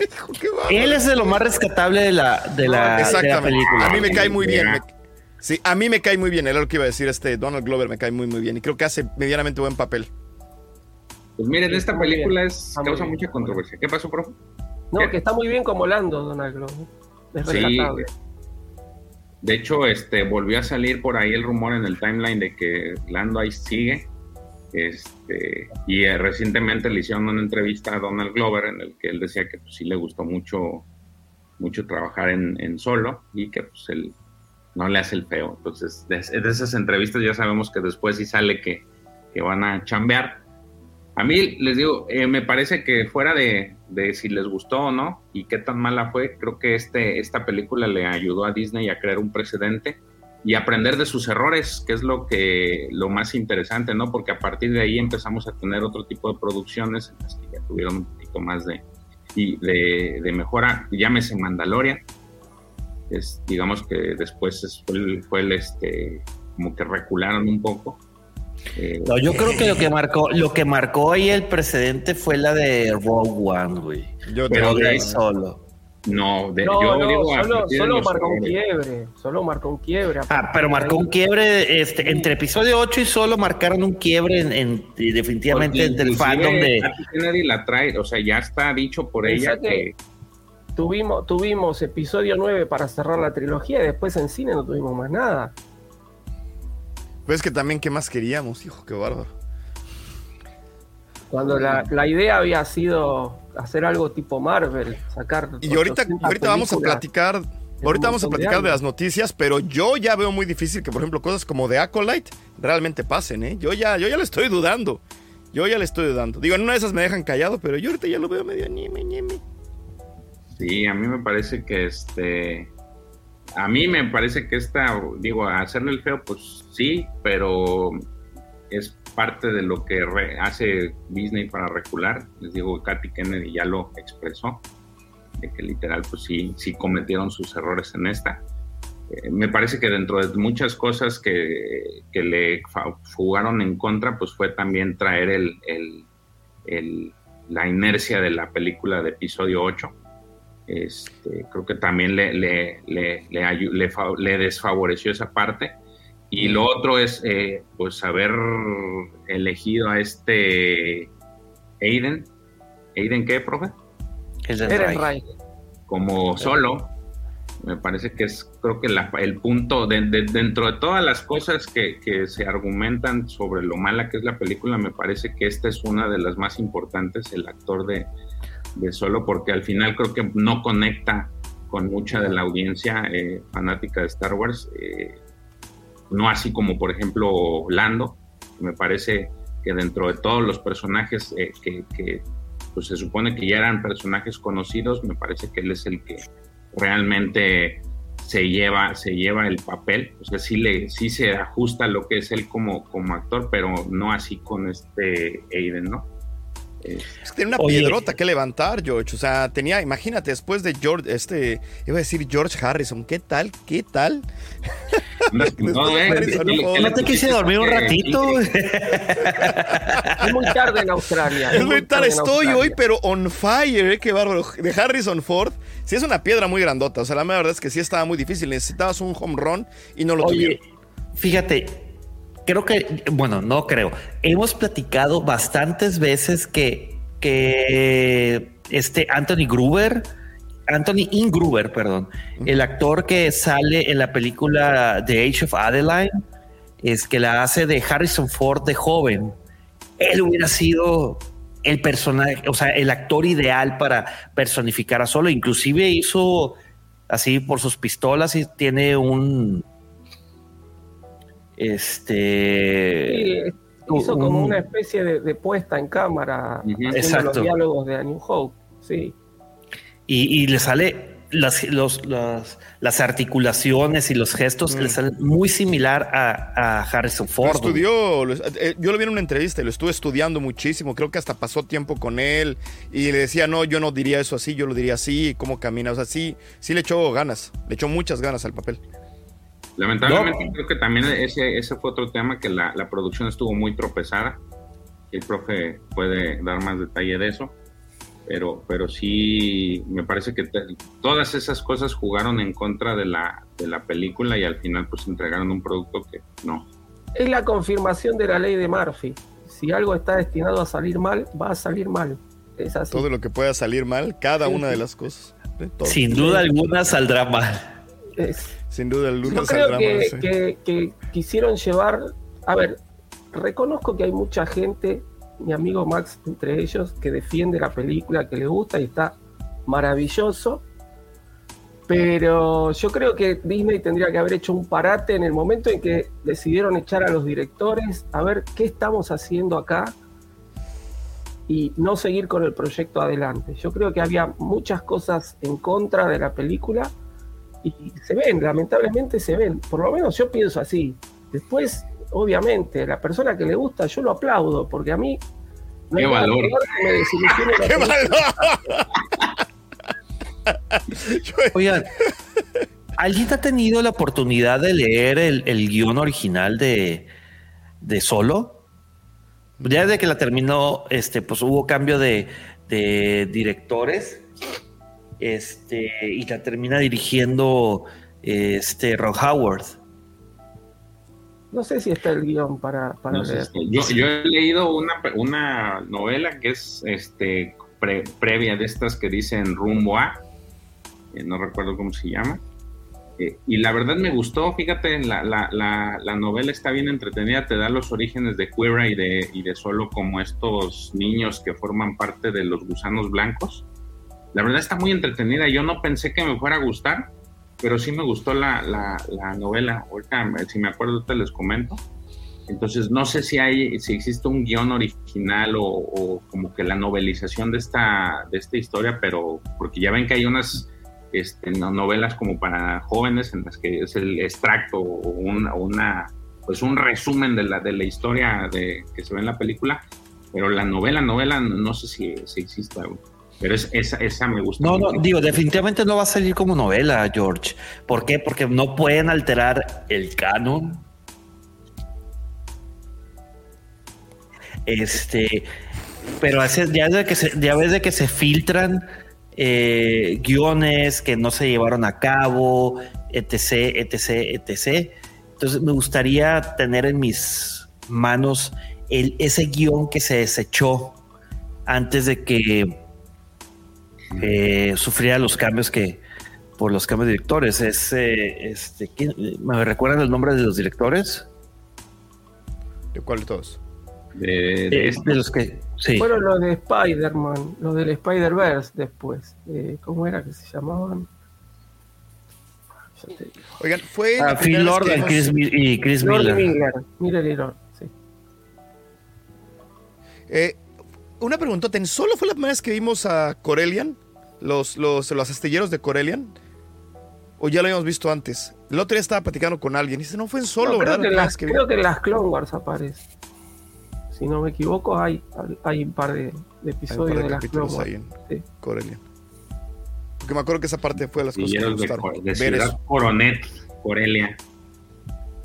S4: Hijo, qué bárbaro.
S6: él es de lo más rescatable de la, de la, de película.
S4: A mí me cae muy bien. Me- sí, a mí me cae muy bien. Era lo que iba a decir. Este Donald Glover me cae muy, muy bien. Y creo que hace medianamente buen papel.
S3: Pues miren, esta
S5: Muy bien.
S3: película es, causa
S5: bien.
S3: mucha controversia. ¿Qué pasó, profe?
S5: No, que está muy bien como Lando, Donald Glover. Es
S3: Sí. De hecho, este volvió a salir por ahí el rumor en el timeline de que Lando ahí sigue. Este, y eh, recientemente le hicieron una entrevista a Donald Glover en el que él decía que pues, sí le gustó mucho, mucho trabajar en, en solo y que pues él no le hace el feo. Entonces, de, de esas entrevistas ya sabemos que después sí sale que, que van a chambear. A mí les digo, eh, me parece que fuera de, de si les gustó o no y qué tan mala fue, creo que este, esta película le ayudó a Disney a crear un precedente y aprender de sus errores, que es lo que lo más interesante, ¿no? Porque a partir de ahí empezamos a tener otro tipo de producciones en las que ya tuvieron un poquito más de, y de, de mejora, llámese Mandalorian. Es, digamos que después es- fue, el, fue el, este, como que recularon un poco. Eh,
S6: No, yo creo que lo que marcó, lo que marcó ahí el precedente fue la de Rogue One, güey.
S4: Yo
S3: Pero de ahí
S6: solo.
S3: no, de,
S5: No,
S3: yo
S5: no,
S3: digo a
S5: solo, solo marcó un quiebre. Solo marcó un quiebre.
S6: Ah, pero marcó un quiebre este, entre episodio 8 y solo marcaron un quiebre en, en- y definitivamente entre el fandom de.
S3: Kennedy la trae, o sea, ya está dicho por ella
S5: que-
S3: que
S5: Tuvimos, tuvimos episodio 9 para cerrar la trilogía y después en cine no tuvimos más nada.
S4: Pues que también, ¿qué más queríamos? Hijo, qué bárbaro.
S5: Cuando la, la idea había sido hacer algo tipo Marvel, sacar.
S4: Y ahorita,
S5: 800
S4: ahorita vamos a platicar. Ahorita vamos a
S5: de
S4: platicar de las noticias, pero yo ya veo muy difícil que, por ejemplo, cosas como de Acolyte realmente pasen, ¿eh? Yo ya, yo ya le estoy dudando. Yo ya le estoy dudando. Digo, en una de esas me dejan callado, pero yo ahorita ya lo veo medio ñeme, ñeme.
S3: Sí, a mí me parece que este. A mí me parece que esta, digo, hacerle el feo, pues sí, pero es parte de lo que hace Disney para recular. Les digo, Katy Kennedy ya lo expresó, de que literal, pues sí, sí cometieron sus errores en esta. Eh, me parece que dentro de muchas cosas que, que le jugaron en contra, pues fue también traer el, el- el- la inercia de la película de episodio 8 este, creo que también le, le, le, le, ayu- le fa- le desfavoreció esa parte. Y lo otro es, eh, pues, haber elegido a este Aiden. ¿Aiden qué, profe?
S6: De
S5: Ehrenreich.
S3: Como solo. Me parece que es, creo que la- el punto, de- de- dentro de todas las cosas que, que se argumentan sobre lo mala que es la película, me parece que esta es una de las más importantes, el actor de, de solo, porque al final creo que no conecta con mucha de la audiencia eh, fanática de Star Wars, eh, no así como por ejemplo Lando, me parece que dentro de todos los personajes eh, que, pues se supone que ya eran personajes conocidos, me parece que él es el que realmente se lleva, se lleva el papel, o sea, sí, le, sí se ajusta lo que es él como, como actor, pero no así con este Aiden, ¿no? Eh,
S4: Es que tiene una
S6: Oye.
S4: piedrota que levantar, George. O sea, tenía, imagínate, después de George, este, iba a decir George Harrison. ¿Qué tal? ¿Qué tal?
S3: ¿eh?
S4: Después de Harrison,
S3: ¿Qué le- qué le
S6: No te quise dormir un ratito.
S5: Es muy tarde en Australia.
S4: Es muy tarde, estoy
S5: Australia.
S4: hoy, pero on fire, ¿eh? qué bárbaro. De Harrison Ford, sí es una piedra muy grandota. O sea, la verdad es que sí estaba muy difícil. Necesitabas un home run y no lo
S6: Oye,
S4: tuvieron.
S6: fíjate, creo que, bueno, no creo. Hemos platicado bastantes veces que, que este Anthony Gruber, Anthony Ingruber, perdón, el actor que sale en la película The Age of Adeline, es que la hace de Harrison Ford de joven. Él hubiera sido el personaje, o sea, el actor ideal para personificar a Solo. Inclusive hizo así por sus pistolas y tiene un este
S5: Sí, hizo
S6: un-
S5: como una especie de, de puesta en cámara haciendo
S6: Exacto.
S5: los diálogos de A New Hope. Sí.
S6: y, y le sale las, los- las- las articulaciones y los gestos
S4: Mm.
S6: le salen muy similar a, a Harrison
S4: Lo
S6: Ford.
S4: estudió, lo- eh, yo lo vi en una entrevista y lo estuve estudiando muchísimo. Creo que hasta pasó tiempo con él y le decía, no, yo no diría eso así, yo lo diría así, cómo camina. O sea, sí, sí le echó ganas, le echó muchas ganas al papel.
S3: Lamentablemente creo que también ese, ese fue otro tema que la, la producción estuvo muy tropezada. El profe puede dar más detalle de eso. Pero, pero sí, me parece que te- todas esas cosas jugaron en contra de la, de la película y al final pues entregaron un producto que no.
S5: Es la confirmación de la ley de Murphy. Si algo está destinado a salir mal, va a salir mal. Es así.
S4: Todo lo que pueda salir mal, cada
S5: Sí,
S4: una de las cosas. Todo.
S6: Sin duda alguna saldrá mal.
S5: Es-
S4: Sin duda, el
S5: Yo
S4: lunes
S5: creo que,
S4: mal, sí.
S5: que- que quisieron llevar. A ver, reconozco que hay mucha gente, mi amigo Max entre ellos, que defiende la película, que le gusta y está maravilloso. Pero yo creo que Disney tendría que haber hecho un parate en el momento en que decidieron echar a los directores, a ver qué estamos haciendo acá y no seguir con el proyecto adelante. Yo creo que había muchas cosas en contra de la película y se ven, lamentablemente se ven. Por lo menos yo pienso así. Después, obviamente, la persona que le gusta, yo lo aplaudo, porque a mí no
S3: Qué valor.
S5: que me
S4: ¡Qué! Yo-
S6: Oigan, ¿alguien ha tenido la oportunidad de leer el, el guion original de, de Solo? Ya desde que la terminó, este, pues hubo cambio de, de directores. Este, y la termina dirigiendo este Ron Howard.
S5: No sé si está el guion para, para
S3: No
S5: leer.
S3: yo, yo he leído una, una novela que es este pre- previa de estas que dicen rumbo a, eh, no recuerdo cómo se llama. Eh, y la verdad me gustó, fíjate, la, la, la, la novela está bien entretenida, te da los orígenes de Queera y de, y de Solo como estos niños que forman parte de los gusanos blancos. La verdad está muy entretenida, yo no pensé que me fuera a gustar, pero sí me gustó la, la, la novela. Ahorita, si me acuerdo, te les comento. Entonces, no sé si hay, si existe un guion original o, o como que la novelización de esta, de esta historia, pero porque ya ven que hay unas este, no- novelas como para jóvenes en las que es el extracto o una, una pues un resumen de la, de la historia de, que se ve en la película, pero la novela, novela, no sé si, si exista, güey. Pero es, esa, esa me gusta.
S6: No, no, digo, definitivamente no va a salir como novela, George. ¿Por qué? Porque no pueden alterar el canon. Este, pero hace- ya desde que se, ya ves de que se filtran eh, guiones que no se llevaron a cabo, etc, etc, etc. Entonces me gustaría tener en mis manos el, ese guion que se desechó antes de que eh, sufriera los cambios que por los cambios de directores. Es eh, este, ¿quién- ¿me recuerdan el nombre de los directores?
S4: ¿De cuál todos?
S3: De, de
S6: Eh,
S3: este.
S6: de los que sí.
S5: Fueron los de Spider-Man, los del Spider-Verse después. Eh, ¿Cómo era que se llamaban? Ya te digo.
S4: Oigan, fue.
S6: Ah, Phil Lord
S4: que
S6: y Chris, y Chris Miller.
S5: Miller. Miller y Lord, sí.
S4: Eh, una preguntota, ¿en solo fue la primera vez que vimos a Corellian? Los, los, los astilleros de Corellian. ¿O ya lo habíamos visto antes? El otro día estaba platicando con alguien y dice, no fue en solo,
S5: No,
S4: ¿verdad?
S5: creo, que las,
S4: que vi-
S5: creo que en las Clone Wars aparece. Si no me equivoco, hay, hay un par de, de episodios
S4: par
S5: de,
S4: de
S5: las Clone
S4: capítulos
S5: Wars.
S4: ahí en
S5: Sí.
S4: Corellian. Porque me acuerdo que esa parte fue de las cosas que me
S3: Astilleros de,
S4: gustaron.
S3: De
S4: ver eso.
S3: Coronet, Corelia.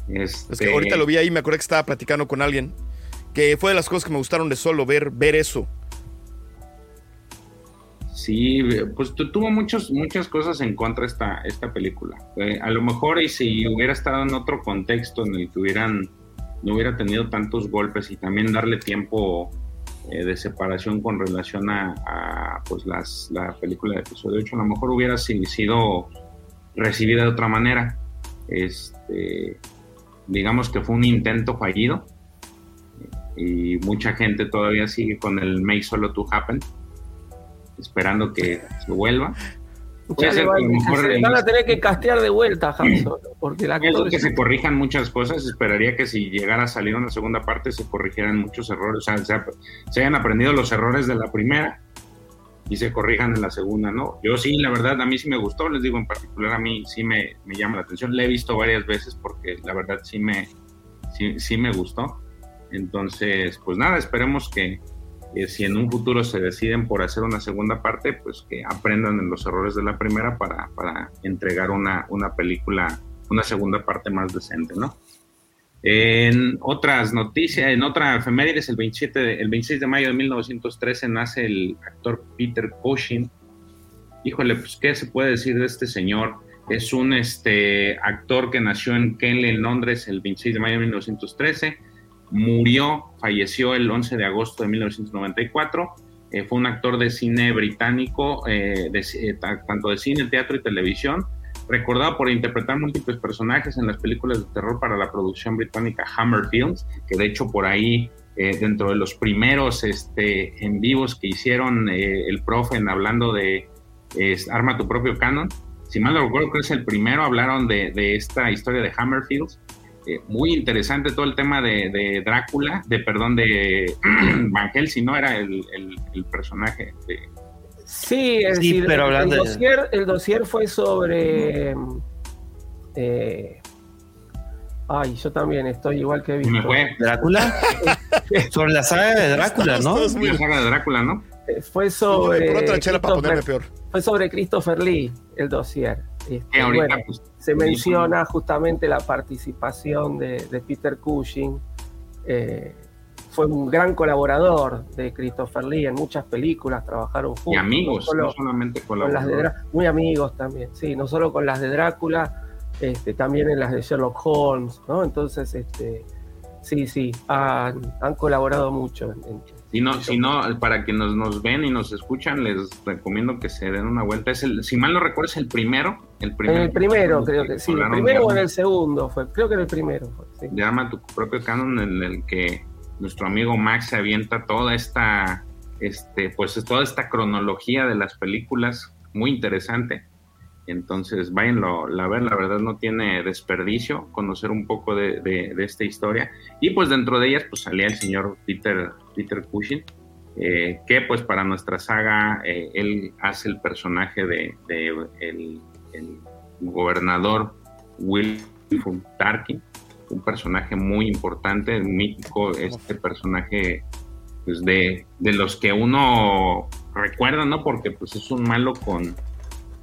S4: Es
S3: Este,
S4: que ahorita lo vi ahí, me acuerdo que estaba platicando con alguien. Que fue de las cosas que me gustaron de solo, ver, ver eso.
S3: Sí, pues tu- tuvo muchos, muchas cosas en contra esta, esta película. Eh, a lo mejor y si hubiera estado en otro contexto en el que hubieran, no hubiera tenido tantos golpes y también darle tiempo eh, de separación con relación a, pues las, la película de episodio 8, a lo mejor hubiera si- sido recibida de otra manera. Este, digamos que fue un intento fallido y mucha gente todavía sigue con el Make Solo to Happen esperando que se vuelva.
S5: Ya
S3: ser
S5: le van,
S3: que a lo mejor
S5: se van a tener que castear de vuelta a Han Solo, porque
S3: Eso
S5: actor
S3: que
S5: es-
S3: se corrijan muchas cosas, esperaría que si llegara a salir una segunda parte se corrigieran muchos errores, o sea, se, se hayan aprendido los errores de la primera y se corrijan en la segunda, ¿no? Yo sí, la verdad, a mí sí me gustó, les digo en particular, a mí sí me, me llama la atención. La he visto varias veces porque la verdad sí me, sí, sí me gustó. Entonces, pues nada, esperemos que si en un futuro se deciden por hacer una segunda parte, pues que aprendan en los errores de la primera para, para entregar una, una película, una segunda parte más decente, ¿no? En otras noticias, en otra efemérides, el, 27 de- el 26 de mayo de 1913 nace el actor Peter Cushing. Híjole, pues, ¿qué se puede decir de este señor? Es un este, actor que nació en Kenley, en Londres, el 26 de mayo de 1913. Murió, falleció el 11 de agosto de 1994. Eh, fue un actor de cine británico, eh, de eh, ta- tanto de cine, teatro y televisión recordado por interpretar múltiples personajes en las películas de terror para la producción británica Hammer Films, que de hecho por ahí, eh, dentro de los primeros este, en vivos que hicieron eh, el profe en hablando de Arma tu propio canon, si mal no recuerdo, creo que es el primero, hablaron de, de esta historia de Hammer Films. Eh, muy interesante todo el tema de, de Drácula, de perdón, de Van Helsing, ¿no? Era el, el- el personaje de,
S5: Sí, es
S6: Sí,
S5: decir,
S6: pero
S5: el,
S6: hablando de-
S5: dossier, el dossier fue sobre. eh, ay, yo también estoy igual que
S3: me
S5: Víctor.
S3: fue
S6: ¿Drácula? Sobre la saga de Drácula, ¿no?
S3: La saga de Drácula, ¿no?
S5: Eh, Fue sobre.
S4: por otra chela para ponerme
S5: Christopher-
S4: peor.
S5: Fue sobre Christopher Lee, el dossier. Este,
S3: ahorita,
S5: bueno,
S3: pues,
S5: se menciona justamente la participación de, de Peter Cushing. eh, fue un gran colaborador de Christopher Lee en muchas películas, trabajaron juntos.
S3: y amigos,
S5: no solo
S3: no solamente
S5: con las de
S3: colaboradores.
S5: Muy amigos también, sí, no solo con las de Drácula, este, también en las de Sherlock Holmes, ¿no? Entonces, este, sí, sí, han, han colaborado mucho. en- en-
S3: Si no, si no, para que nos, nos ven y nos escuchan, les recomiendo que se den una vuelta. Es el, si mal no recuerdo, es el primero. El
S5: en
S3: primero,
S5: el primero, creo que sí, el primero o en el segundo fue, creo que en el primero fue, sí.
S3: Llama tu propio canon en el que nuestro amigo Max se avienta toda esta, este, pues es toda esta cronología de las películas, muy interesante. Entonces, váyanlo a ver, la verdad no tiene desperdicio conocer un poco de, de- de esta historia. Y pues dentro de ellas, pues salía el señor Peter, Peter Cushing, eh, que pues para nuestra saga, eh, él hace el personaje de, de el, el gobernador Wilford Tarkin, un personaje muy importante, mítico, este personaje pues de, de los que uno recuerda, ¿no? Porque pues es un malo con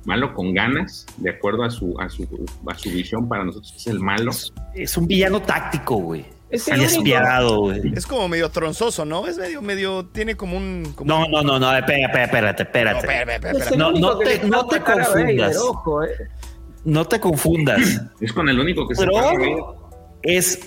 S3: malo con ganas, de acuerdo a su, a su, a su visión, para nosotros es el malo.
S6: Es un villano táctico, güey.
S5: Es el
S6: despiadado, güey.
S4: Es como medio tronzoso, ¿no? Es medio, medio, tiene como un... como
S6: No,
S4: un-
S6: no, no, no, espera, espera, espérate,
S4: No,
S6: espérate.
S5: es el
S6: No, te- no te confundas.
S5: ojo, eh.
S6: No te confundas.
S3: Es con el único que se.
S6: Pero es.
S4: Ok,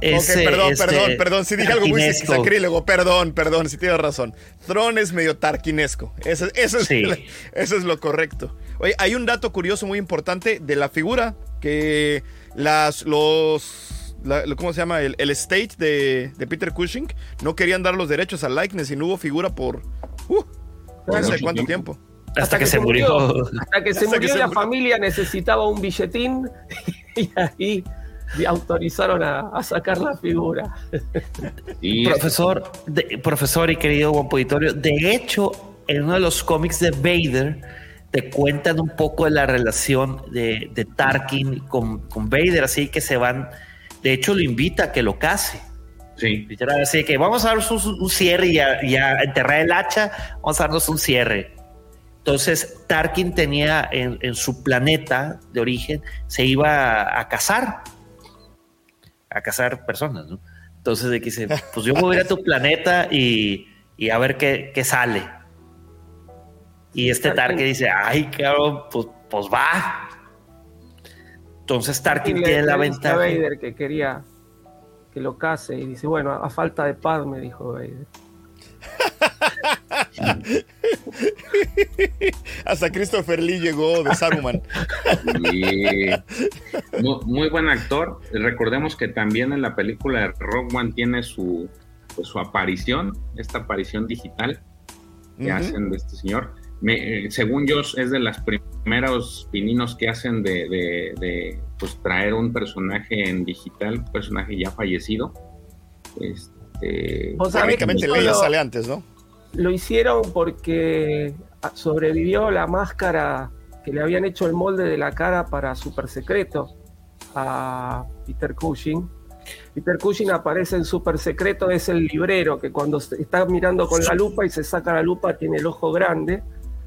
S6: es, eh,
S4: perdón,
S6: este,
S4: perdón, perdón. Si dije algo muy sacrílego, perdón, perdón, si tienes razón. Tron es medio tarquinesco. Eso, eso, es,
S6: Sí.
S4: eso es lo correcto. Oye, hay un dato curioso muy importante de la figura que las, los, la- ¿cómo se llama? El, el estate de, de Peter Cushing no querían dar los derechos al likeness y no hubo figura por, uh, no sé cuánto
S3: tiempo.
S6: Hasta, que, se murió.
S5: Hasta que se
S4: Hasta que
S5: murió
S4: se
S5: la
S4: murió.
S5: familia necesitaba un billetín y ahí autorizaron a, a sacar la figura.
S3: Y
S6: Profesor, de- profesor y querido buen auditorio, de hecho, en uno de los cómics de Vader te cuentan un poco de la relación de, de Tarkin con, con Vader, así que se van. De hecho, lo invita a que lo case.
S3: sí,
S6: así que vamos a darnos un, un cierre y a, y a enterrar el hacha, vamos a darnos un cierre. Entonces, Tarkin tenía en, en su planeta de origen, se iba a, a cazar, a cazar personas, ¿no? Entonces, de que dice, pues yo voy a ir a tu planeta y, y a ver qué, qué sale. Y este Tarkin dice, ay, cabrón, pues, pues va. Entonces Tarkin tiene la ventaja.
S5: Vader que quería que lo case y dice, bueno, a falta de paz, me dijo Vader.
S4: Hasta Christopher Lee llegó de Saruman.
S3: y muy, muy buen actor. Recordemos que también en la película de Rock One tiene su, pues, su aparición, esta aparición digital que hacen de este señor. Me- eh, según yo, es de los primeros pininos que hacen de, de- de, pues, traer un personaje en digital, un personaje ya fallecido. Este,
S5: O sea,
S4: Técnicamente
S5: Solo-
S4: Leia sale antes, ¿no?
S5: lo hicieron porque sobrevivió la máscara que le habían hecho el molde de la cara para Super Secreto a Peter Cushing. Peter Cushing aparece en Super Secreto, es el librero que cuando está mirando con la lupa y se saca la lupa tiene el ojo grande.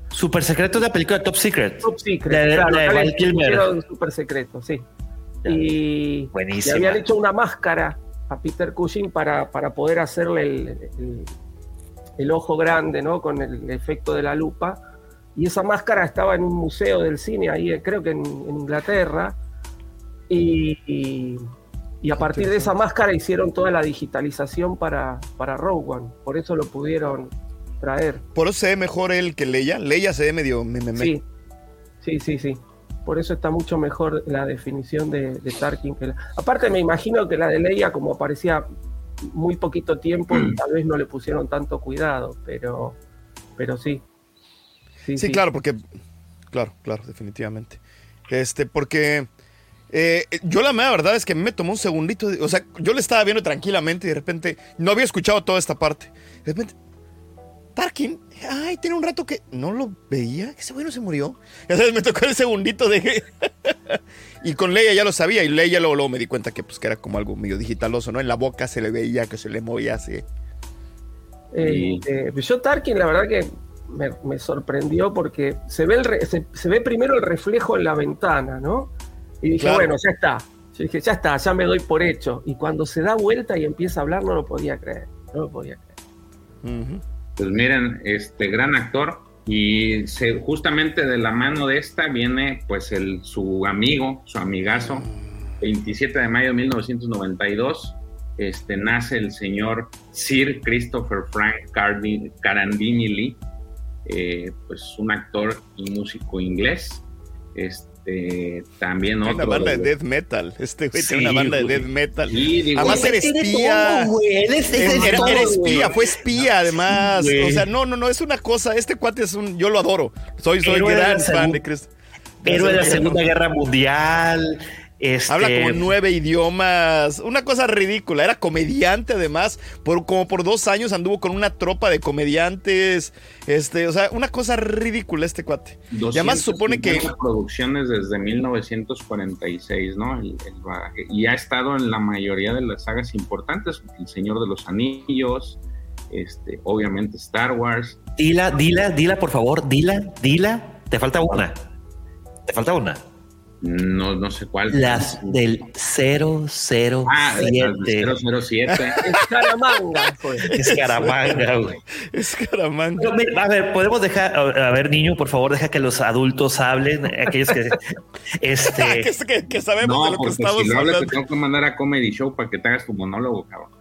S6: Super Secreto de la película Top Secret.
S5: Top Secret, claro, Super Secreto, sí. Y le habían hecho una máscara a Peter Cushing para, para poder hacerle el, el, ojo grande, ¿no? Con el efecto de la lupa. Y esa máscara estaba en un museo del cine, ahí creo que en, Inglaterra. Y, y, a partir de esa máscara hicieron toda la digitalización para, para Rogue One. Por eso lo pudieron traer.
S4: Por eso se ve mejor él que Leia. Leia se ve medio...
S5: Sí, sí, sí, sí por eso está mucho mejor la definición de, Tarkin que la... Aparte me imagino que la de Leia, como aparecía muy poquito tiempo, tal vez no le pusieron tanto cuidado, pero, pero sí.
S4: Sí, claro, porque... Claro, claro, definitivamente. Este, porque... Eh, yo la verdad es que me tomó un segundito, o sea, yo le estaba viendo tranquilamente y de repente no había escuchado toda esta parte. De repente, Tarkin, ay, tiene un rato que no lo veía, que ese güey no se murió. Ya sabes, me tocó el segundito de... y con Leia ya lo sabía, y Leia luego, luego me di cuenta que, pues, que era como algo medio digitaloso, ¿no? En la boca se le veía que se le movía así.
S5: Eh, yo Tarkin, la verdad que me, sorprendió porque se ve, el se, ve primero el reflejo en la ventana, ¿no? Y dije, bueno, ya está. Yo dije, ya está, ya me doy por hecho. Y cuando se da vuelta y empieza a hablar, no lo podía creer. No lo podía creer.
S3: Pues miren, este gran actor y justamente de la mano de esta viene pues el, su amigo, su amigazo, 27 de mayo de 1992, este, nace el señor Sir Christopher Frank Carandini Lee, eh, pues un actor y músico inglés. Este, este, también otro.
S4: Una banda de, death metal. Este güey tiene una banda de death metal. además era espía. era, espía, fue espía además. O sea, no, no, no, es una cosa. Este cuate es un. Yo lo adoro. Soy, soy gran fan de Chris.
S6: Héroe de la Segunda Guerra Mundial. Este...
S4: Habla como nueve idiomas. Una cosa ridícula. Era comediante además. Por, como por dos años anduvo con una tropa de comediantes. Este, o sea, una cosa ridícula este cuate.
S3: Y además supone que. producciones desde 1946, ¿no? y ha estado en la mayoría de las sagas importantes. El Señor de los Anillos. Este, obviamente Star Wars.
S6: Dila, dila, dila, por favor. Dila, dila. Te falta una. Te falta una.
S3: No, no sé cuál.
S6: Las del 007.
S3: Ah, las del 007.
S5: Escaramanga, pues.
S6: Escaramanga, güey.
S4: Escaramanga.
S6: A ver, podemos dejar, a ver, niño, por favor, deja que los adultos hablen, aquellos que, este...
S4: que, que, sabemos de lo que estamos
S3: si hablando. te tengo que mandar a Comedy Show para que te hagas tu monólogo, cabrón.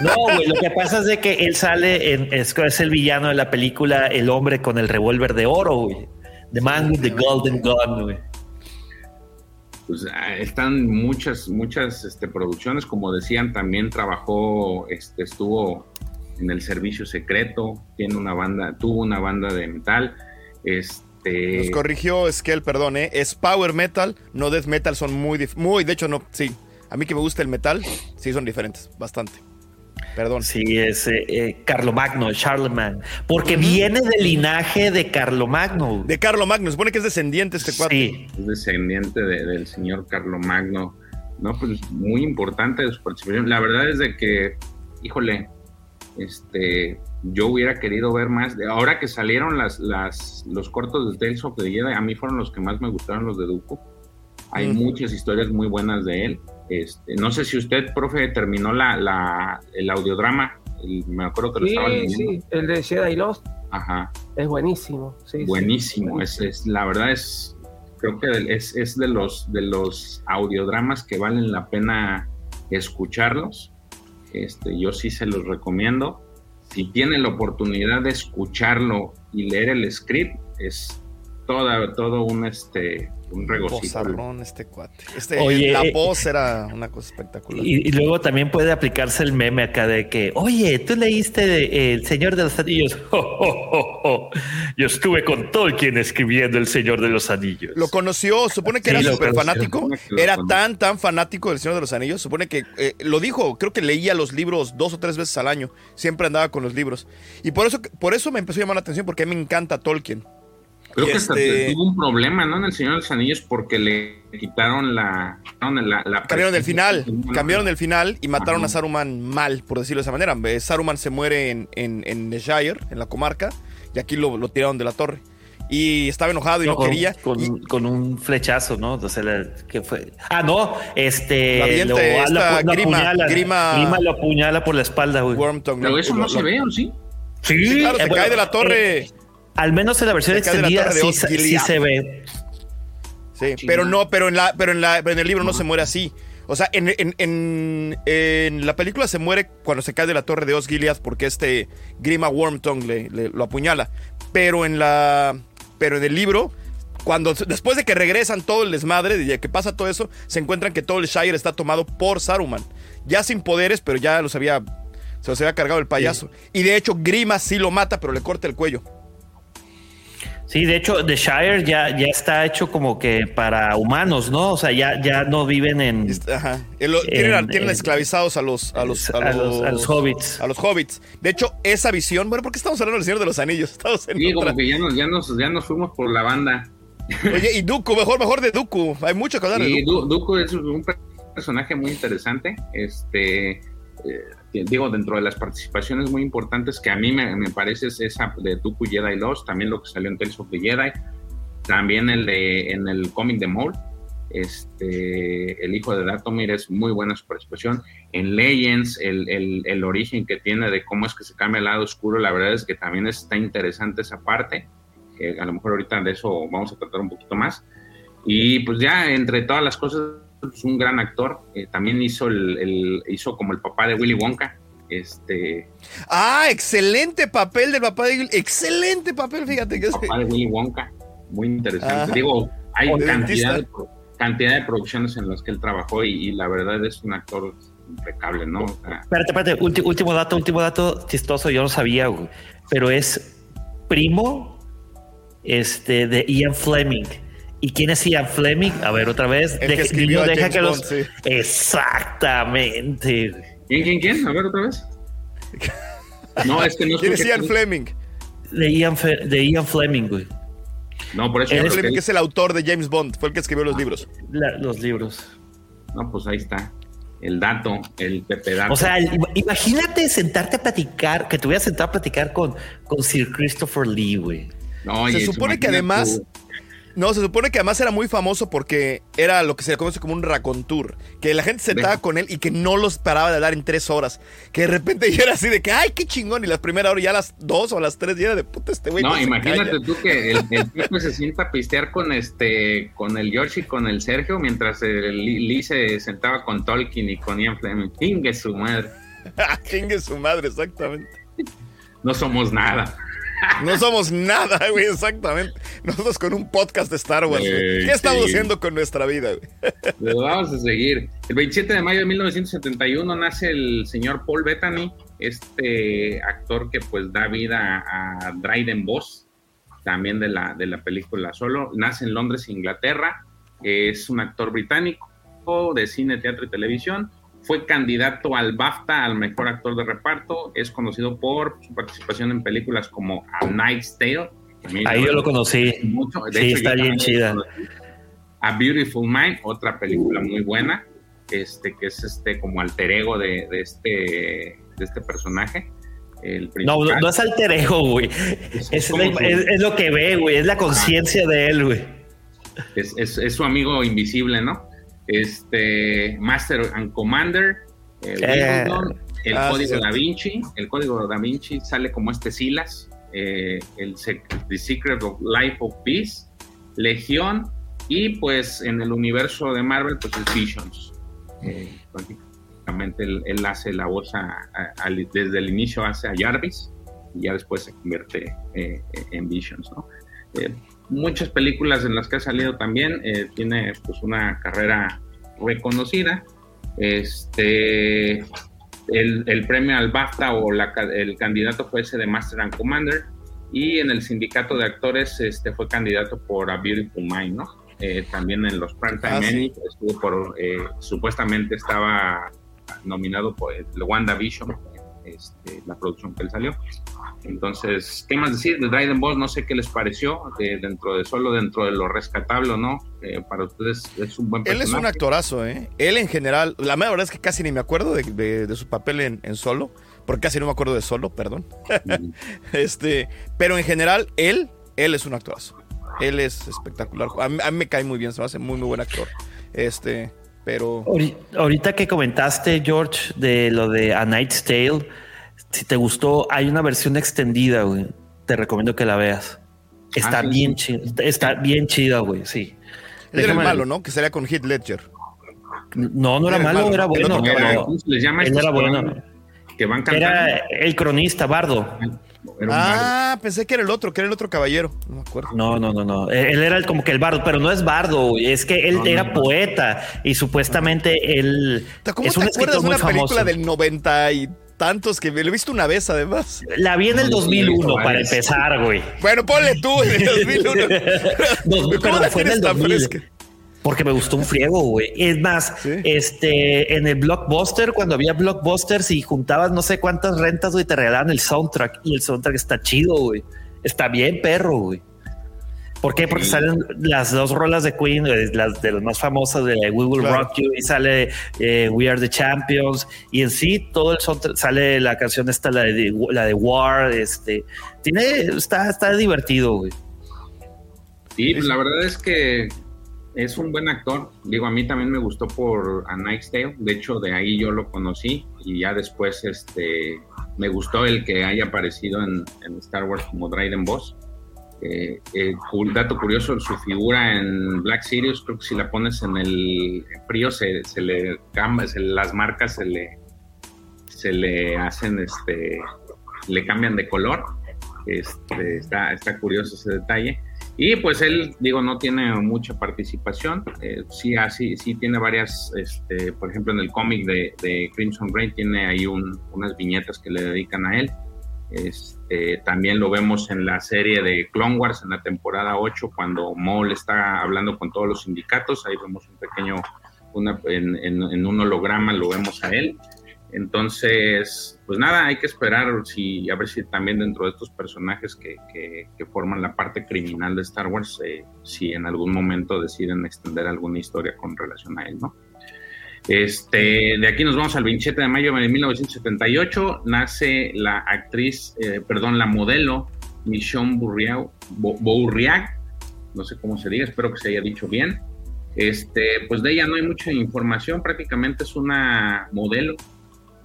S6: No, güey, lo que pasa es de que él sale, en, es, es el villano de la película El hombre con el revólver de oro, güey. The Man with the Golden Gun, güey
S3: pues ah, están muchas, muchas este, producciones, como decían, también trabajó, este, estuvo en el servicio secreto, tiene una banda, tuvo una banda de metal, este...
S4: Nos corrigió Skell, perdón, ¿eh? es power metal, no death metal, son muy, muy, de hecho no, sí, a mí que me gusta el metal, sí son diferentes, bastante. Perdón.
S6: Sí, es eh, eh, Carlomagno, Charlemagne. Porque viene del linaje de Carlomagno.
S4: De Carlomagno, supone que es descendiente este cuadro.
S3: Sí. Es descendiente del señor Carlomagno. No, pues muy importante de su participación. La verdad es de que, híjole, este, yo hubiera querido ver más. De, ahora que salieron las, las, los cortos de Tales of the Jedi, a mí fueron los que más me gustaron los de Duco. Hay muchas historias muy buenas de él. Este, no sé si usted, profe, terminó la, el audiodrama. me acuerdo que lo estaba leyendo.
S5: Sí, el de Jedi Lost.
S3: Ajá.
S5: Es buenísimo.
S3: buenísimo. Es, la verdad es, creo que es, es, de, los, de los audiodramas que valen la pena escucharlos. Este, yo sí se los recomiendo. Si tiene la oportunidad de escucharlo y leer el script, es toda, todo un este un regocijo.
S4: Pozarrón este cuate. Este,
S6: Oye,
S4: la
S6: eh,
S4: voz era una cosa espectacular.
S6: Y, y luego también puede aplicarse el meme acá de que, oye, tú leíste de- El Señor de los Anillos. Yo estuve con Tolkien escribiendo El Señor de los Anillos.
S4: Lo conoció, supone que
S6: Sí,
S4: era súper fanático. Era tan, tan fanático del Señor de los Anillos. Supone que eh, lo dijo, creo que leía los libros dos o tres veces al año. Siempre andaba con los libros. Y por eso, por eso me empezó a llamar la atención, porque a mí me encanta Tolkien.
S3: Creo
S4: Y
S3: que hasta
S4: este-
S3: tuvo un problema, ¿no? En el Señor de los Anillos porque le quitaron la. no, la, la
S4: Cambiaron del final, cambiaron del final y mataron
S3: Ajá.
S4: a Saruman mal, por decirlo de esa manera. Eh, Saruman se muere en, en, en Shire, en la comarca, y aquí lo, lo tiraron de la torre. Y estaba enojado y no,
S6: con,
S4: quería.
S6: con,
S4: y-
S6: con un flechazo, ¿no? O sea, la- ¿qué fue? Ah, no, este. Lo-
S4: esta
S6: la- lo
S4: Grima-
S6: apuñala,
S4: Grima-
S6: Grima lo apuñala por la espalda, güey.
S4: Wormtongue,
S3: Pero eso
S4: lo-
S3: no se
S4: lo-
S3: ve, ¿o sí?
S6: Sí,
S4: Sí, claro,
S6: eh,
S4: se
S6: bueno,
S4: cae de la torre.
S6: eh, al menos en la versión extendida sí, se- sí se ve.
S4: Sí, pero no, pero en la, pero en la, en el libro no se muere así. O sea, en, en, en, en la película se muere cuando se cae de la torre de Osgiliath porque este Grima Wormtongue le, le- lo apuñala. Pero en la, pero en el libro, cuando después de que regresan todo el desmadre, de que pasa todo eso, se encuentran que todo el Shire está tomado por Saruman, ya sin poderes, pero ya los había, se los había cargado el payaso. Y de hecho Grima sí lo mata, pero le corta el cuello.
S6: Sí, de hecho, The Shire ya, ya está hecho como que para humanos, ¿no? O sea, ya, ya no viven en.
S4: Ajá. Tienen,
S6: En-
S4: tienen
S6: en-
S4: esclavizados a los, a los,
S6: a los- a los hobbits.
S4: A los hobbits. De hecho, esa visión. Bueno, ¿por qué estamos hablando del Señor de los Anillos? Estamos en
S3: Sí,
S4: otra.
S3: como que ya nos, ya nos, ya nos fuimos por la banda.
S4: Oye, y Dooku, mejor, mejor de Dooku. Hay mucho que hablar de
S3: Y
S4: Dooku.
S3: Es un per- personaje muy interesante. Este, eh, digo, dentro de las participaciones muy importantes que a mí me, me parece es esa de Dooku Jedi Lost, también lo que salió en Tales of the Jedi, también el de en el cómic de Maul. Este, el hijo de Datomir es muy buena su participación. En Legends, el, el- el origen que tiene de cómo es que se cambia el lado oscuro, la verdad es que también está interesante esa parte. a lo mejor ahorita de eso vamos a tratar un poquito más. Y pues ya entre todas las cosas, es un gran actor. Eh, también hizo el, el- hizo como el papá de Willy Wonka. Este
S4: Ah, excelente papel del papá de Excelente papel, fíjate que es.
S3: papá de Willy Wonka. Muy interesante.
S4: Ajá.
S3: Digo, hay cantidad de, cantidad de producciones en las que él trabajó y, y la verdad es un actor impecable, ¿no? O sea,
S6: Espérate, espérate, ulti- último dato, último dato chistoso, yo no sabía, güey. Pero es primo este, de Ian Fleming. ¿Y quién es Ian Fleming? A ver, otra vez.
S4: El que
S6: Deja-
S4: escribió
S6: niño,
S4: a
S6: deja
S4: James
S6: que los-
S4: sí.
S6: Exactamente.
S3: ¿Quién, quién, quién? A ver otra vez. No, es que no
S4: ¿Quién es Ian Fleming?
S6: De Ian, Fe- de Ian Fleming, güey.
S3: No, por eso.
S4: Ian Fleming
S3: que-
S4: es el autor de James Bond. Fue el que escribió los libros.
S6: La- los libros.
S3: No, pues ahí está. El dato, el Pepe Dato.
S6: O sea, im- imagínate sentarte a platicar, que te voy a sentar a platicar con, con Sir Christopher Lee, güey.
S3: No,
S4: se supone que además-
S3: tú-
S4: No, se supone que además era muy famoso porque era lo que se le conoce como un racontur. Que la gente se sentaba con él y que no los paraba de hablar en tres horas. Que de repente ya era así de que, ay, qué chingón. Y la primera hora ya a las dos o a las tres ya era de puta este güey.
S3: No, imagínate
S4: calla".
S3: tú que el, el Pepe se sienta a pistear con este, con el George y con el Sergio, mientras el Lee, Lee se sentaba con Tolkien y con Ian Fleming. Chingue su madre.
S4: Chingue su madre, exactamente.
S3: No somos nada.
S4: No somos nada, güey, exactamente. Nosotros con un podcast de Star Wars, güey. ¿Qué estamos haciendo con nuestra vida, güey?
S3: Pero vamos a seguir. El 27 de mayo de 1971 nace el señor Paul Bettany, este actor que pues da vida a Dryden Boss, también de la, de la película Solo. Nace en Londres, Inglaterra. Es un actor británico de cine, teatro y televisión. Fue candidato al BAFTA al mejor actor de reparto. Es conocido por su participación en películas como A Knight's Tale.
S6: Ahí yo lo conocí.
S3: mucho. De
S6: Sí,
S3: hecho,
S6: está bien chida.
S3: A Beautiful Mind, otra película muy buena, este, que es este como alter ego de, de este, de este personaje. El
S6: No, no, no es alter ego, güey.
S3: Es-
S6: Es, la- lo que ve, güey. Es la conciencia de él, güey.
S3: es su amigo invisible, ¿no? Este, Master and Commander, eh,
S6: Eh,
S3: el
S4: ah, sí,
S3: código
S4: cierto.
S3: da Vinci, el código da Vinci sale como este Silas, eh, el Sec- The Secret of Life of Peace, Legión, y pues en el universo de Marvel, pues es Visions. Eh, prácticamente él, él hace la voz a- a- al- desde el inicio hace a Jarvis y ya después se convierte eh, en Visions, ¿no? Eh, muchas películas en las que ha salido también. eh, tiene pues una carrera reconocida. Este, el, el premio al BAFTA o la el candidato fue ese de Master and Commander. Y en el sindicato de actores este, fue candidato por A Beautiful Mind, ¿no? Eh, también en los Primetime
S4: Ah, sí.
S3: Emmy estuvo por, eh, supuestamente estaba nominado por el WandaVision, este, la producción que él salió. Entonces, ¿qué más decir de Dryden Boss? No sé qué les pareció, eh, dentro de solo dentro de lo rescatable o no. eh, para ustedes es un buen
S4: Él
S3: personaje.
S4: es un actorazo, ¿eh? Él en general, la mera verdad es que casi ni me acuerdo de, de- de su papel en, en solo, porque casi no me acuerdo de solo, perdón. este, pero en general, él, él es un actorazo. Él es espectacular. A mí, a mí me cae muy bien, se me hace muy, muy buen actor. Este, pero.
S6: Ahori- Ahorita que comentaste, George, de lo de A Night's Tale, si te gustó, hay una versión extendida, güey. Te recomiendo que la veas. Está
S3: Ah,
S6: bien
S3: sí.
S6: chida, está bien chida, güey, sí.
S4: Él era el malo, ¿no? Que sería con Heath Ledger.
S6: No, no era malo,
S4: malo,
S6: era bueno. no,
S4: era-
S6: no.
S3: ¿Cómo se les llama?
S6: Él era bueno.
S3: Que van cantando.
S6: Era el cronista, Bardo.
S4: Ah, pensé que era el otro, que era el otro caballero. No me acuerdo.
S6: No, no, no, no. Él era el- como que el bardo, pero no es bardo, güey. es que él
S3: No,
S6: era
S3: no.
S6: poeta y supuestamente él
S4: ¿Cómo
S6: es
S4: te
S6: un
S4: acuerdas de una
S6: famoso.
S4: película del noventa y tantos que me lo he visto una vez además?
S6: La vi en el
S3: No,
S6: 2001
S3: no,
S6: para empezar, güey.
S4: Bueno, ponle tú en el 2001.
S6: Dos-
S4: ¿Cómo
S6: perdón,
S4: la
S6: fue en el
S4: tan
S6: 2000.
S4: fresca?
S6: Porque me gustó un friego, güey. Es más,
S4: Sí.
S6: este, en el Blockbuster, cuando había Blockbusters y juntabas no sé cuántas rentas, güey, te regalaban el soundtrack y el soundtrack está chido, güey. Está bien, perro, güey. ¿Por qué? Porque
S3: Sí.
S6: salen las dos rolas de Queen, eh, las de las más famosas de We Will
S4: Claro.
S6: Rock You y sale eh, We Are the Champions y en sí todo el soundtrack sale la canción esta, la de, la de War, este, tiene, está, está divertido, güey.
S3: Sí, pues la verdad es que es un buen actor. Digo, a mí también me gustó por A Night's Tale. De hecho, de ahí yo lo conocí y ya después este, me gustó el que haya aparecido en, en Star Wars como Dryden Boss. Eh, eh, un dato curioso, su figura en Black Series, creo que si la pones en el frío se, le cambia, se- las marcas se le, se le hacen, este, le cambian de color. Este, está, está curioso ese detalle. Y pues él, digo, no tiene mucha participación. eh, sí, así, sí tiene varias, este, por ejemplo, en el cómic de, Crimson Reign tiene ahí un- unas viñetas que le dedican a él. Este, también lo vemos en la serie de Clone Wars en la temporada 8, cuando Maul está hablando con todos los sindicatos. Ahí vemos un pequeño, una, en, en- en un holograma lo vemos a él. Entonces, pues nada, hay que esperar si, a ver si también dentro de estos personajes que, que- que forman la parte criminal de Star Wars, eh, si en algún momento deciden extender alguna historia con relación a él, ¿no? Este, de aquí nos vamos al 27 de mayo de 1978, nace la actriz, eh, perdón, la modelo Michonne Bourriac, Bo- Bourriac, no sé cómo se diga, espero que se haya dicho bien. Este, pues de ella no hay mucha información, prácticamente es una modelo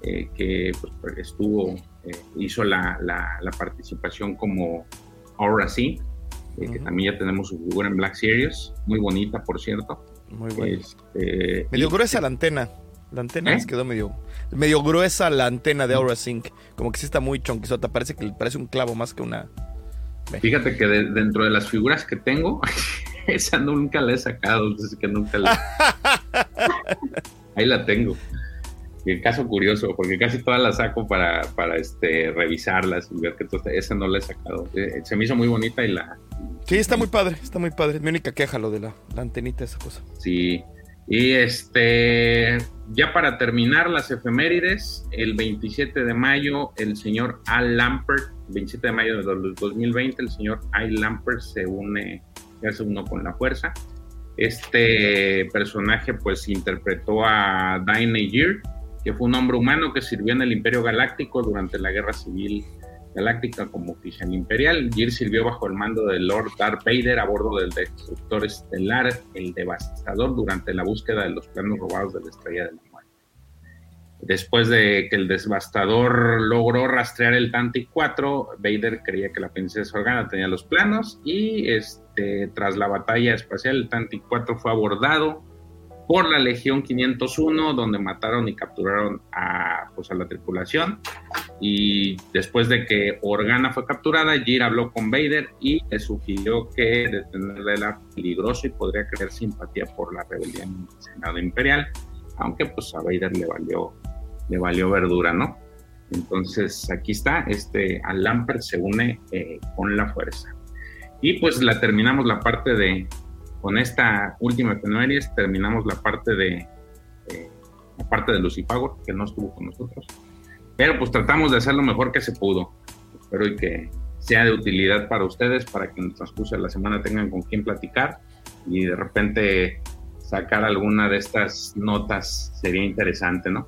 S3: eh, que pues, estuvo, eh, hizo la, la- la participación como Aura C, eh, que también ya tenemos su figura en Black Series, muy bonita por cierto.
S4: Muy bueno.
S3: Este,
S4: Medio
S3: y-
S4: gruesa la antena. La antena
S3: ¿Eh?
S4: les quedó medio, medio gruesa la antena de Aura Sync. Como que sí está muy chonquizota. Parece que parece un clavo más que una.
S3: Fíjate que de- dentro de las figuras que tengo, esa nunca la he sacado, así que nunca la... Ahí la tengo. Y el caso curioso, porque casi todas las saco para, para este, revisarlas y ver que todo está- esa no la he sacado. Eh, Se me hizo muy bonita y la...
S4: Sí, está muy padre. Está muy padre. Mi única queja, lo de la, la antenita, esa cosa.
S3: Sí. Y este, ya para terminar las efemérides, el 27 de mayo, el señor Al Lampert, 27 de mayo de 2020, el señor Al Lampert se une, ya se unió con la fuerza. Este personaje pues interpretó a Dain Aegir, que fue un hombre humano que sirvió en el Imperio Galáctico durante la Guerra Civil Galáctica como oficial imperial. Jir sirvió bajo el mando del Lord Darth Vader a bordo del destructor estelar, el Devastador, durante la búsqueda de los planos robados de la Estrella de la Muerte. Después de que el Devastador logró rastrear el Tantic 4, Vader creía que la princesa Organa tenía los planos y este, tras la batalla espacial el Tantic 4 fue abordado por la Legión 501, donde mataron y capturaron a, pues, a la tripulación. y después de que Organa fue capturada, Jir habló con Vader y le sugirió que detenerla era peligroso y podría crear simpatía por la rebelión en el Senado Imperial, aunque pues a Vader le valió, le valió verdura, ¿no? Entonces aquí está, este Al Lamper se une eh, con la fuerza. Y pues la terminamos la parte de, con esta última efemérides, terminamos la parte de, eh, la parte de Lucifago, que no estuvo con nosotros. Pero pues tratamos de hacer lo mejor que se pudo. Espero y que sea de utilidad para ustedes, para que en el transcurso de la semana tengan con quién platicar y de repente sacar alguna de estas notas sería interesante, ¿no?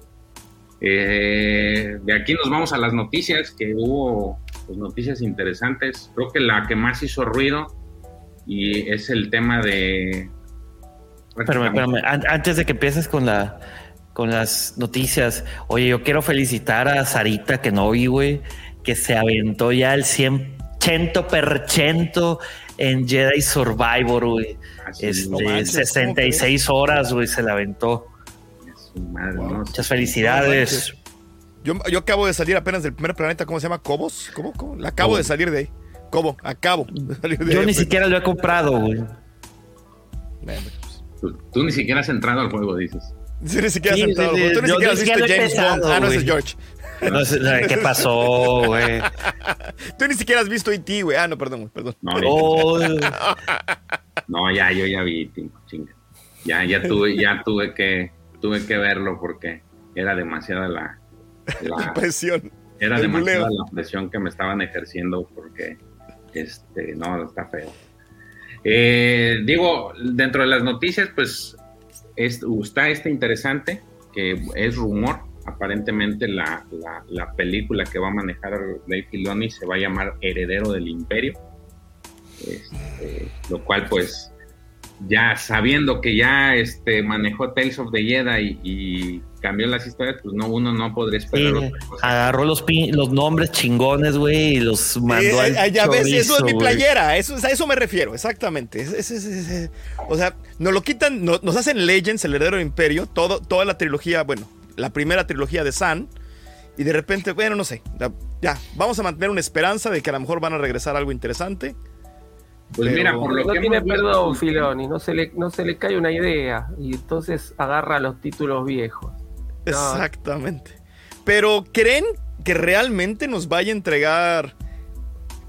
S3: Eh, de aquí nos vamos a las noticias, que hubo pues, noticias interesantes. Creo que la que más hizo ruido y es el tema de...
S6: Espérame, espérame. Antes de que empieces con la con las noticias. Oye, yo quiero felicitar a Sarita que no vi, güey, que se aventó ya el 100% en Jedi Survivor, güey. Este, 66 horas, güey, se la aventó. Muchas felicidades.
S4: yo, yo, acabo de salir apenas del primer planeta, ¿cómo se llama? ¿Cobos? ¿Cómo? ¿Cómo? Acabo de salir de ahí. ¿Cómo? Acabo
S6: Yo ni siquiera lo he comprado, güey.
S3: tú, ni siquiera has entrado al juego, dices.
S4: Sí, ni siquiera has entrado. Tú ni siquiera has visto James Bond. Ah, no, ese es George.
S6: No sé ¿Qué pasó, güey?
S4: Tú ni siquiera has visto E.T., güey. Ah, no, perdón, perdón.
S3: No, oh. no ya, yo ya vi chinga. Ya, ya tuve, ya tuve que, tuve que verlo porque era demasiada la,
S4: la, presión.
S3: Era demasiada la presión que me estaban ejerciendo porque, este, no, está feo. Eh, digo, dentro de las noticias, pues está este interesante, que es rumor, aparentemente la, la, película que va a manejar Dave Filoni se va a llamar Heredero del Imperio, este, lo cual pues ya sabiendo que ya este, manejó Tales of the Jedi y, cambió las historias, pues no, uno no podría esperar.
S6: agarró los, los nombres chingones, güey, y los mandó al
S4: Ya ves, eso es mi playera, eso, a eso me refiero, exactamente. o sea, nos lo quitan, nos hacen Legends, el heredero del imperio, todo, toda la trilogía, bueno, la primera trilogía de San, y de repente, bueno, no sé, ya, vamos a mantener una esperanza de que a lo mejor van a regresar algo interesante.
S3: Pues mira, por lo
S5: no
S3: que
S5: tiene perdón, Filoni, no se, le, no se le cae una idea y entonces agarra los títulos viejos.
S4: Exactamente. Pero ¿creen que realmente nos vaya a entregar,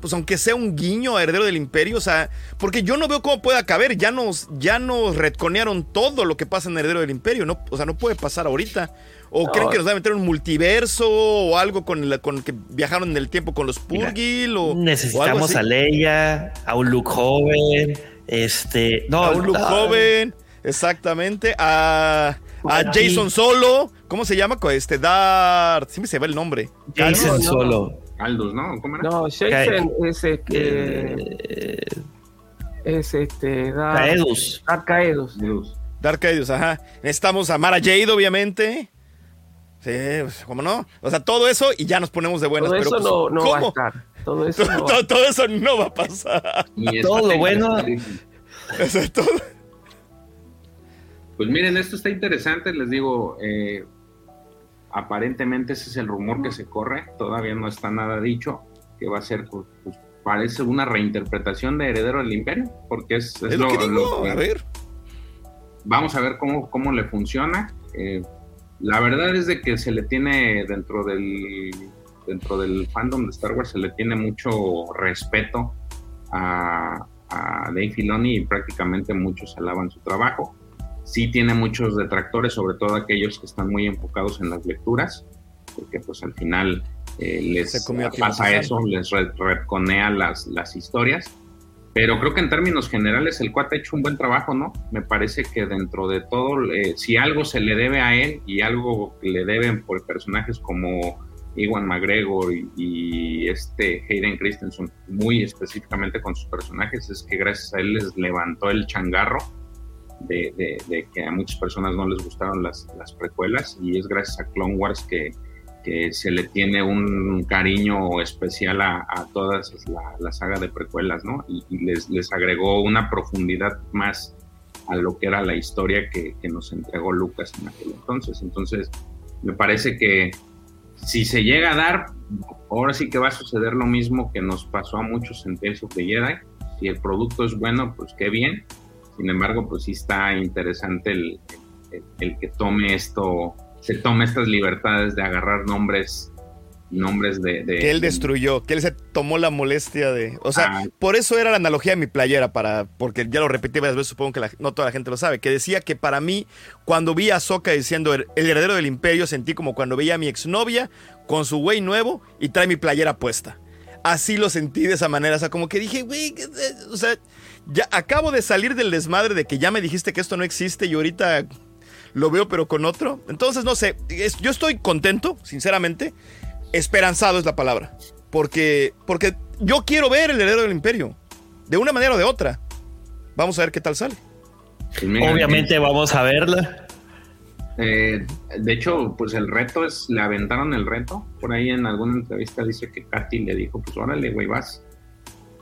S4: pues aunque sea un guiño a Heredero del Imperio? O sea, porque yo no veo cómo pueda caber. Ya nos, ya nos retconearon todo lo que pasa en Heredero del Imperio. No, o sea, no puede pasar ahorita. ¿O creen que nos va a meter un multiverso o algo con, la, con que viajaron en el tiempo con los Purgil? O,
S6: necesitamos a Leia, a un Luke joven, este, no,
S4: a un Luke joven, exactamente, a, a Jason Solo, ¿cómo se llama? Este Dart, siempre se ve el nombre.
S6: Jason Solo.
S3: Aldous, ¿no? ¿Cómo era?
S5: No, Jason es este. es este. Dark
S6: Caedus.
S5: Dark Caedus.
S4: Dark Caedus, ajá. Necesitamos a Mara Jade, obviamente. Sí, pues, ¿cómo no? O sea, todo eso y ya nos ponemos de buenas.
S5: Todo eso
S4: pero,
S5: no,
S4: pues,
S5: no
S4: ¿cómo?
S5: va a estar. Todo eso, no
S4: todo, todo eso no va a pasar.
S6: Todo lo bueno.
S4: O sea, todo...
S3: Pues miren, esto está interesante, les digo, eh, aparentemente ese es el rumor que se corre, todavía no está nada dicho, que va a ser, pues, pues parece una reinterpretación de Heredero del Imperio, porque es,
S4: es, lo, que digo, a ver.
S3: Vamos a ver cómo, cómo le funciona. Eh, la verdad es de que se le tiene dentro del dentro del fandom de Star Wars se le tiene mucho respeto a, a Dave Filoni y prácticamente muchos alaban su trabajo. Sí tiene muchos detractores, sobre todo aquellos que están muy enfocados en las lecturas, porque pues al final eh, les pasa eso, les reconea las, las historias pero creo que en términos generales el cuate ha hecho un buen trabajo, ¿no? Me parece que dentro de todo, eh, si algo se le debe a él y algo le deben por personajes como Iwan McGregor y, este Hayden Christensen, muy específicamente con sus personajes, es que gracias a él les levantó el changarro de, que a muchas personas no les gustaron las, las precuelas y es gracias a Clone Wars que que se le tiene un cariño especial a, a toda la, saga de precuelas, ¿no? Y, les, les, agregó una profundidad más a lo que era la historia que, que, nos entregó Lucas en aquel entonces. Entonces, me parece que si se llega a dar, ahora sí que va a suceder lo mismo que nos pasó a muchos en Tales of the Jedi. Si el producto es bueno, pues qué bien. Sin embargo, pues sí está interesante el, el- el que tome esto, se tome estas libertades de agarrar nombres, nombres de, de-
S4: Que él destruyó, que él se tomó la molestia de. O sea,
S3: Ah.
S4: por eso era la analogía de mi playera, para, porque ya lo repetí varias veces, supongo que la- no toda la gente lo sabe, que decía que para mí, cuando vi a Soka diciendo el, el heredero del imperio, sentí como cuando veía a mi exnovia con su güey nuevo y trae mi playera puesta. Así lo sentí de esa manera, o sea, como que dije, güey, o sea, ya acabo de salir del desmadre de que ya me dijiste que esto no existe y ahorita lo veo pero con otro. Entonces, no sé, es- yo estoy contento, sinceramente. Esperanzado es la palabra. Porque, porque yo quiero ver el heredero del imperio. De una manera o de otra. Vamos a ver qué tal sale.
S6: Obviamente vamos a verla.
S3: Eh, de hecho, pues el reto es, le aventaron el reto. Por ahí en alguna entrevista dice que Katy le dijo, pues órale, güey, vas.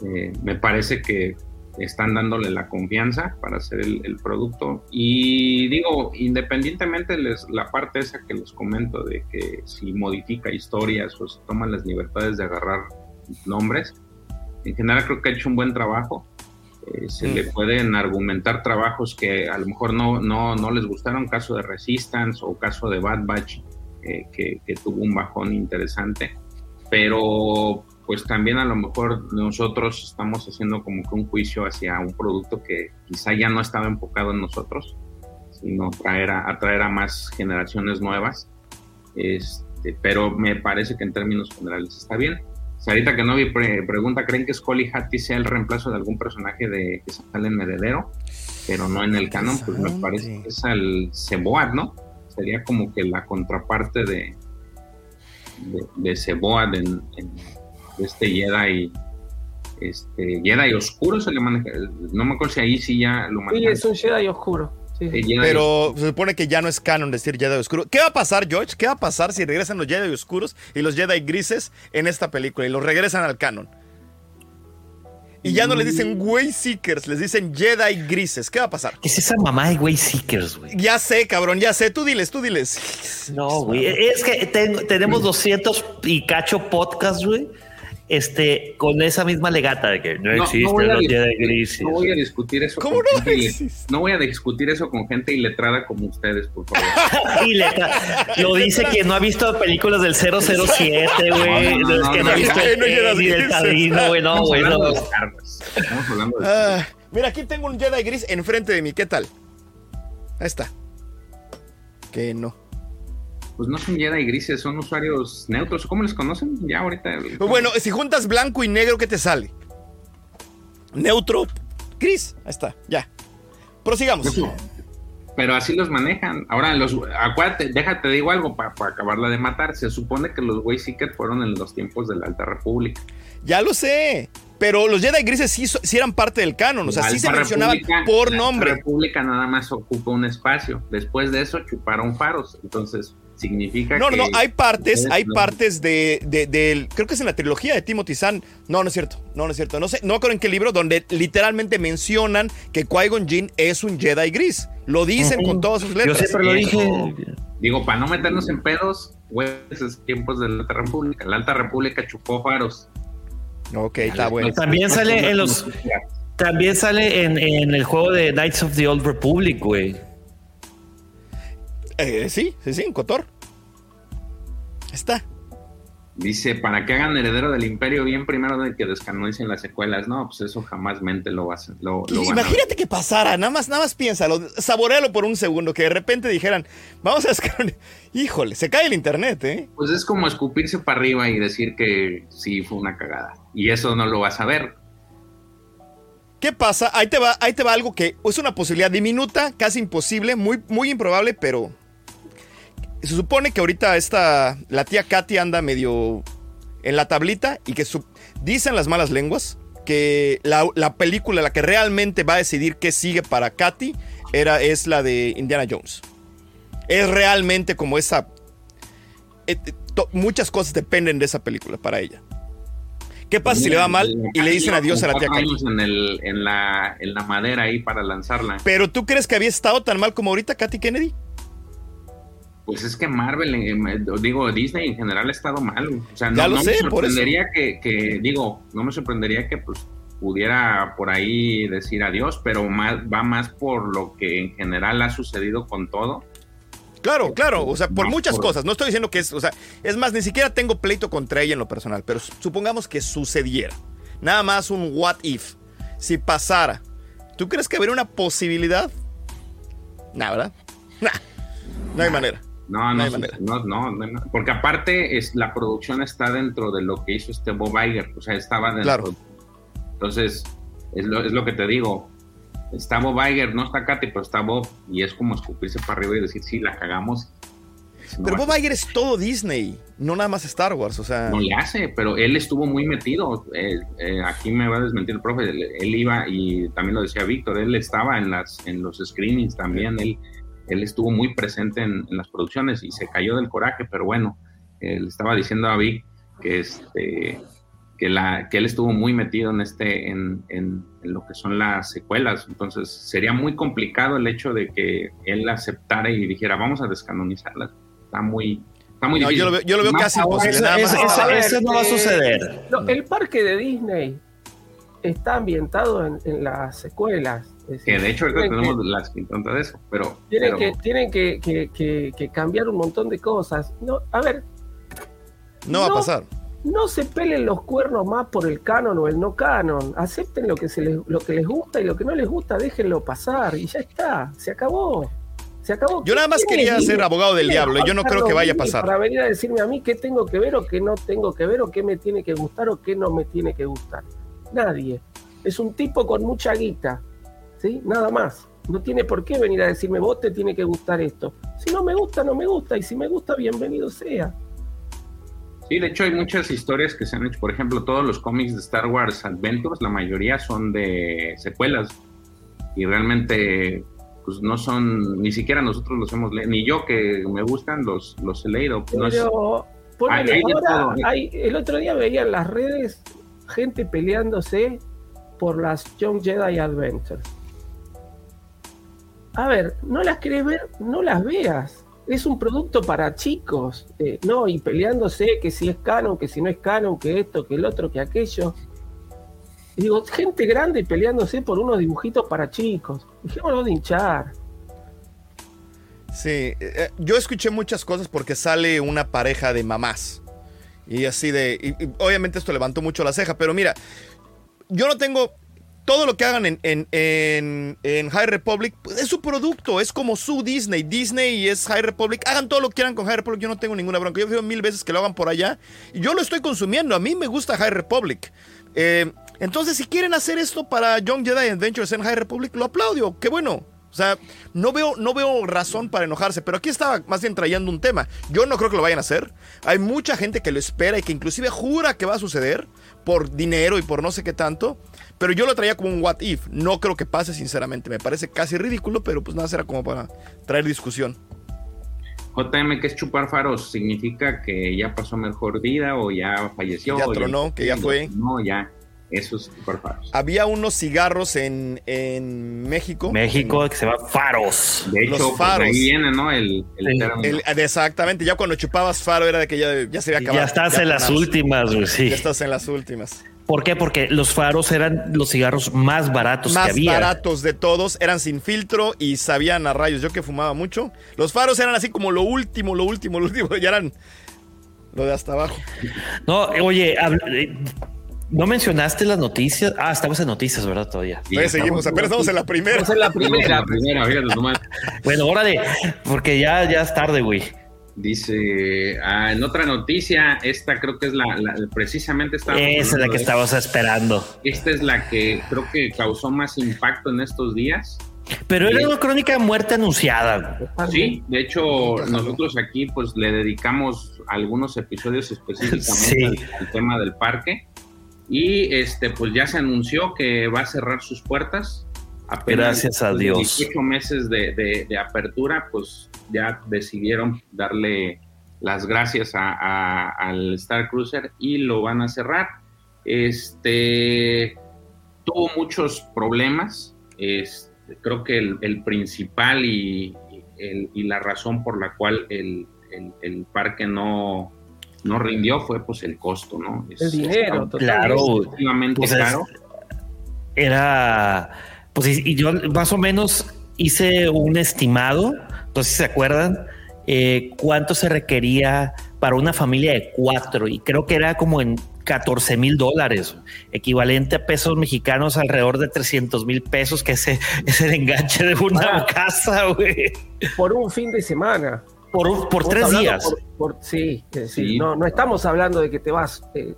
S3: Eh, me parece que están dándole la confianza para hacer el, el producto. Y digo, independientemente les, la parte esa que les comento de que si modifica historias o se toman las libertades de agarrar nombres, en general creo que ha hecho un buen trabajo. Eh, se
S4: Mm.
S3: le pueden argumentar trabajos que a lo mejor no, no, no les gustaron, caso de Resistance o caso de Bad Batch, eh, que, que tuvo un bajón interesante. Pero pues también a lo mejor nosotros estamos haciendo como que un juicio hacia un producto que quizá ya no estaba enfocado en nosotros, sino traer a, atraer a más generaciones nuevas. Este, pero me parece que en términos generales está bien. Sarita Kenobi pre- pregunta, ¿creen que Scully Hattie sea el reemplazo de algún personaje de que sale en Heredero? Pero no en el canon, pues me parece que es el Seboad, ¿no? Sería como que la contraparte de, de, de en este Jedi, este Jedi oscuro se le maneja, no me acuerdo si ahí sí ya lo
S5: Sí,
S3: manejan.
S5: es un Jedi oscuro. Sí, sí.
S3: Jedi
S4: Pero se supone que ya no es canon decir Jedi Oscuro. ¿Qué va a pasar, George? ¿Qué va a pasar si regresan los Jedi Oscuros y los Jedi Grises en esta película y los regresan al canon? Y ya no les dicen Way Seekers, les dicen Jedi Grises. ¿Qué va a pasar?
S6: ¿Qué es esa mamá de güey Seekers, güey?
S4: Ya sé, cabrón, ya sé. Tú diles, tú diles.
S6: No, güey. Es que ten- tenemos 200 y cacho podcast, güey. Este, con esa misma legata de que no,
S3: No,
S6: existen
S3: no voy dis-
S6: Jedi grises.
S3: No voy a discutir eso.
S4: ¿Cómo
S3: con
S4: no
S3: gente
S4: existe?
S3: no voy a discutir eso con gente iletrada como ustedes, por favor.
S6: Y letra- lo dice quien no ha visto películas del 007, güey.
S3: No, no, no,
S6: Es que
S3: no,
S6: no ha
S3: no,
S6: visto
S4: no,
S6: el
S4: no, no,
S6: ni el
S4: no,
S6: padrino, güey. No,
S3: Estamos
S6: güey.
S3: hablando
S6: no.
S3: Estamos hablando de
S4: Ah, mira, aquí tengo un Jedi Gris enfrente de mí. ¿Qué tal? Ahí está. Que no.
S3: Pues no son Jedi grises, son usuarios neutros. ¿Cómo les conocen? Ya ahorita.
S4: Bueno, si juntas blanco y negro, ¿qué te sale? Neutro, gris. Ahí está, ya. Prosigamos.
S3: Pero así los manejan. Ahora, los, acuérdate, déjate, digo algo para acabarla de matar. Se supone que los Wayseekers fueron en los tiempos de la Alta República.
S4: Ya lo sé. Pero los Jedi grises sí, eran parte del canon. O sea,
S3: La
S4: sí se mencionaban por
S3: la
S4: nombre.
S3: República nada más ocupa un espacio. Después de eso chuparon faros. Entonces, significa
S4: No, no,
S3: que.
S4: no, hay partes, hay
S3: no-
S4: partes de, de- del, creo que es en la trilogía de Timothy Zahn, no, no es cierto, no, no es cierto, no sé, no acuerdo en qué libro, donde literalmente mencionan que Qui-Gon Jinn es un Jedi gris, lo dicen con todas sus
S6: Yo
S4: letras.
S6: siempre lo dije.
S3: Digo, para no meternos en pedos, güey, esos tiempos de la Alta República. La Alta República chupó faros.
S4: Ok, está bueno.
S6: También sale en los. También sale en, en el juego de Knights of the Old Republic, güey.
S4: Eh, sí, sí, sí, en Cotor. Está.
S3: Dice, para que hagan heredero del imperio bien primero de que descanonicen las secuelas. No, pues eso jamás mente lo, va a hacer- lo, lo van a ver.
S4: Imagínate que pasara, nada más, nada más piénsalo, saborealo por un segundo, que de repente dijeran, vamos a descargar. Híjole, se cae el internet, ¿eh?
S3: Pues es como escupirse para arriba y decir que sí fue una cagada. Y eso no lo vas a ver.
S4: ¿Qué pasa? Ahí te va, ahí te va algo que es una posibilidad diminuta, casi imposible, muy, muy improbable, pero se supone que ahorita esta, la tía Katy anda medio en la tablita y que su- dicen las malas lenguas que la, la película, la que realmente va a decidir qué sigue para Katy, era, es la de Indiana Jones. Es realmente como esa... eh, eh, to- muchas cosas dependen de esa película para ella. ¿Qué pasa si le va mal y le dicen adiós a la tía Katy?
S3: años en, el, en, la, en la madera ahí para lanzarla.
S4: Pero tú crees que había estado tan mal como ahorita Katy Kennedy?
S3: Pues es que Marvel, eh, digo, Disney en general ha estado mal. O sea, no,
S4: Ya lo
S3: no
S4: sé,
S3: me sorprendería que, que, digo, no me sorprendería que pues pudiera por ahí decir adiós, pero más, va más por lo que en general ha sucedido con todo.
S4: Claro, claro, o sea, por
S3: No,
S4: muchas
S3: por-
S4: cosas. No estoy diciendo que es, o sea, es más, ni siquiera tengo pleito contra ella en lo personal, pero supongamos que sucediera. Nada más un what if. Si pasara, ¿tú crees que habría una posibilidad? Nah, ¿verdad? Nah, no hay manera.
S3: No,
S4: No
S3: no, no, no, porque aparte es la producción está dentro de lo que hizo este Bob Iger, o sea, estaba dentro.
S4: Claro.
S3: Entonces, es lo, es lo que te digo. Está Bob Iger, no está Katy, pero está Bob, y es como escupirse para arriba y decir, sí, la cagamos. No
S4: Pero Bob Iger es todo Disney, no nada más Star Wars, o sea.
S3: no le hace, pero él estuvo muy metido. Eh, eh, aquí me va a desmentir el profe. Él, él iba, y también lo decía Víctor, él estaba en, las, en los screenings también. Él, él estuvo muy presente en, en las producciones y se cayó del coraje, pero bueno, él estaba diciendo a Vic que, este, que, la, que él estuvo muy metido en, este, en, en- en lo que son las secuelas. Entonces sería muy complicado el hecho de que él aceptara y dijera, vamos a descanonizarlas. Está muy, está muy
S4: No,
S3: difícil.
S4: yo lo veo, yo lo veo
S3: Más
S4: casi imposible.
S6: Eso,
S4: Nada más
S6: eso-
S4: estaba-
S6: eso- eso no va a
S5: Eh,
S6: suceder.
S5: No, el parque de Disney está ambientado en, en las secuelas. Es
S3: Que de hecho ahorita
S5: tienen que-
S3: tenemos las pintontas de eso, pero,
S5: Tienen,
S3: pero
S5: que, tienen que, que- que- que cambiar un montón de cosas. No, a ver,
S4: No va a pasar.
S5: no se pelen los cuernos más por el canon o el no canon. Acepten lo que, se les, lo que les gusta y lo que no les gusta, déjenlo pasar. Y ya está, se acabó. Se acabó.
S4: Yo nada más
S5: ¿Quién
S4: quería ser abogado del
S5: ¿Quién es
S4: diablo y yo no creo que vaya a pasar.
S5: Para venir a decirme a mí qué tengo que ver o qué no tengo que ver o qué me tiene que gustar o qué no me tiene que gustar. Nadie. Es un tipo con mucha guita. ¿Sí? Nada más. No tiene por qué venir a decirme, vos te tiene que gustar esto. Si no me gusta, no me gusta. Y si me gusta, bienvenido sea.
S3: sí, de hecho hay muchas historias que se han hecho, por ejemplo, todos los cómics de Star Wars Adventures, la mayoría son de secuelas y realmente pues no son, ni siquiera nosotros los hemos leído, ni yo que me gustan los, los he leído. No es-
S5: Pero ponele,
S3: Hay- hay de
S5: ahora,
S3: todo,
S5: hay- el otro día veía en las redes gente peleándose por las Young Jedi Adventures. A ver, no las querés ver, no las veas. Es un producto para chicos, eh, no, y peleándose que si es canon, que si no es canon, que esto, que el otro, que aquello. Digo, gente grande peleándose por unos dibujitos para chicos. Dejémonos de hinchar.
S4: Sí, eh, eh, yo escuché muchas cosas porque sale una pareja de mamás. Y así de. obviamente esto levantó mucho la ceja, pero mira, yo no tengo. Todo lo que hagan en, en, en- en High Republic pues, es su producto, es como su Disney. Disney y es High Republic. Hagan todo lo que quieran con High Republic, yo no tengo ninguna bronca. Yo veo mil veces que lo hagan por allá y yo lo estoy consumiendo. A mí me gusta High Republic. Eh, entonces, si quieren hacer esto para Young Jedi Adventures en High Republic, lo aplaudo. Qué bueno. O sea, no veo, no veo razón para enojarse, pero aquí estaba más bien trayendo un tema. Yo no creo que lo vayan a hacer. Hay mucha gente que lo espera y que inclusive jura que va a suceder por dinero y por no sé qué tanto. Pero yo lo traía como un what if. No creo que pase, sinceramente. Me parece casi ridículo, pero pues nada, será como para traer discusión.
S3: JM, que es chupar faros? ¿Significa que ya pasó mejor vida o ya falleció?
S4: Ya tronó, que ya fue.
S3: No, ya. Eso es chupar faros.
S4: Había unos cigarros en, en México.
S6: México, que se llama Faros.
S3: De
S4: Los
S3: hecho, pues,
S4: faros.
S3: ahí viene, ¿no? El, el
S6: Sí.
S3: término.
S4: El- exactamente, ya cuando chupabas faro era de que ya, ya se había acabado.
S6: ya estás en las últimas, güey, sí.
S4: Ya estás en las últimas.
S6: ¿Por qué? Porque los faros eran los cigarros más baratos que
S4: más
S6: había.
S4: baratos de todos, eran sin filtro y sabían a rayos. Yo que fumaba mucho. Los faros eran así como lo último, lo último, lo último. Ya eran lo de hasta abajo.
S6: No, oye, eh, no mencionaste las noticias. Ah, estamos en noticias, ¿verdad? Todavía.
S3: Sí,
S4: Todavía seguimos, apenas estamos en la primera.
S5: Esa es la primera.
S3: La primera, fíjate nomás.
S6: Bueno, órale, porque ya, ya es tarde, güey.
S3: Dice, ah, en otra noticia, esta creo que es la, la- precisamente esta.
S6: Esa es la que estabas esperando.
S3: Esta es la que creo que causó más impacto en estos días.
S6: Pero era una crónica de muerte anunciada.
S3: Sí, de hecho, nosotros aquí pues le dedicamos algunos episodios específicamente
S6: Sí.
S3: al, al tema del parque. Y este, pues ya se anunció que va a cerrar sus puertas.
S6: Gracias a Dios.
S3: 18 meses de, de- de apertura, pues ya decidieron darle las gracias a- a- al Star Cruiser y lo van a cerrar. Este tuvo muchos problemas. Este, creo que el, el principal y, el- y la razón por la cual el, el- el parque no, no rindió fue pues el costo, ¿no? Es-
S5: El dinero,
S6: Claro, pues es-
S3: caro.
S6: era, pues y yo más o menos hice un estimado, entonces si se acuerdan, eh, cuánto se requería para una familia de cuatro y creo que era como en 14 mil dólares, equivalente a pesos mexicanos alrededor de 300 mil pesos, que ese es el enganche de una
S5: Ah.
S6: casa, güey,
S5: Por un fin de semana.
S6: por, un- por
S5: Estamos
S6: tres días.
S5: por- por- sí, es decir,
S3: Sí.
S5: No, no estamos hablando de que te vas eh,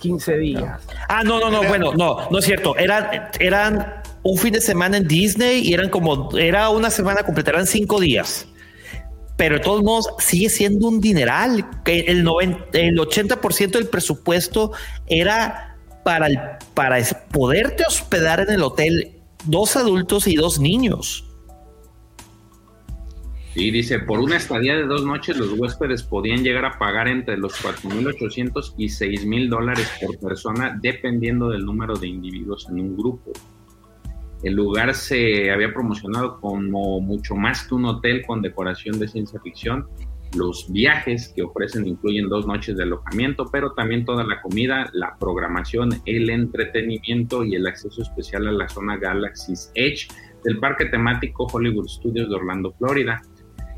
S5: 15 días.
S6: Ah, no, no, no, bueno, no, no es cierto. Eran, eran un fin de semana en Disney y eran como, era una semana completa, eran cinco días. Pero de todos modos sigue siendo un dineral. Que el, 90, el 80% del presupuesto era para, el, para poderte hospedar en el hotel dos adultos y dos niños.
S3: Sí, dice, por una estadía de dos noches los huéspedes podían llegar a pagar entre los 4.800 y 6.000 dólares por persona, dependiendo del número de individuos en un grupo. El lugar se había promocionado como mucho más que un hotel con decoración de ciencia ficción. Los viajes que ofrecen incluyen dos noches de alojamiento, pero también toda la comida, la programación, el entretenimiento y el acceso especial a la zona Galaxy's Edge del parque temático Hollywood Studios de Orlando, Florida.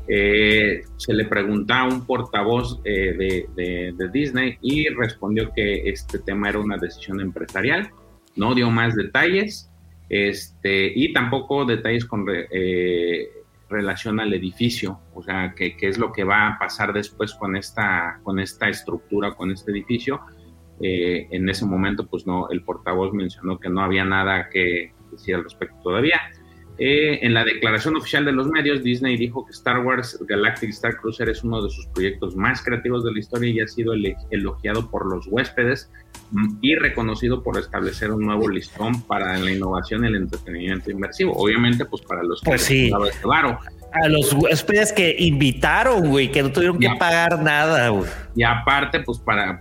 S3: Eh, se le preguntó a un portavoz eh, de, Disney y respondió que este tema era una decisión empresarial. No dio más detalles este, y tampoco detalles con eh, relación al edificio, o sea, qué qué es lo que va a pasar después con esta, con esta estructura, con este edificio. Eh, en ese momento, pues no, el portavoz mencionó que no había nada que decir al respecto todavía. Eh, en la declaración oficial de los medios, Disney dijo que Star Wars Galactic Star Cruiser es uno de sus proyectos más creativos de la historia y ha sido elogiado por los huéspedes mm, y reconocido por establecer un nuevo listón para la innovación y el entretenimiento inmersivo. Obviamente, pues para los que
S6: Pues sí.
S3: este varo.
S6: A los huéspedes que invitaron, güey, que no tuvieron que
S3: Ya.
S6: pagar nada, güey.
S3: Y aparte, pues para,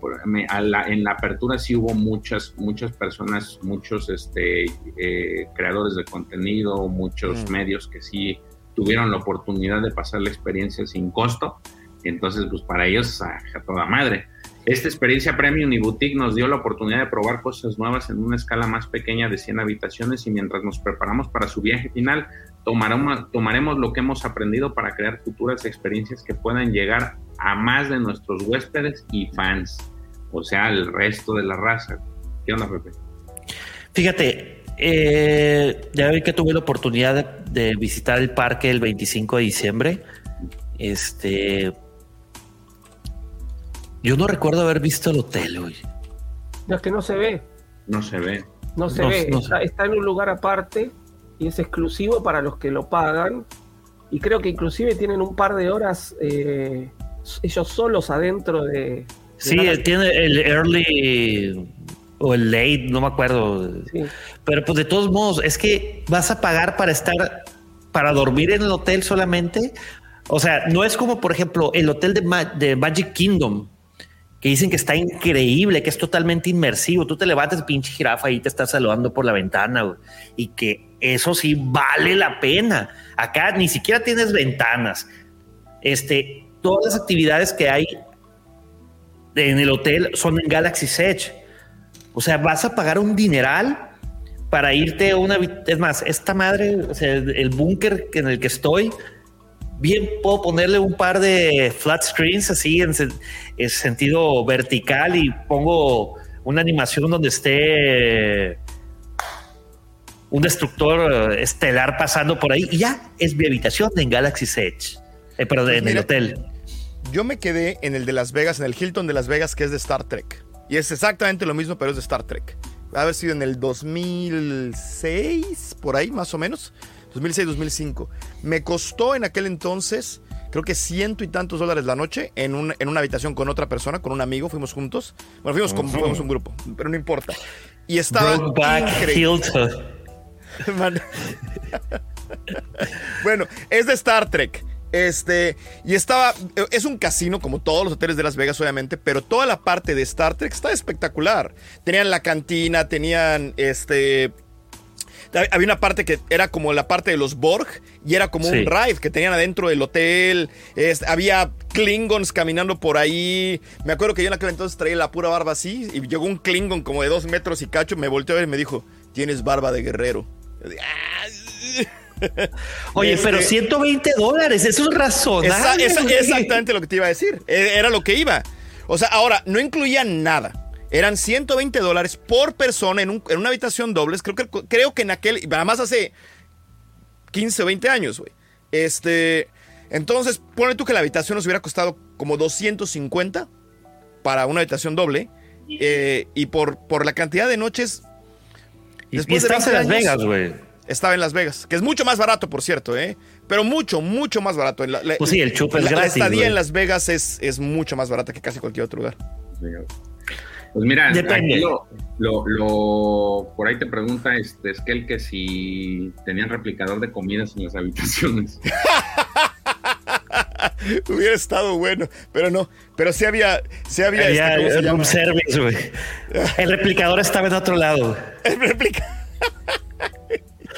S3: la- en la apertura sí hubo muchas, muchas personas, muchos este, eh, creadores de contenido, muchos
S4: Mm.
S3: medios que sí tuvieron la oportunidad de pasar la experiencia sin costo. Entonces, pues para ellos a, a toda madre. Esta experiencia Premium y Boutique nos dio la oportunidad de probar cosas nuevas en una escala más pequeña de 100 habitaciones y mientras nos preparamos para su viaje final, tomaremos, tomaremos lo que hemos aprendido para crear futuras experiencias que puedan llegar a más de nuestros huéspedes y fans, o sea, al resto de la raza. ¿Qué onda, Pepe?
S6: Fíjate, eh, ya vi que tuve la oportunidad de, de visitar el parque el 25 de diciembre. Este. Yo no recuerdo haber visto el hotel, güey.
S5: No, es que no se ve,
S3: No se ve.
S5: no se
S6: No,
S5: ve.
S6: no
S5: está, está en un lugar aparte y es exclusivo para los que lo pagan. Y creo que inclusive tienen un par de horas eh, ellos solos adentro de... de
S6: Sí, tiene el early o el late, no me acuerdo.
S5: Sí.
S6: Pero pues de todos modos, es que vas a pagar para estar, para dormir en el hotel solamente. O sea, no es como, por ejemplo, el hotel de, Ma- de Magic Kingdom, que dicen que está increíble, que es totalmente inmersivo. Tú te levantas, pinche jirafa, y te estás saludando por la ventana. Y que eso sí vale la pena. Acá ni siquiera tienes ventanas. Este, todas las actividades que hay en el hotel son en Galaxy Edge. O sea, vas a pagar un dineral para irte a una. Es más, esta madre, o sea, el búnker en el que estoy, bien puedo ponerle un par de flat screens así en, en sentido vertical y pongo una animación donde esté un destructor eh, estelar pasando por ahí y ya es mi habitación en Galaxy Edge. Eh, pero
S4: Pues
S6: en el hotel.
S4: Yo me quedé en el de Las Vegas, en el Hilton de Las Vegas, que es de Star Trek. Y es exactamente lo mismo, pero es de Star Trek. Va a haber sido en el 2006, por ahí más o menos. 2006-2005. Me costó en aquel entonces, creo que ciento y tantos dólares la noche en, un- en una habitación con otra persona, con un amigo, fuimos juntos. Bueno, fuimos, con, fuimos un grupo, pero no importa. Y estaba increíble. Bueno, es de Star Trek. Este, y estaba, es un casino como todos los hoteles de Las Vegas, obviamente, pero toda la parte de Star Trek está espectacular. Tenían la cantina, tenían este, había una parte que era como la parte de los Borg y era como
S6: Sí.
S4: un ride que tenían adentro del hotel. Es- había Klingons caminando por ahí. Me acuerdo que yo en aquel entonces traía la pura barba así y llegó un Klingon como de dos metros y cacho, me volteó a ver y me dijo, tienes barba de guerrero.
S6: Oye,
S4: Este-
S6: pero 120 dólares, eso es razonable.
S4: esa- exactamente lo que te iba a decir. E- Era lo que iba. O sea, ahora, no incluía nada. Eran 120 dólares por persona en, un- en una habitación dobles. Creo que, creo que en aquel. Además, hace 15 o 20 años, güey. Este. Entonces, pone tú que la habitación nos hubiera costado como 250 para una habitación doble. eh, y por, por la cantidad de noches.
S6: Y, y
S4: después de
S6: estás en
S4: 20
S6: Las Vegas, güey.
S4: Estaba en Las Vegas, que es mucho más barato, por cierto, ¿eh? Pero mucho, mucho más barato. La, la-
S6: Pues sí, el chup es
S4: la- la estadía en Las Vegas es, es mucho más barata que casi cualquier otro lugar.
S3: Pues mira,
S6: Depende.
S3: aquí lo, lo- lo- por ahí te pregunta este, es que el que si tenían replicador de comidas en las habitaciones.
S4: Hubiera estado bueno, pero no. Pero sí había, sí había, este,
S6: Había
S4: ¿cómo se
S6: room service, güey. El replicador estaba en otro lado.
S4: El replica-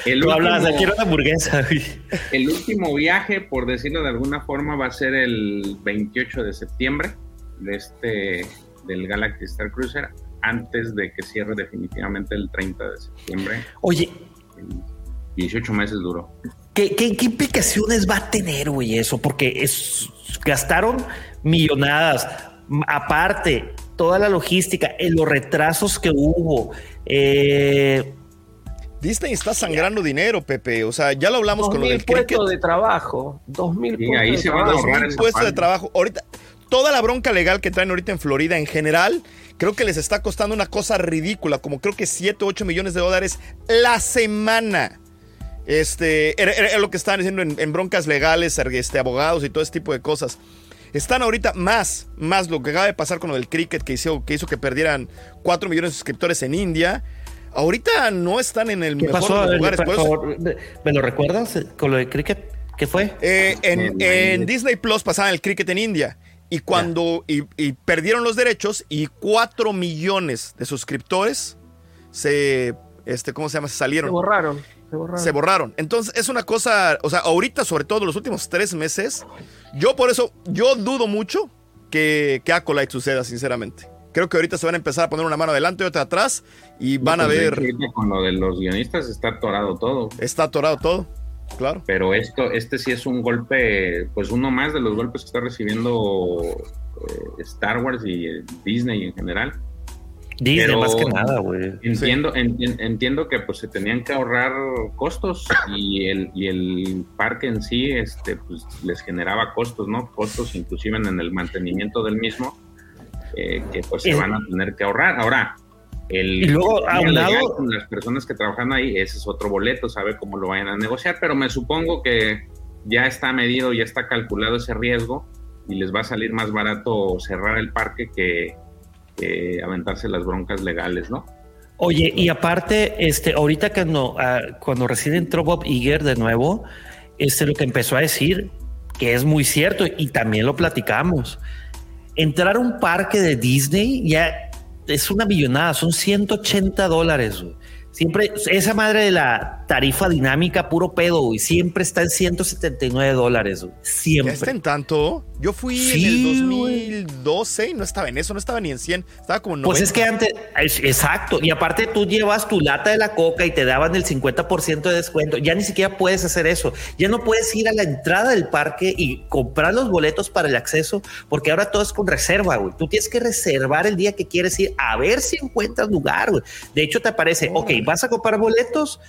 S3: El
S6: Tú hablabas de
S3: último-
S6: quiero una hamburguesa, güey.
S3: El último viaje, por decirlo de alguna forma, va a ser el 28 de septiembre de este del Galaxy Star Cruiser, antes de que cierre definitivamente el 30 de septiembre.
S6: Oye,
S3: 18 meses duró.
S6: ¿Qué, qué, qué implicaciones va a tener, güey, eso? Porque es, gastaron millonadas. Aparte, toda la logística, eh, los retrasos que hubo. eh,
S4: Disney está sangrando dinero, Pepe. O sea, ya lo hablamos con lo del cricket.
S5: puestos de trabajo. Dos mil
S3: Sí,
S5: puestos
S3: ahí
S5: de
S3: se van a
S5: trabajo.
S3: ahorrar
S4: mil
S3: esa
S4: puestos de
S3: parte.
S4: trabajo. Ahorita, toda la bronca legal que traen ahorita en Florida en general, creo que les está costando una cosa ridícula, como creo que 7 o 8 millones de dólares la semana. Este, era, era lo que estaban diciendo en, en broncas legales, este, abogados y todo ese tipo de cosas. Están ahorita más, más lo que acaba de pasar con lo del cricket que hizo que, hizo que perdieran 4 millones de suscriptores en India. Ahorita no están en el
S6: ¿Qué
S4: mejor
S6: pasó?
S4: de los lugares.
S6: por favor, ¿me- ¿Me lo recuerdas con lo de cricket? ¿Qué fue?
S4: Eh, en, Disney Plus pasaban el cricket en India. Y cuando y, y perdieron los derechos y 4 millones de suscriptores se este cómo se llama se
S5: Se
S4: salieron
S5: borraron. Se borraron.
S4: se borraron entonces es una cosa o sea ahorita sobre todo los últimos tres meses yo por eso yo dudo mucho que que Acolyte suceda sinceramente creo que ahorita se van a empezar a poner una mano adelante y otra atrás y van a
S3: Pues,
S4: ver
S3: Con lo de los guionistas está atorado todo.
S4: está atorado todo claro
S3: Pero esto, este sí es un golpe, pues uno más de los golpes que está recibiendo eh, Star Wars y eh, Disney en general.
S6: Disney,
S3: Pero-
S6: más que nada, güey.
S3: Entiendo, enti- entiendo que pues se tenían que ahorrar costos y el, y el parque en sí este, pues, les generaba costos, ¿no? Costos inclusive en el mantenimiento del mismo, eh, que pues se van a tener que ahorrar. Ahora, el
S6: Y luego, aunado-
S3: con las personas que trabajan ahí, ese es otro boleto, sabe cómo lo vayan a negociar, pero me supongo que ya está medido, ya está calculado ese riesgo y les va a salir más barato cerrar el parque que, que aventarse las broncas legales, ¿no?
S6: Oye, y aparte, este, ahorita que no, ah, cuando recién entró Bob Iger de nuevo, este, lo que empezó a decir, que es muy cierto, y también lo platicamos, entrar a un parque de Disney ya es una millonada, son 180 dólares. Siempre, esa madre de la tarifa dinámica, puro pedo, y siempre está en 179 dólares. güey.
S4: ya
S6: Siempre.
S4: está en tanto yo fui
S6: Sí,
S4: en el
S6: güey.
S4: 2012 y no estaba en eso no estaba ni en 100 estaba como en 90
S6: Pues es que antes, es- exacto, y aparte tú llevas tu lata de la coca y te daban el 50% de descuento, ya ni siquiera puedes hacer eso, ya no puedes ir a la entrada del parque y comprar los boletos para el acceso, porque ahora todo es con reserva, güey, tú tienes que reservar el día que quieres ir a ver si encuentras lugar, güey. De hecho te aparece, ok, vas a comprar boletos,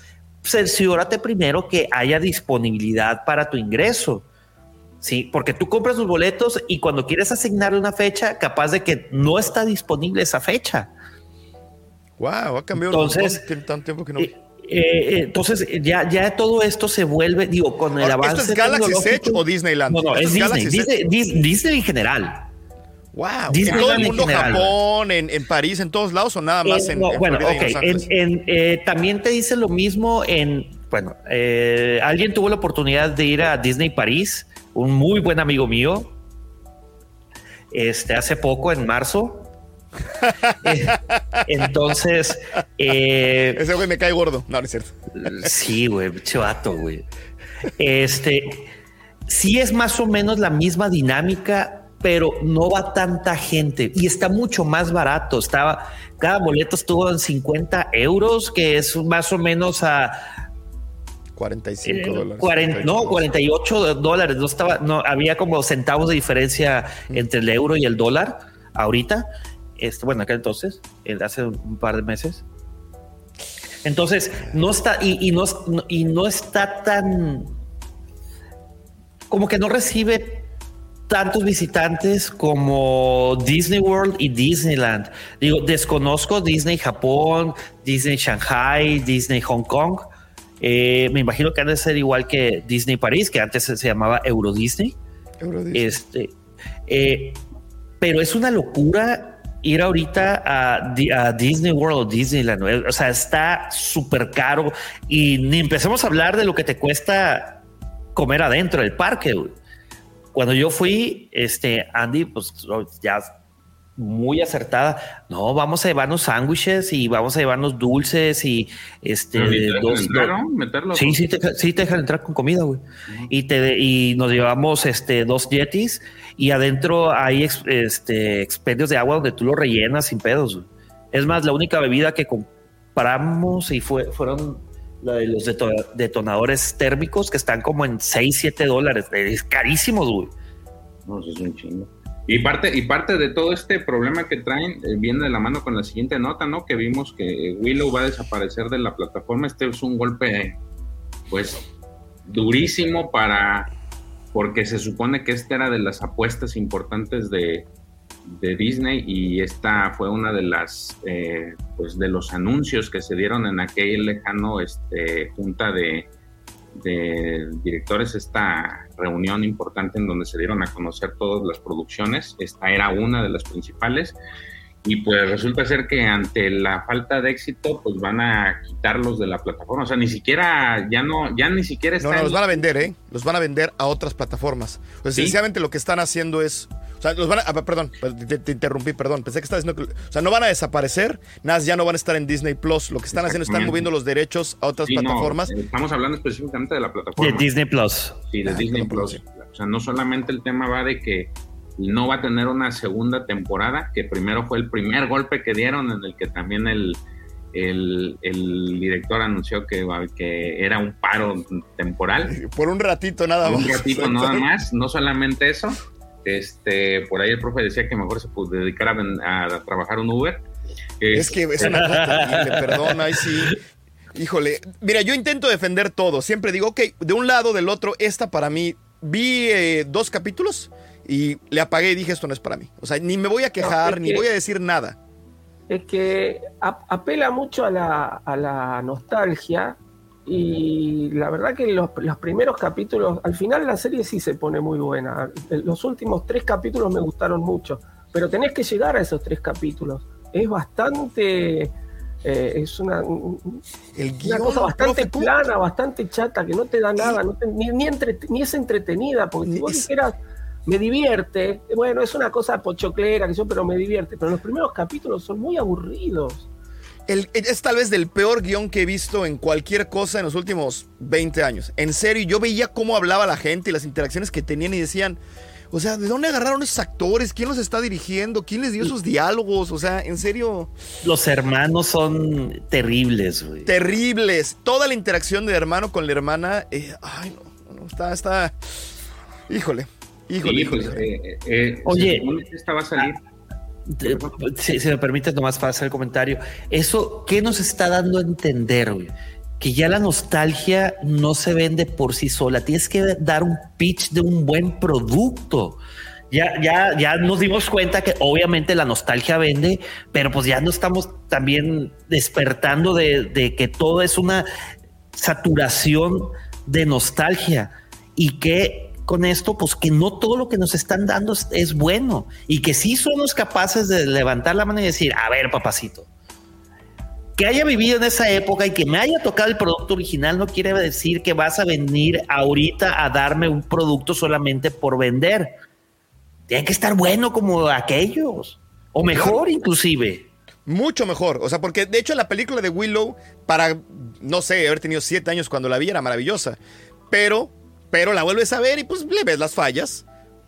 S6: cerciórate primero que haya disponibilidad para tu ingreso. Sí, porque tú compras los boletos y cuando quieres asignarle una fecha, capaz de que no está disponible esa fecha.
S4: Wow, ha cambiado
S6: Entonces,
S4: tanto tiempo que no.
S6: Eh, eh, entonces, eh, ya, ya todo esto se vuelve, digo, con el
S4: Ahora,
S6: avance.
S4: ¿Esto es Galaxy Edge o Disneyland?
S6: No, no, es Disney. Disney, Dis- Disney en general.
S4: Wow.
S6: Disneyland
S4: en todo el
S6: en
S4: mundo,
S6: general.
S4: Japón, en, en París, en todos lados o nada más
S6: Eh,
S4: en,
S6: no,
S4: en
S6: bueno, ok.
S4: en
S6: en- en, eh, también te dice lo mismo en. Bueno, eh, alguien tuvo la oportunidad de ir a Disney París, un muy buen amigo mío, este, hace poco, en marzo. Entonces, eh,
S4: Ese güey me cae gordo. No, no es cierto.
S6: sí, güey, chivato, güey. Este, sí es más o menos la misma dinámica, pero no va tanta gente y está mucho más barato. Estaba, cada boleto estuvo en 50 euros, que es más o menos a
S4: 45
S6: eh,
S4: dólares.
S6: 40 no, 48 dólares. No estaba, no, había como centavos de diferencia entre el euro y el dólar ahorita. Este, bueno, acá entonces, hace un par de meses. Entonces, no está, y, y no- y no está tan como que no recibe tantos visitantes como Disney World y Disneyland. Digo, desconozco Disney Japón, Disney Shanghai, Disney Hong Kong. Eh, me imagino que han de ser igual que Disney París, que antes se llamaba Euro Disney.
S4: Euro Disney.
S6: Este, eh, pero es una locura ir ahorita a, a Disney World o Disneyland. O sea, está súper caro y ni empecemos a hablar de lo que te cuesta comer adentro del parque. güey. Cuando yo fui, este Andy, pues ya muy acertada. No, vamos a llevarnos sándwiches y vamos a llevarnos dulces y este
S3: ni te
S6: dos-
S3: entrar, ¿no? Meterlo
S6: Sí, sí te, sí te dejan entrar con comida, güey. Y te y nos llevamos este dos yetis y adentro hay este expendios de agua donde tú lo rellenas sin pedos. güey. Es más, la única bebida que compramos y fue fueron la de los deto- detonadores térmicos que están como en 6, 7 dólares. Es carísimos, güey.
S3: No, eso es un chingo. Y parte, y parte de todo este problema que traen eh, viene de la mano con la siguiente nota, ¿no? Que vimos que Willow va a desaparecer de la plataforma. Este es un golpe, pues, durísimo para. Porque se supone que esta era de las apuestas importantes de, de Disney y esta fue una de las, eh, pues, de los anuncios que se dieron en aquel lejano este, junta de, de directores esta reunión importante en donde se dieron a conocer todas las producciones. Esta era una de las principales. Y pues resulta ser que ante la falta de éxito, pues van a quitarlos de la plataforma. O sea, ni siquiera, ya no, ya ni siquiera
S4: No,
S3: están.
S4: no, los van a vender, ¿eh? Los van a vender a otras plataformas.
S3: Sí.
S4: sencillamente lo que están haciendo es. Sea, los van a. ah, perdón, te, te interrumpí, perdón. Pensé que estabas diciendo que. O sea, no van a desaparecer. Nada, ya no van a estar en Disney Plus. Lo que están haciendo es están moviendo los derechos a otras
S3: Sí,
S4: plataformas.
S3: eh, estamos hablando específicamente de la plataforma.
S6: De Disney Plus.
S3: Sí, de
S4: Ah,
S3: Disney Plus. O sea, no solamente el tema va de que no va a tener una segunda temporada, que primero fue el primer golpe que dieron, en el que también el, el, el director anunció que, que era un paro temporal.
S4: Por un ratito nada más.
S3: Un ratito nada más, no solamente eso. Este, por ahí el profe decía que mejor se puede dedicar a, trabajar un Uber.
S4: Es que es una cosa perdón, ahí sí. Híjole, mira, yo intento defender todo. Siempre digo, ok, de un lado, del otro, esta para mí. Vi eh, dos capítulos y le apagué y dije, esto no es para mí. O sea, ni me voy a quejar, ni
S5: que-
S4: voy a decir nada.
S5: es que ap- apela mucho a la, a la nostalgia y la verdad que los, los primeros capítulos, al final la serie sí se pone muy buena. Los últimos tres capítulos me gustaron mucho, pero tenés que llegar a esos tres capítulos. Es bastante... eh, es una,
S4: El
S5: una cosa bastante plana, bastante chata, que no te da nada, no te- ni, ni, entre- ni es entretenida, porque si vos dijeras, me divierte, bueno, es una cosa pochoclera, que yo, pero me divierte, pero los primeros capítulos son muy aburridos.
S4: El- es tal vez del peor guion que he visto en cualquier cosa en los últimos 20 años. En serio, yo veía cómo hablaba la gente y las interacciones que tenían y decían, o sea, ¿de dónde agarraron esos actores? ¿Quién los está dirigiendo? ¿Quién les dio esos diálogos? O sea, en serio,
S6: Los hermanos son terribles, güey.
S4: terribles. Toda la interacción de hermano con la hermana, eh, ay, no, no, está, está, híjole, híjole,
S3: Sí,
S4: híjole.
S3: pues, eh, eh,
S6: Oye.
S3: esta va a salir.
S6: Te- Si, si me permites nomás para hacer el comentario, eso, ¿qué nos está dando a entender, güey? Que ya la nostalgia no se vende por sí sola, tienes que dar un pitch de un buen producto. Ya, ya, ya nos dimos cuenta que obviamente la nostalgia vende, pero pues ya no estamos también despertando de, de que todo es una saturación de nostalgia y que con esto, pues que no todo lo que nos están dando es, es bueno y que sí somos capaces de levantar la mano y decir, a ver, papacito, que haya vivido en esa época y que me haya tocado el producto original no quiere decir que vas a venir ahorita a darme un producto solamente por vender. Tiene que estar bueno como aquellos. O mejor inclusive.
S4: Mucho mejor. O sea, porque de hecho la película de Willow, para, no sé, haber tenido siete años cuando la vi, era maravillosa. Pero, pero la vuelves a ver y pues le ves las fallas.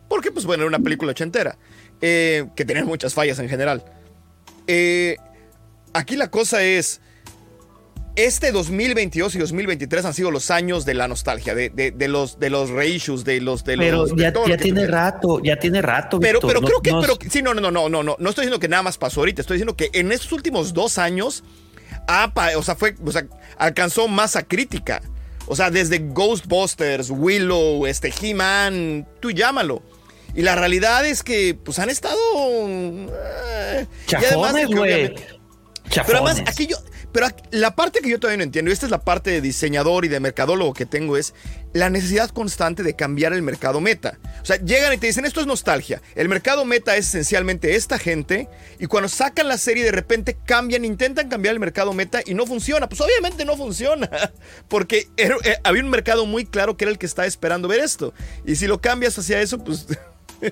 S4: Porque, pues bueno, era una película ochentera. eh, que tenía muchas fallas en general. Eh, aquí la cosa es, este 2022 y 2023 han sido los años de la nostalgia, de, de- de los, de los reissues, de los... De
S6: Pero
S4: los
S6: ya, ya tiene rato, ya tiene rato.
S4: Pero,
S6: Víctor.
S4: pero
S6: No-
S4: creo que,
S6: no-
S4: pero, sí, no, no, no, no, no, no, no estoy diciendo que nada más pasó ahorita, estoy diciendo que en estos últimos dos años, ha pa- o sea, fue, o sea, alcanzó masa crítica. O sea, desde Ghostbusters, Willow, este, He-Man, tú llámalo. Y la realidad es que, pues, han estado... eh,
S6: Chafones, güey. Chafones.
S4: pero además, aquí yo. Pero aquí- la parte que yo todavía no entiendo, y esta es la parte de diseñador y de mercadólogo que tengo, es la necesidad constante de cambiar el mercado meta. O sea, llegan y te dicen, esto es nostalgia. El mercado meta es esencialmente esta gente, y cuando sacan la serie de repente cambian, intentan cambiar el mercado meta y no funciona. Pues obviamente no funciona, porque era- eh, había un mercado muy claro que era el que estaba esperando ver esto. Y si lo cambias hacia eso, pues.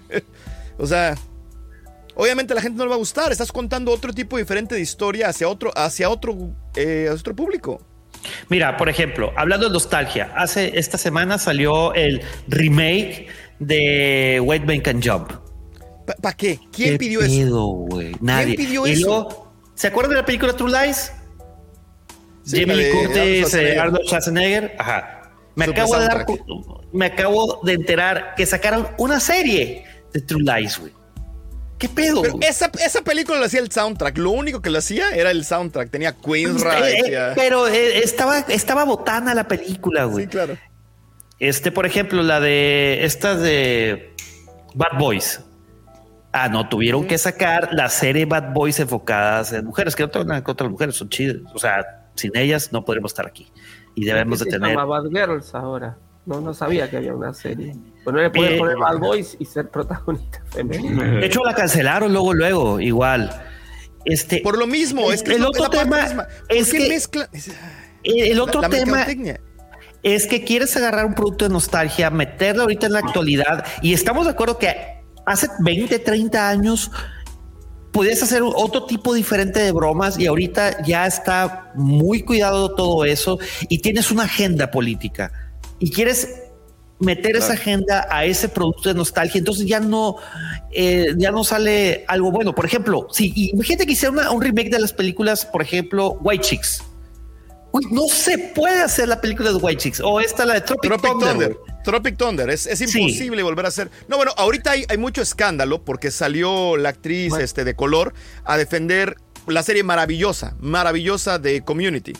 S4: o sea. Obviamente la gente no le va a gustar. Estás contando otro tipo diferente de historia hacia otro, hacia otro, eh, hacia otro público.
S6: Mira, por ejemplo, hablando de nostalgia, hace esta semana salió el remake de Wait, Bank and Jump.
S4: ¿Para qué? ¿Quién
S6: ¿Qué
S4: pidió eso?
S6: pedo, güey? Nadie.
S4: pidió
S6: Y
S4: eso?
S6: luego, ¿Se acuerdan de la película True Lies?
S4: Sí,
S6: Jamie Lee Curtis,
S4: Arnold
S6: eh,
S4: Schwarzenegger.
S6: Arnold Schwarzenegger. Ajá. Me acabo, de dar, me acabo de enterar que sacaron una serie de True Lies, güey. ¿Qué pedo?
S4: Pero esa, esa película lo hacía el soundtrack. Lo único que lo hacía era el soundtrack. Tenía Queen's
S6: Eh, eh,
S4: Right.
S6: pero eh, estaba, estaba botana la película, güey.
S4: Sí, claro.
S6: Este, por ejemplo, la de estas de Bad Boys. Ah, no, tuvieron que sacar la serie Bad Boys enfocadas en mujeres, que no tengo nada contra las mujeres, son chidas. O sea, sin ellas no podremos estar aquí. Y debemos de
S5: se
S6: tener.
S5: llama Bad Girls ahora. No, no sabía que había una serie. Pues no le puedes
S6: Eh,
S5: poner Bad Boys y ser protagonista femenina.
S6: De hecho, la cancelaron luego, luego, igual. Este,
S4: Por lo mismo, es que
S6: el otro tema
S4: misma. ¿Por
S6: es que-
S4: mezcla-
S6: el, otro
S4: la
S6: tema es que quieres agarrar un producto de nostalgia, meterlo ahorita en la actualidad, y estamos de acuerdo que hace 20, 30 años podías hacer otro tipo diferente de bromas y ahorita ya está muy cuidado todo eso y tienes una agenda política y quieres meter esa agenda a ese producto de nostalgia, entonces ya no, eh, ya no sale algo bueno. Por ejemplo, si imagínate que hiciera una- un remake de las películas, por ejemplo, White Chicks. Uy, no se puede hacer la película de White Chicks. O esta, la de Tropic,
S4: Tropic
S6: Thunder.
S4: Tropic Thunder. Es, es
S6: Sí.
S4: imposible volver a hacer. No, bueno, ahorita hay, hay mucho escándalo porque salió la actriz
S5: Bueno.
S4: este, de color a defender la serie maravillosa, maravillosa de Community.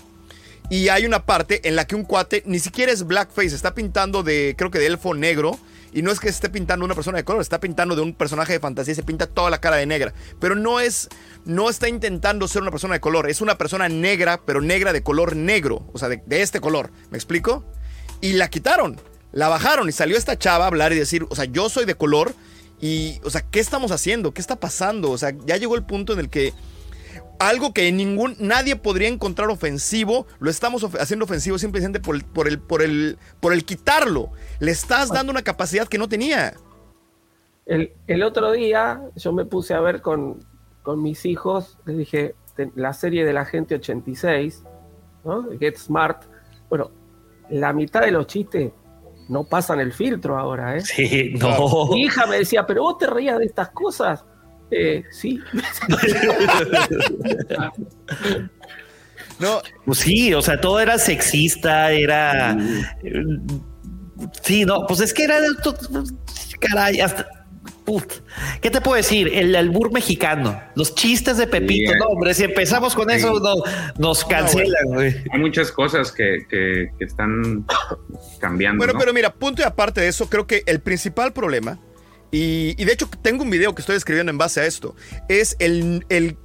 S4: Y hay una parte en la que un cuate ni siquiera es blackface, está pintando de, creo que de elfo negro. Y no es que esté pintando una persona de color, está pintando de un personaje de fantasía se pinta toda la cara de negra. Pero no es, no está intentando ser una persona de color, es una persona negra, pero negra de color negro, o sea, de, de este color. ¿Me explico? Y la quitaron, la bajaron y salió esta chava a hablar y decir, o sea, yo soy de color y, o sea, ¿qué estamos haciendo? ¿Qué está pasando? O sea, ya llegó el punto en el que algo que ningún nadie podría encontrar ofensivo, lo estamos of- haciendo ofensivo simplemente por el, por el, por el, por el quitarlo. Le estás dando una capacidad que no tenía.
S5: El, el otro día yo me puse a ver con, con mis hijos, les dije, la serie de la gente 86, ¿no? Get Smart. Bueno, la mitad de los chistes no pasan el filtro ahora, ¿eh?
S6: Sí, no.
S5: Mi hija me decía, pero vos te reías de estas cosas. Eh, sí.
S4: No,
S6: Pues sí, o sea, todo era sexista, era. Sí, no, pues es que era Caray, hasta. Put. ¿Qué te puedo decir? El albur mexicano, los chistes de Pepito.
S3: Sí.
S6: No, hombre, si empezamos con eso, no, nos cancelan, güey.
S3: Hay muchas cosas que, que- que están cambiando.
S4: Bueno,
S3: ¿no?
S4: pero mira, punto y aparte de eso, creo que el principal problema, y, de hecho tengo un video que estoy escribiendo en base a esto, es el, el,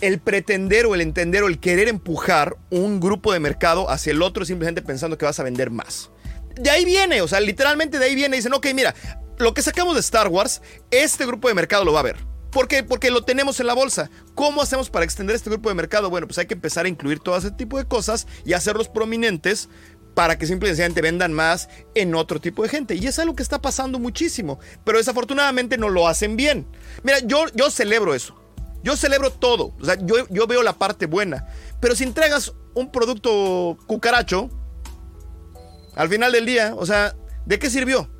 S4: el pretender o el entender o el querer empujar un grupo de mercado hacia el otro simplemente pensando que vas a vender más. De ahí viene, o sea, literalmente de ahí viene. Dicen, ok, mira, lo que sacamos de Star Wars, este grupo de mercado lo va a ver. ¿Por qué? Porque lo tenemos en la bolsa. ¿Cómo hacemos para extender este grupo de mercado? Bueno, pues hay que empezar a incluir todo ese tipo de cosas y hacerlos prominentes para que simplemente vendan más en otro tipo de gente. Y es algo que está pasando muchísimo. Pero desafortunadamente no lo hacen bien. Mira, yo, yo celebro eso. Yo celebro todo. O sea, yo, yo veo la parte buena. Pero si entregas un producto cucaracho, al final del día, o sea, ¿de qué sirvió?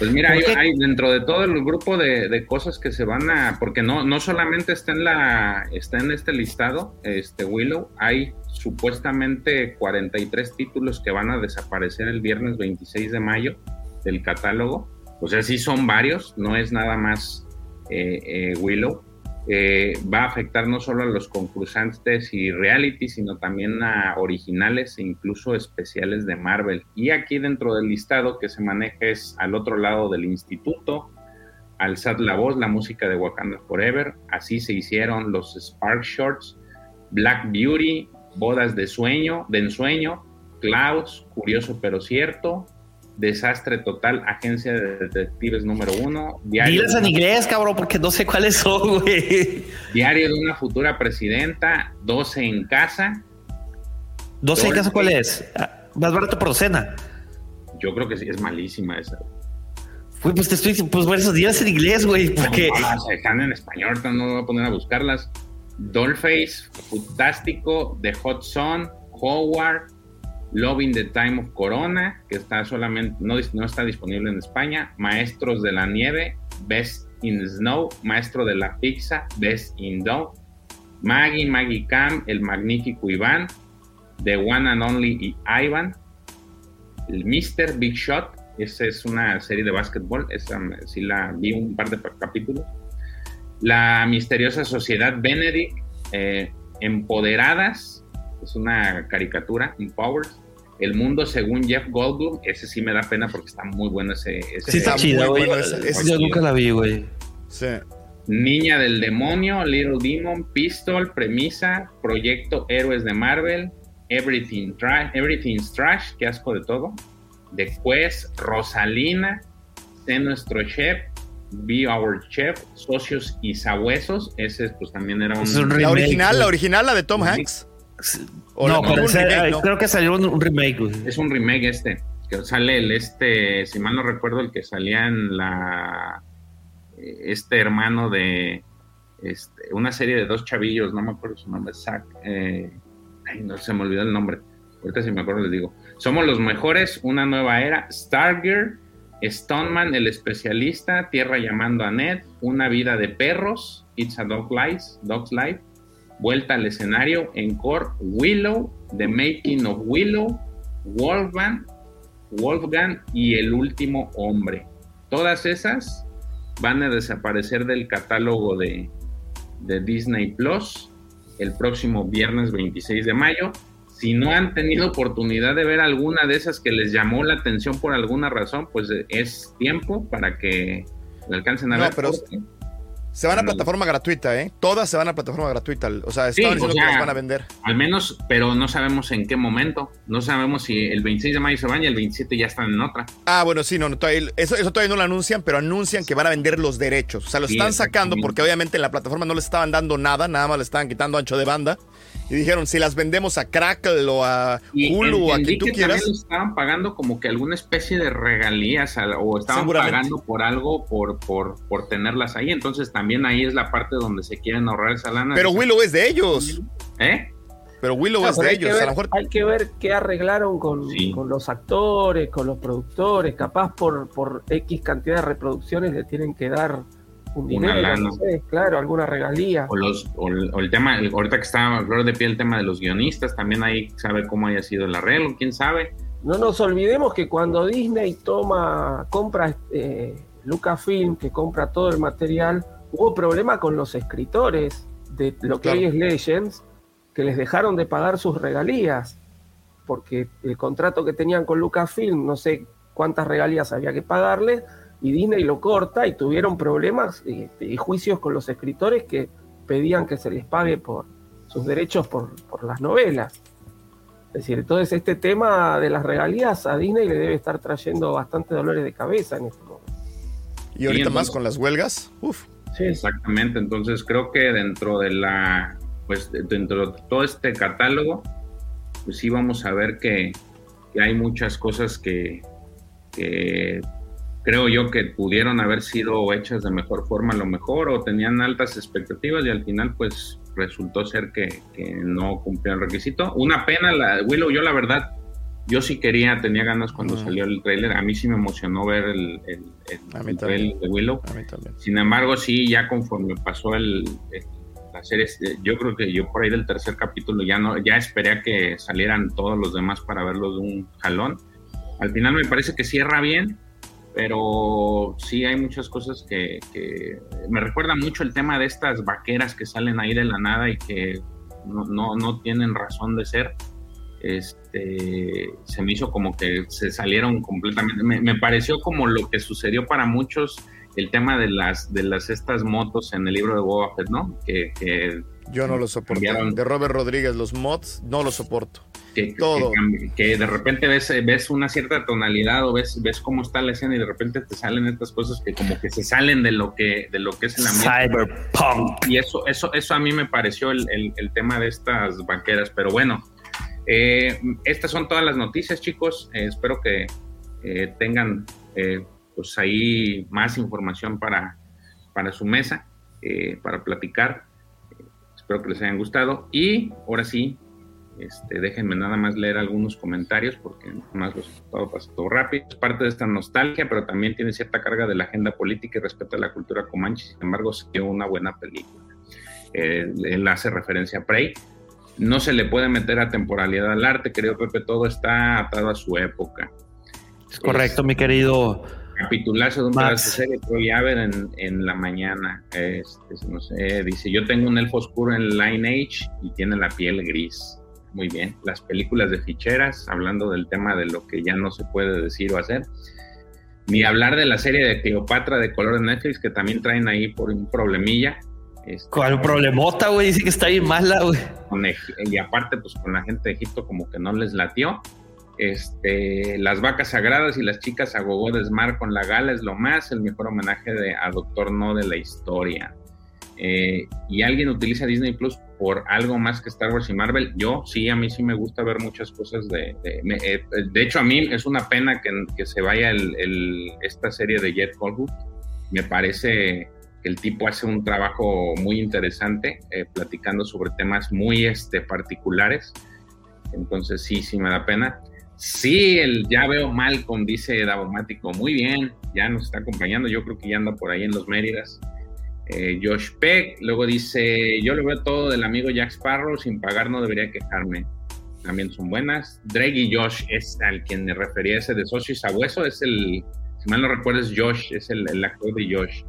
S3: Pues mira, hay dentro de todo el grupo de, de cosas que se van a, porque no, no solamente está en la, está en este listado, este Willow, hay supuestamente 43 títulos que van a desaparecer el viernes 26 de mayo del catálogo. O sea, sí son varios, no es nada más eh, eh, Willow. Eh, va a afectar no solo a los concursantes y reality, sino también a originales e incluso especiales de Marvel. Y aquí dentro del listado que se maneja es al otro lado del instituto, Alzad la voz, la música de Wakanda Forever, así se hicieron los Spark Shorts, Black Beauty, Bodas de Sueño, de Ensueño, Klaus, Curioso pero Cierto, Desastre Total, Agencia de Detectives número uno,
S6: Dilas en inglés, cabrón, porque no sé cuáles son, güey.
S3: Diario de una futura presidenta, 12 en casa,
S6: No sé en
S3: Dolphy.
S6: caso cuál es. Ah, Más barato por docena.
S3: yo creo que sí, es malísima esa.
S6: Güey, pues te estoy pues por eso dilas en inglés, güey, porque...
S3: No, no, están en español, no me voy a poner a buscarlas. Dollface, Fantástico, The Hot Sun, Howard, Loving the Time of Corona, que está solamente, no, no está disponible en España. Maestros de la Nieve, Best in Snow, Maestro de la Pizza, Best in Dough. Maggie, Maggie Cam, El Magnífico Iván, The One and Only y Ivan. El Mr. Big Shot, esa es una serie de básquetbol, esa sí la vi un par de capítulos. La misteriosa sociedad Benedict, eh, Empoderadas, es una caricatura, Empowered. El mundo según Jeff Goldblum, ese sí me da pena porque está muy bueno ese. ese
S6: Sí, está
S4: muy
S6: chida, güey.
S4: bueno ese- ese-
S6: Yo nunca la vi, güey.
S4: Sí.
S3: Niña del Demonio, Little Demon, Pistol, Premisa, Proyecto Héroes de Marvel, Everything Trash, Everything's Trash, que asco de todo. The Quest, Rosalina, Sé Nuestro Chef, Be Our Chef, Socios y Sabuesos, ese pues también era un...
S6: Es un
S4: La original, la original, la de Tom Hanks. O
S6: No,
S4: la-
S6: pero
S4: un
S6: ese-
S4: remake,
S6: ay,
S4: ¿no?
S6: creo que salió un, un remake, güey.
S3: Es un remake este, que sale el este, si mal no recuerdo, el que salía en la eh, este hermano de este, una serie de dos chavillos, no me acuerdo su nombre, Zack, eh, ay, no se me olvidó el nombre, ahorita si me acuerdo les digo. Somos los mejores, una nueva era, Stargirl, Stoneman, el especialista, Tierra llamando a Ned, Una vida de perros, It's a Dog Life, Dog's Life, Vuelta al escenario, Encore, Willow, The Making of Willow, Wolfgang, Wolfgang y El último hombre. Todas esas van a desaparecer del catálogo de, de Disney Plus el próximo viernes 26 de mayo. Si no han tenido oportunidad de ver alguna de esas que les llamó la atención por alguna razón, pues es tiempo para que alcancen a
S4: No,
S3: ver.
S4: pero- Se van a
S3: Ándale.
S4: plataforma gratuita, ¿eh? Todas se van a plataforma gratuita. O sea,
S3: Sí,
S4: estaban diciendo que las van a vender.
S3: Al menos, pero no sabemos en qué momento. No sabemos si el 26 de mayo se van y el 27 ya están en otra.
S4: Ah, bueno, sí, no, no todavía- eso, eso todavía no lo anuncian, pero anuncian que van a vender los derechos. O sea, lo
S3: Sí,
S4: están sacando porque obviamente en la plataforma no les estaban dando nada, nada más le estaban quitando ancho de banda. Y dijeron, si las vendemos a Crackle o a Hulu o a quien tú
S3: que
S4: quieras.
S3: también estaban pagando como que alguna especie de regalías a- o estaban pagando por algo por, por, por tenerlas ahí. Entonces también ahí es la parte donde se quieren ahorrar esa lana.
S4: Pero Willow es de ellos.
S3: ¿eh?
S4: Pero Willow
S5: No,
S4: es
S5: pero
S4: de ellos. A
S5: ver,
S4: lo mejor
S5: hay que ver qué arreglaron con,
S3: Sí.
S5: con los actores, con los productores. Capaz por, por X cantidad de reproducciones le tienen que dar un
S3: Una
S5: dinero,
S3: lana.
S5: no sé, claro, alguna regalía.
S3: O, los, o, el, o el tema, el- ahorita que está a flor de piel el tema de los guionistas, también ahí sabe cómo haya sido el arreglo, quién sabe.
S5: No nos olvidemos que cuando Disney toma, compra eh, Lucasfilm, que compra todo el material, hubo problema con los escritores de lo que hoy es Legends, que les dejaron de pagar sus regalías, porque el contrato que tenían con Lucasfilm, no sé cuántas regalías había que pagarles, y Disney lo corta y tuvieron problemas y, y juicios con los escritores que pedían que se les pague por sus derechos por, por las novelas. Es decir, entonces este tema de las regalías a Disney le debe estar trayendo bastante dolores de cabeza en este momento.
S4: Y ahorita
S3: entonces-
S4: más con las huelgas. Uf.
S5: Sí,
S3: Exactamente, entonces creo que dentro de la, pues de- dentro de todo este catálogo, pues sí vamos a ver que, que hay muchas cosas que, que creo yo que pudieron haber sido hechas de mejor forma a lo mejor o tenían altas expectativas y al final pues resultó ser que, que no cumplió el requisito. Una pena, la, Willow, yo la verdad, yo sí quería, tenía ganas cuando
S4: Mm.
S3: salió el trailer, a mí sí me emocionó ver el, el, el- el trailer de Willow. Sin embargo, sí, ya conforme pasó el, la serie, yo creo que yo por ahí del tercer capítulo ya no, ya esperé a que salieran todos los demás para verlos de un jalón. Al final me parece que cierra bien, pero sí hay muchas cosas que, que me recuerda mucho el tema de estas vaqueras que salen ahí de la nada y que no, no, no tienen razón de ser. Este, se me hizo como que se salieron completamente. Me, me pareció como lo que sucedió para muchos el tema de las de las estas motos en el libro de Boba Fett, ¿no? Que, que,
S4: Yo no lo soporto.
S3: Cambiaron.
S4: De Robert Rodríguez, los mods, no lo soporto.
S3: Que,
S4: Todo.
S3: que cambi- que de repente ves, ves una cierta tonalidad o ves, ves cómo está la escena y de repente te salen estas cosas que como que se salen de lo que, de lo que es el ambiente.
S6: Cyberpunk.
S3: Y eso, eso, eso a mí me pareció el, el- el tema de estas banqueras. Pero bueno, eh, estas son todas las noticias, chicos. Eh, espero que eh, tengan eh, pues ahí más información para, para su mesa, eh, para platicar. Espero que les hayan gustado. Y ahora sí, este, déjenme nada más leer algunos comentarios porque nada más los he todo rápido. Es parte de esta nostalgia, pero también tiene cierta carga de la agenda política y respeto a la cultura comanche. Sin embargo, se dio una buena película. Eh, él hace referencia a Prey. No se le puede meter a temporalidad al arte, querido Pepe, todo está atado a su época.
S6: Es correcto, mi querido.
S3: Capitulazo de un pedazo de serie, Troy Aver en, en la mañana. Este, no sé, dice, yo tengo un elfo oscuro en Lineage y tiene la piel gris. Muy bien. Las películas de ficheras, hablando del tema de lo que ya no se puede decir o hacer. Ni hablar de la serie de Cleopatra de color de Netflix, que también traen ahí por un problemilla. Este,
S6: ¿Cuál problemota, güey? Dice que está bien mala, güey.
S3: y aparte pues con la gente de Egipto como que no les latió. Este, las vacas sagradas y las chicas a gogo de Smart con la gala es lo más, el mejor homenaje de, a Doctor No de la historia. Eh, y alguien utiliza Disney Plus por algo más que Star Wars y Marvel. Yo sí, a mí sí me gusta ver muchas cosas de... De, eh, hecho, a mí es una pena que, se vaya esta serie de Jet Colwood. Me parece que el tipo hace un trabajo muy interesante eh, platicando sobre temas muy este, particulares. Entonces sí, sí me da pena. Sí, el, ya veo Malcolm, dice Davomático. Muy bien, ya nos está acompañando. Yo creo que ya anda por ahí en los Méridas. Eh, Josh Peck, luego dice, yo le veo todo del amigo Jack Sparrow, sin pagar no debería quejarme. También son buenas. Drake y Josh es al quien me refería ese de Socio y Sabueso, es el, si mal no recuerdo es Josh, es el, actor de Josh.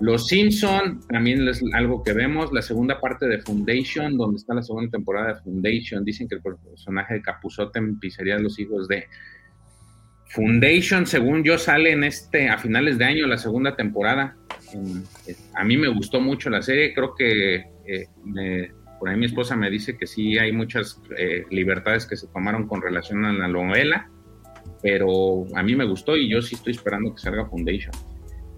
S3: Los Simpson también es algo que vemos. La segunda parte de Foundation, donde está la segunda temporada de Foundation, dicen que el personaje de Capuzote en Pizzería los Hijos de Foundation, según yo, sale en este a finales de año la segunda temporada. En- eh, a mí me gustó mucho la serie. Creo que eh, por ahí mi esposa me dice que sí hay muchas eh, libertades que se tomaron con relación a la novela, pero a mí me gustó y yo sí estoy esperando que salga Foundation.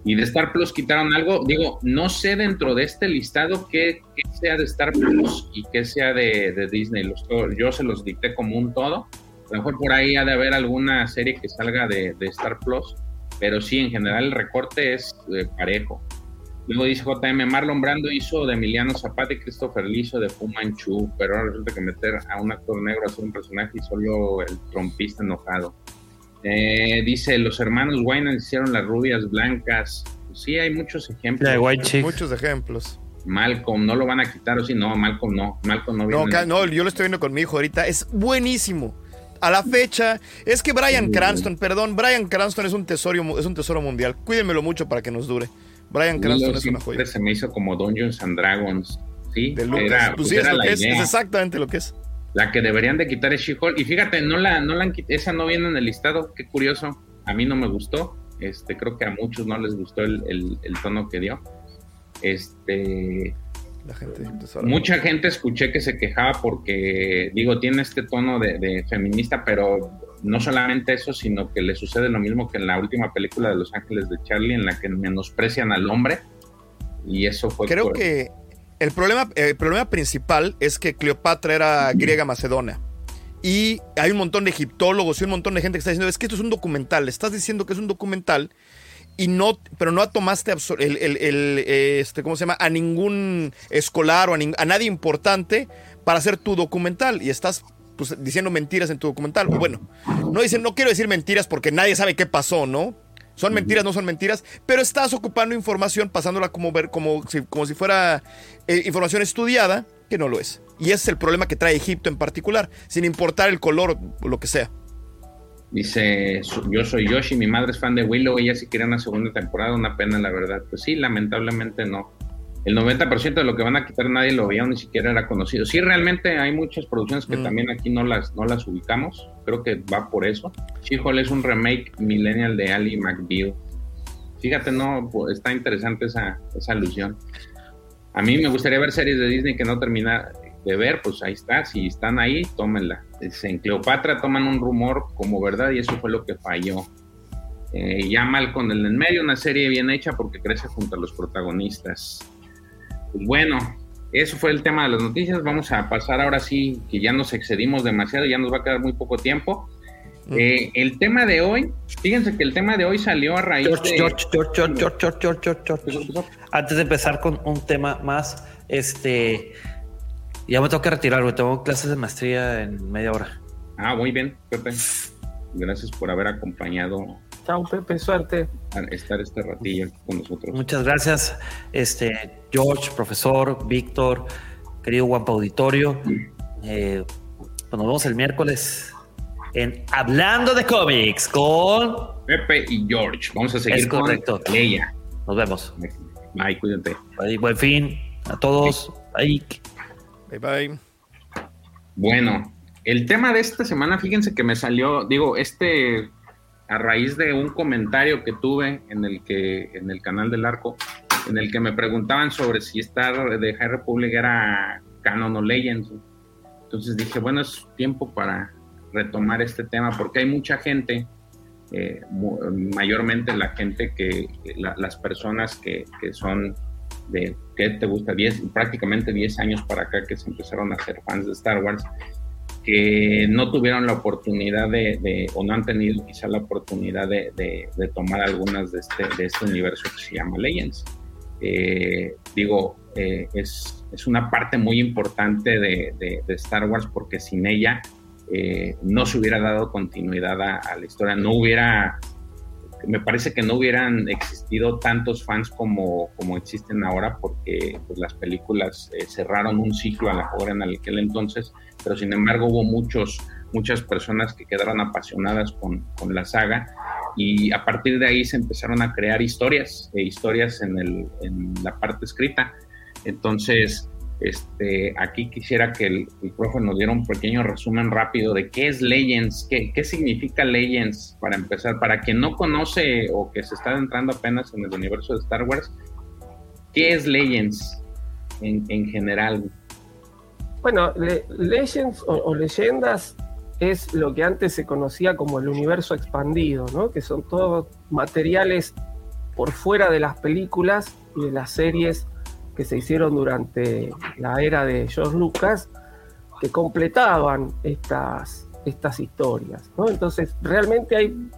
S3: Y de Star Plus quitaron algo, digo, no sé dentro de este listado qué, qué sea de Star Plus y qué sea de, de Disney. Los, yo se los dicté como un todo. A lo mejor por ahí ha de haber alguna serie que salga de, de Star Plus, pero sí, en general el recorte es eh, parejo. Luego dice JM, Marlon Brando hizo de Emiliano Zapata y Christopher Lee hizo de Fu Manchu, pero ahora resulta que meter a un actor negro a hacer un personaje y solo el trompista enojado. Eh, dice, los hermanos Wayne hicieron las rubias blancas. Pues sí, hay muchos ejemplos.
S6: Chick.
S4: Muchos ejemplos.
S3: Malcolm, no lo van a quitar, o sí, no, Malcolm no, Malcolm no viene.
S4: No, no, yo lo estoy viendo con mi hijo ahorita. Es buenísimo. A la fecha, es que Brian Cranston, perdón, Brian Cranston es un tesoro, es un tesoro mundial. Cuídenmelo mucho para que nos dure. Brian Cranston es una joya.
S3: se me hizo como Dungeons and Dragons. Sí,
S4: De Lucas.
S3: era,
S4: pues
S3: pues
S4: sí, es lo
S3: la
S4: que es, es exactamente lo que es.
S3: La que deberían de quitar es She-Hulk. Y fíjate, no la, no la esa no viene en el listado. Qué curioso. A mí no me gustó. Este, creo que a muchos no les gustó el, el- el tono que dio. Este,
S4: La gente tesoro.
S3: mucha gente escuché que se quejaba porque, digo, tiene este tono de, de feminista, pero no solamente eso, sino que le sucede lo mismo que en la última película de Los Ángeles de Charlie, en la que menosprecian al hombre. Y eso fue
S4: Creo
S3: por-
S4: que el problema, el problema principal es que Cleopatra era griega macedona. Y hay un montón de egiptólogos y un montón de gente que está diciendo, es que esto es un documental, estás diciendo que es un documental y no, pero no tomaste el, el- el, este, ¿cómo se llama? A ningún escolar o a, a nadie importante para hacer tu documental y estás pues, diciendo mentiras en tu documental. O bueno, no dicen, no quiero decir mentiras porque nadie sabe qué pasó, ¿no? Son mentiras, no son mentiras, pero estás ocupando información, pasándola como ver, como si, como si fuera eh, información estudiada, que no lo es. Y ese es el problema que trae Egipto en particular, sin importar el color o lo que sea.
S3: Dice, yo soy Yoshi, mi madre es fan de Willow, ella sí quería una segunda temporada, una pena la verdad. Pues sí, lamentablemente no. El 90% de lo que van a quitar nadie lo veía o ni siquiera era conocido. Sí, realmente hay muchas producciones que
S4: Mm.
S3: también aquí no las, no las ubicamos. Creo que va por eso. She-Hulk es un remake millennial de Ali McBeal. Fíjate, no, está interesante esa, esa alusión. A mí me gustaría ver series de Disney que no termina de ver, pues ahí está, si están ahí, tómenla. Dice, En Cleopatra toman un rumor como verdad y eso fue lo que falló. Eh, ya mal con el en medio, una serie bien hecha porque crece junto a los protagonistas. Pues bueno, eso fue el tema de las noticias. Vamos a pasar ahora sí, que ya nos excedimos demasiado, ya nos va a quedar muy poco tiempo. Eh, el tema de hoy, fíjense que el tema de hoy salió a raíz
S6: George,
S3: de...
S6: George, George. Antes de empezar con un tema más, este, ya me tengo que retirar, güey. Tengo clases de maestría en media hora.
S3: Ah, muy bien, Pepe. Gracias por haber acompañado
S5: Chao, Pepe, suerte.
S3: a estar este ratillo con nosotros.
S6: Muchas gracias, este, George, profesor, Víctor, querido Guampa Auditorio. Eh, pues nos vemos el miércoles en Hablando de cómics con.
S3: Pepe y George. Vamos a seguir
S6: Es correcto.
S3: con Leia.
S6: Nos vemos.
S3: Bye, cuídate.
S6: Bye, buen fin a todos. Bye.
S4: Bye bye.
S3: Bueno, el tema de esta semana, fíjense que me salió, digo, este a raíz de un comentario que tuve en el que en el canal del Arco, en el que me preguntaban sobre si Star de High Republic era canon o Legends. Entonces dije, bueno, es tiempo para retomar este tema porque hay mucha gente, eh, mayormente la gente que, la- las personas que, que son de, ¿qué te gusta? 10, prácticamente 10 años para acá que se empezaron a ser fans de Star Wars, que no tuvieron la oportunidad de, o no han tenido quizá la oportunidad de, de- tomar algunas de este, de este universo que se llama Legends. Eh, digo, eh, es, es una parte muy importante de, Star Wars porque sin ella eh, no se hubiera dado continuidad a la historia, no hubiera, me parece que no hubieran existido tantos fans como, como existen ahora porque pues, las películas eh, cerraron un ciclo a la mejor en aquel entonces, pero sin embargo hubo muchos, muchas personas que quedaron apasionadas con, con la saga y a partir de ahí se empezaron a crear historias, eh, historias en, el, en la parte escrita. Entonces, este, aquí quisiera que el, el profe nos diera un pequeño resumen rápido de qué es Legends, qué, qué significa Legends para empezar, para quien no conoce o que se está adentrando apenas en el universo de Star Wars, ¿qué es Legends en, en general?
S5: Bueno, le- Legends o, o leyendas es lo que antes se conocía como el universo expandido, ¿no? Que son todos materiales por fuera de las películas y de las series que se hicieron durante la era de George Lucas, que completaban estas, estas historias, ¿no? Entonces, realmente hay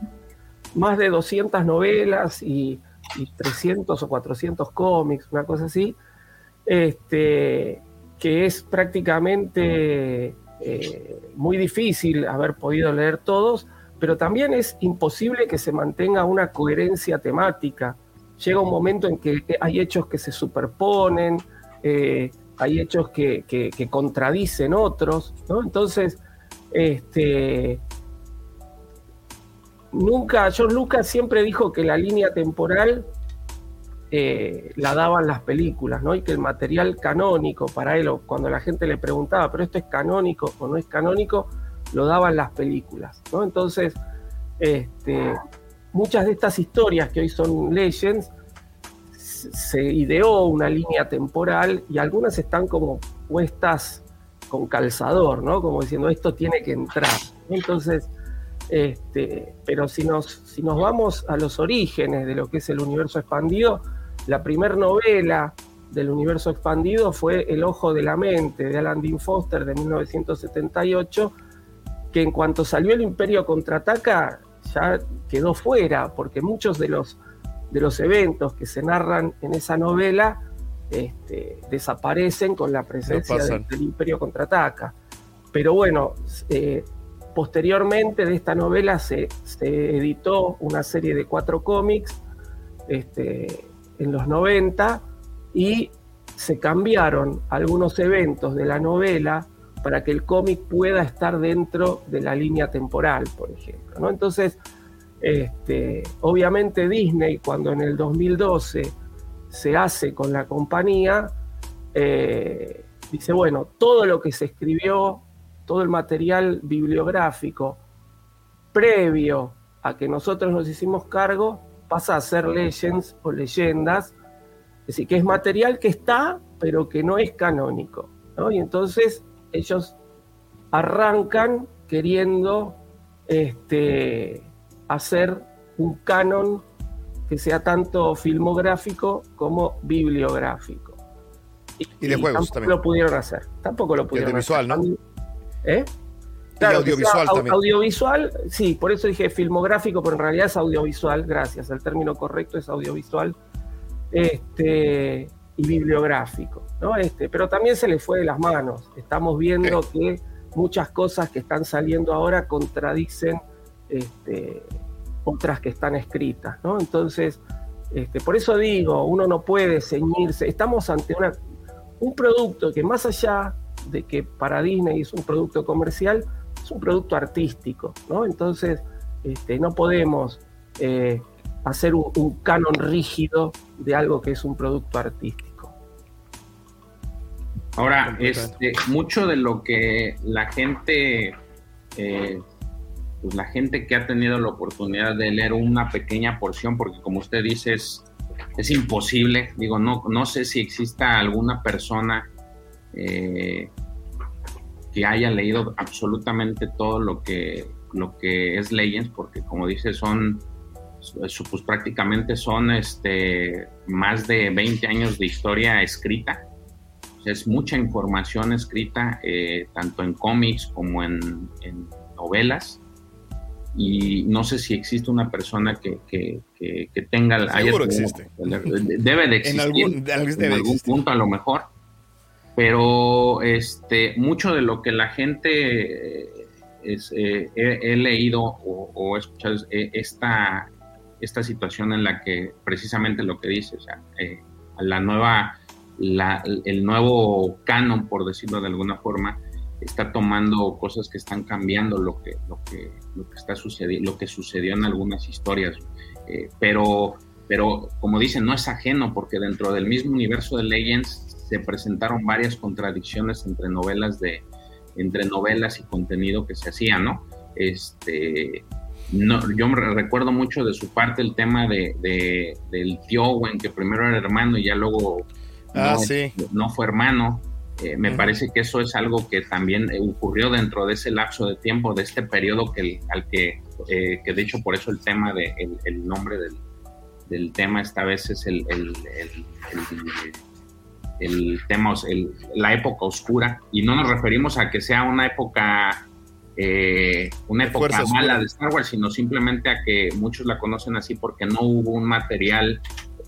S5: más de 200 novelas y, y 300 o 400 cómics, una cosa así, este, que es prácticamente eh, muy difícil haber podido leer todos, pero también es imposible que se mantenga una coherencia temática. Llega un momento en que hay hechos que se superponen, eh, hay hechos que, contradicen otros, ¿no? Entonces, este, nunca, George Lucas siempre dijo que la línea temporal eh, la daban las películas, ¿no? Y que el material canónico para él, cuando la gente le preguntaba, pero esto es canónico o no es canónico, lo daban las películas, ¿no? Entonces, este, muchas de estas historias que hoy son legends, se ideó una línea temporal y algunas están como puestas con calzador, ¿no? Como diciendo, esto tiene que entrar. Entonces, este, pero si nos, si nos vamos a los orígenes de lo que es el universo expandido, la primera novela del universo expandido fue El Ojo de la Mente de Alan Dean Foster de 1978, que en cuanto salió el Imperio contraataca, ya quedó fuera, porque muchos de los, de los eventos que se narran en esa novela este, desaparecen con la presencia
S4: No
S5: del,
S4: pasan.
S5: del Imperio contraataca. Pero bueno, eh, posteriormente de esta novela se, se editó una serie de cuatro cómics este, en los 90 y se cambiaron algunos eventos de la novela para que el cómic pueda estar dentro de la línea temporal, por ejemplo. ¿no? Entonces, este, obviamente Disney, cuando en el 2012 se hace con la compañía, eh, dice, bueno, todo lo que se escribió, todo el material bibliográfico previo a que nosotros nos hicimos cargo, pasa a ser legends o leyendas, es decir, que es material que está, pero que no es canónico. ¿no? Y entonces ellos arrancan queriendo este, hacer un canon que sea tanto filmográfico como bibliográfico.
S4: Y de juegos
S5: tampoco
S4: también.
S5: lo pudieron hacer. Tampoco lo pudieron
S4: audiovisual,
S5: hacer.
S4: ¿no?
S5: ¿Eh?
S4: Y audiovisual también.
S5: Audiovisual, sí, por eso dije filmográfico, pero en realidad es audiovisual, gracias. El término correcto es audiovisual este, y bibliográfico. ¿no? Este, pero también se le fue de las manos. Estamos viendo que muchas cosas que están saliendo ahora contradicen este, otras que están escritas. ¿no? Entonces, este, por eso digo, uno no puede ceñirse. Estamos ante una, un producto que más allá de que para Disney es un producto comercial, es un producto artístico, ¿no? Entonces, este, no podemos eh, hacer un, un canon rígido de algo que es un producto artístico.
S3: Ahora, este, mucho de lo que la gente, eh, pues la gente que ha tenido la oportunidad de leer una pequeña porción, porque como usted dice, es, es imposible. Digo, no, no sé si exista alguna persona eh, que haya leído absolutamente todo lo que, lo que es Legends, porque como dice, son pues prácticamente son este, más de 20 años de historia escrita es mucha información escrita, eh, tanto en cómics como en, en, novelas. Y no sé si existe una persona que, que, que, que tenga...
S4: Seguro
S3: haya,
S4: existe.
S3: Debe de existir.
S4: En algún, debe
S3: en algún
S4: existir.
S3: punto a lo mejor. Pero este, mucho de lo que la gente eh, es, eh, he, he, leído o, o he escuchado es eh, esta, esta situación en la que precisamente lo que dice, o sea, eh, la nueva el nuevo canon, por decirlo de alguna forma, está tomando cosas que están cambiando lo que, lo que, lo que está sucediendo, lo que sucedió en algunas historias. Eh, pero, pero, como dicen, no es ajeno, porque dentro del mismo universo de Legends se presentaron varias contradicciones entre novelas de entre novelas y contenido que se hacía, ¿no? Este, no, yo me recuerdo mucho de su parte el tema de, del tío Owen, que primero era hermano y ya luego
S4: Ah,
S3: no,
S4: sí.
S3: no, fue hermano. Eh, me uh -huh. parece que eso es algo que también ocurrió dentro de ese lapso de tiempo, de este periodo que, al que, eh, que de hecho por eso el tema, de, el, el nombre del, del, tema esta vez es el, el, el tema, la época oscura. Y no nos referimos a que sea una época, eh, una época mala de Star Wars, sino simplemente a que muchos la conocen así porque no hubo un material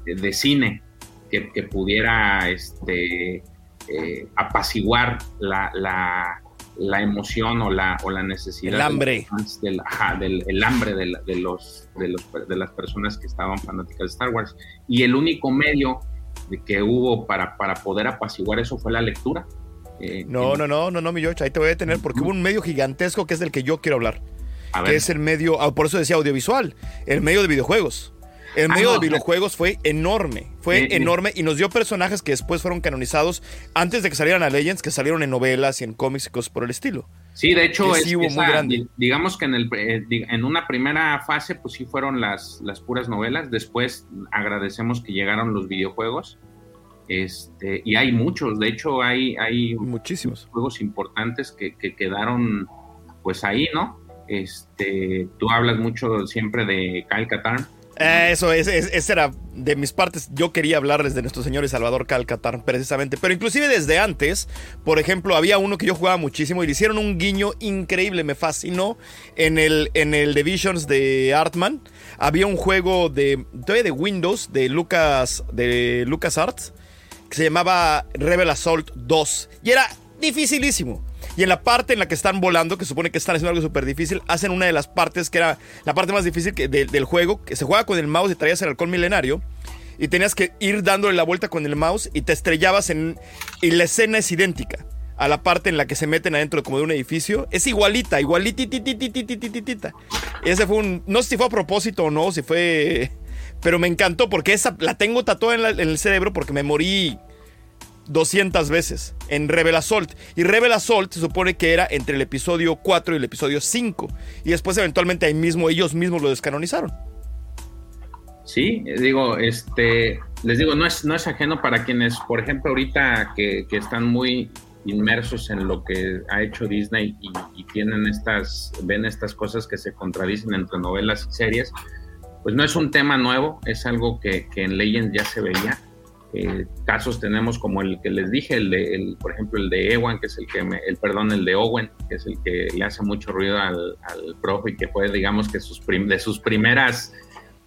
S3: de cine que, que pudiera este, eh, apaciguar la, la, la, emoción o la, o la necesidad.
S4: El hambre.
S3: De del, ajá, del el hambre de, de, los, de, los, de las personas que estaban fanáticas de Star Wars. Y el único medio de que hubo para, para poder apaciguar eso fue la lectura.
S4: Eh, no, no, no, no, no, mi George, ahí te voy a detener porque uh -huh. hubo un medio gigantesco que es del que yo quiero hablar. Que es el medio, ah, por eso decía audiovisual, el medio de videojuegos. El medio ah, no, de videojuegos fue enorme, fue enorme y nos dio personajes que después fueron canonizados antes de que salieran a Legends, que salieron en novelas y en cómics y cosas por el estilo.
S3: Sí, de hecho,
S4: sí
S3: es,
S4: hubo
S3: esa,
S4: muy grande.
S3: digamos que en, el, eh, en una primera fase, pues sí fueron las, las puras novelas. Después agradecemos que llegaron los videojuegos. Este, y hay muchos, de hecho, hay, hay
S4: muchísimos
S3: juegos importantes que, que quedaron pues ahí, ¿no? Este, tú hablas mucho siempre de Kyle Katarn
S4: Eh, eso, es, es- esa era de mis partes. Yo quería hablarles de nuestro señor Salvador Calcatar, precisamente. Pero inclusive desde antes, por ejemplo, había uno que yo jugaba muchísimo y le hicieron un guiño increíble, me fascinó. En el, en el Divisions de Artman, había un juego de, todavía de Windows, de Lucas, de que se llamaba Rebel Assault 2. Y era dificilísimo. Y en la parte en la que están volando, que supone que están haciendo algo súper difícil, hacen una de las partes que era la parte más difícil que- de- del juego, que se juega con el mouse y traías el halcón milenario. Y tenías que ir dándole la vuelta con el mouse y te estrellabas en... Y la escena es idéntica a la parte en la que se meten adentro como de un edificio. Es igualita, igualitititititititita. Ese fue un... No sé si fue a propósito o no, si fue... Pero me encantó porque esa la tengo tatuada en el cerebro porque me morí 200 veces en Rebel Assault. Y Rebel Assault se supone que era entre el episodio 4 y el episodio 5. Y después eventualmente ellos mismos lo descanonizaron.
S3: Sí, digo, este, les digo, no es, no es ajeno para quienes, por ejemplo, ahorita que, están muy inmersos en lo que ha hecho Disney y, y tienen estas, ven estas cosas que se contradicen entre novelas y series, pues no es un tema nuevo, es algo que, que en Legends ya se veía. Eh, casos tenemos como el que les dije, el de, el, por ejemplo, el de Ewan, que es el que me, el perdón, el de Owen, que es el que le hace mucho ruido al, al profe y que fue, digamos, que sus prim- de sus primeras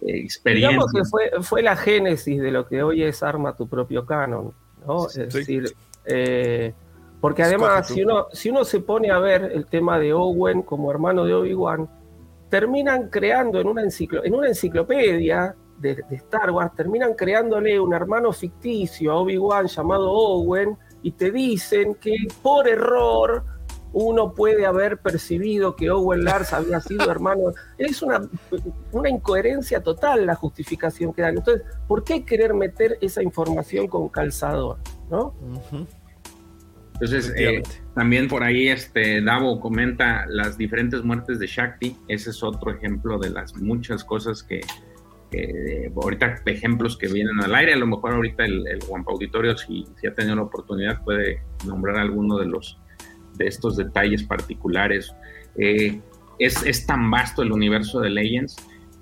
S3: eh, experiencias.
S5: Digamos que fue, fue la génesis de lo que hoy es Arma tu propio canon, ¿no? Es
S4: Sí.
S5: decir, eh, porque además, si uno, si uno se pone a ver el tema de Owen como hermano de Obi-Wan, terminan creando en una, enciclo- en una enciclopedia de, de Star Wars, terminan creándole un hermano ficticio a Obi-Wan llamado Owen y te dicen que por error uno puede haber percibido que Owen Lars había sido hermano. Es una, una incoherencia total la justificación que dan. Entonces, ¿por qué querer meter esa información con calzador? ¿no?
S3: Entonces, eh, también por ahí este Davo comenta las diferentes muertes de Shakti. Ese es otro ejemplo de las muchas cosas que, eh, ahorita ejemplos que vienen al aire. A lo mejor ahorita el, el Guampa Auditorio, si, si ha tenido la oportunidad, puede nombrar alguno de los de estos detalles particulares. Eh, es, es tan vasto el universo de Legends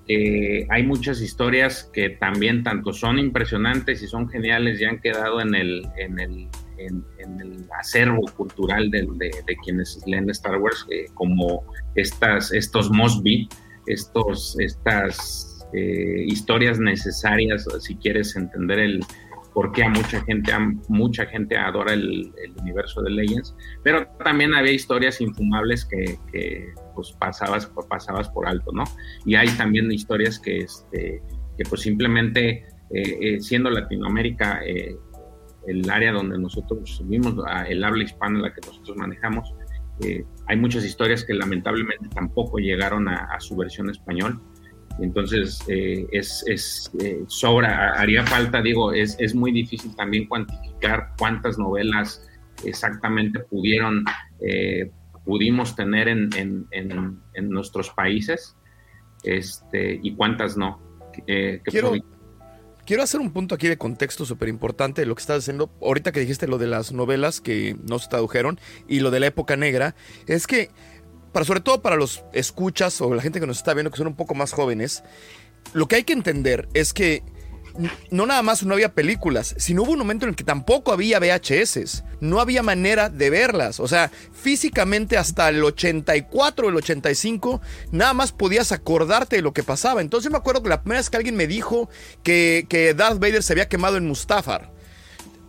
S3: que hay muchas historias que también tanto son impresionantes y son geniales y han quedado en el, en el, en, en el acervo cultural de, de, de, quienes leen Star Wars, eh, como estas, estos Mosby, estos, estas eh, historias necesarias si quieres entender el por qué a mucha gente, a mucha gente adora el, universo de Legends, pero también había historias infumables que, que pues pasabas, pasabas por alto, ¿no? Y hay también historias que, este, que pues simplemente eh, eh, siendo Latinoamérica el área donde nosotros vivimos, el habla hispana la que nosotros manejamos, hay muchas historias que lamentablemente tampoco llegaron a, a su versión español. Entonces, eh, es, es eh, sobra, haría falta, digo, es, es muy difícil también cuantificar cuántas novelas exactamente pudieron, eh, pudimos tener en, en, en, en, nuestros países este, y cuántas no. Eh,
S4: quiero, quiero hacer un punto aquí de contexto súper importante de lo que estás haciendo. Ahorita que dijiste lo de las novelas que no se tradujeron y lo de la época negra, es que para, sobre todo para los escuchas o la gente que nos está viendo que son un poco más jóvenes, lo que hay que entender es que no nada más no había películas, sino hubo un momento en el que tampoco había VHS, no había manera de verlas, o sea, físicamente hasta el 84 o el 85 nada más podías acordarte de lo que pasaba. Entonces yo me acuerdo que la primera vez que alguien me dijo que, que Darth Vader se había quemado en Mustafar,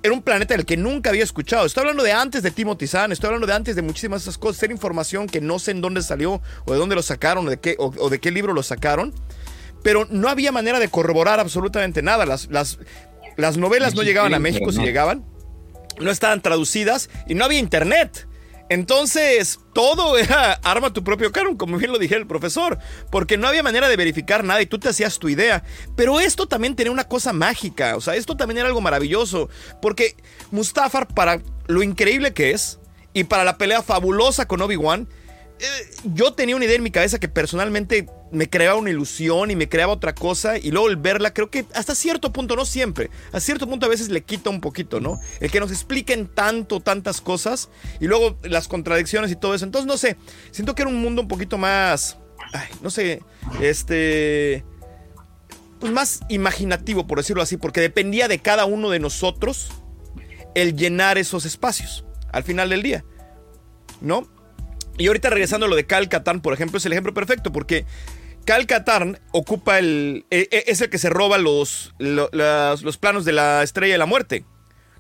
S4: era un planeta del que nunca había escuchado. Estoy hablando de antes de Timothy Zahn, estoy hablando de antes de muchísimas de esas cosas. Era información que no sé en dónde salió, o de dónde lo sacaron, o de qué, o, o de qué libro lo sacaron. Pero no había manera de corroborar absolutamente nada. Las, las, las novelas no llegaban a México si llegaban. No estaban traducidas y no había internet. Entonces, todo era arma tu propio canon, como bien lo dije el profesor, porque no había manera de verificar nada y tú te hacías tu idea. Pero esto también tenía una cosa mágica, o sea, esto también era algo maravilloso, porque Mustafar, para lo increíble que es, y para la pelea fabulosa con Obi-Wan, eh, yo tenía una idea en mi cabeza que personalmente me creaba una ilusión y me creaba otra cosa y luego el verla creo que hasta cierto punto, no siempre, a cierto punto a veces le quita un poquito, ¿no? El que nos expliquen tanto, tantas cosas y luego las contradicciones y todo eso. Entonces, no sé, siento que era un mundo un poquito más, ay, no sé, este... pues, más imaginativo, por decirlo así, porque dependía de cada uno de nosotros el llenar esos espacios al final del día, ¿no? Y ahorita regresando a lo de Cal Katarn, por ejemplo, es el ejemplo perfecto, porque Cal Katarn ocupa el. e- e- es el que se roba los, planos de la estrella de la muerte.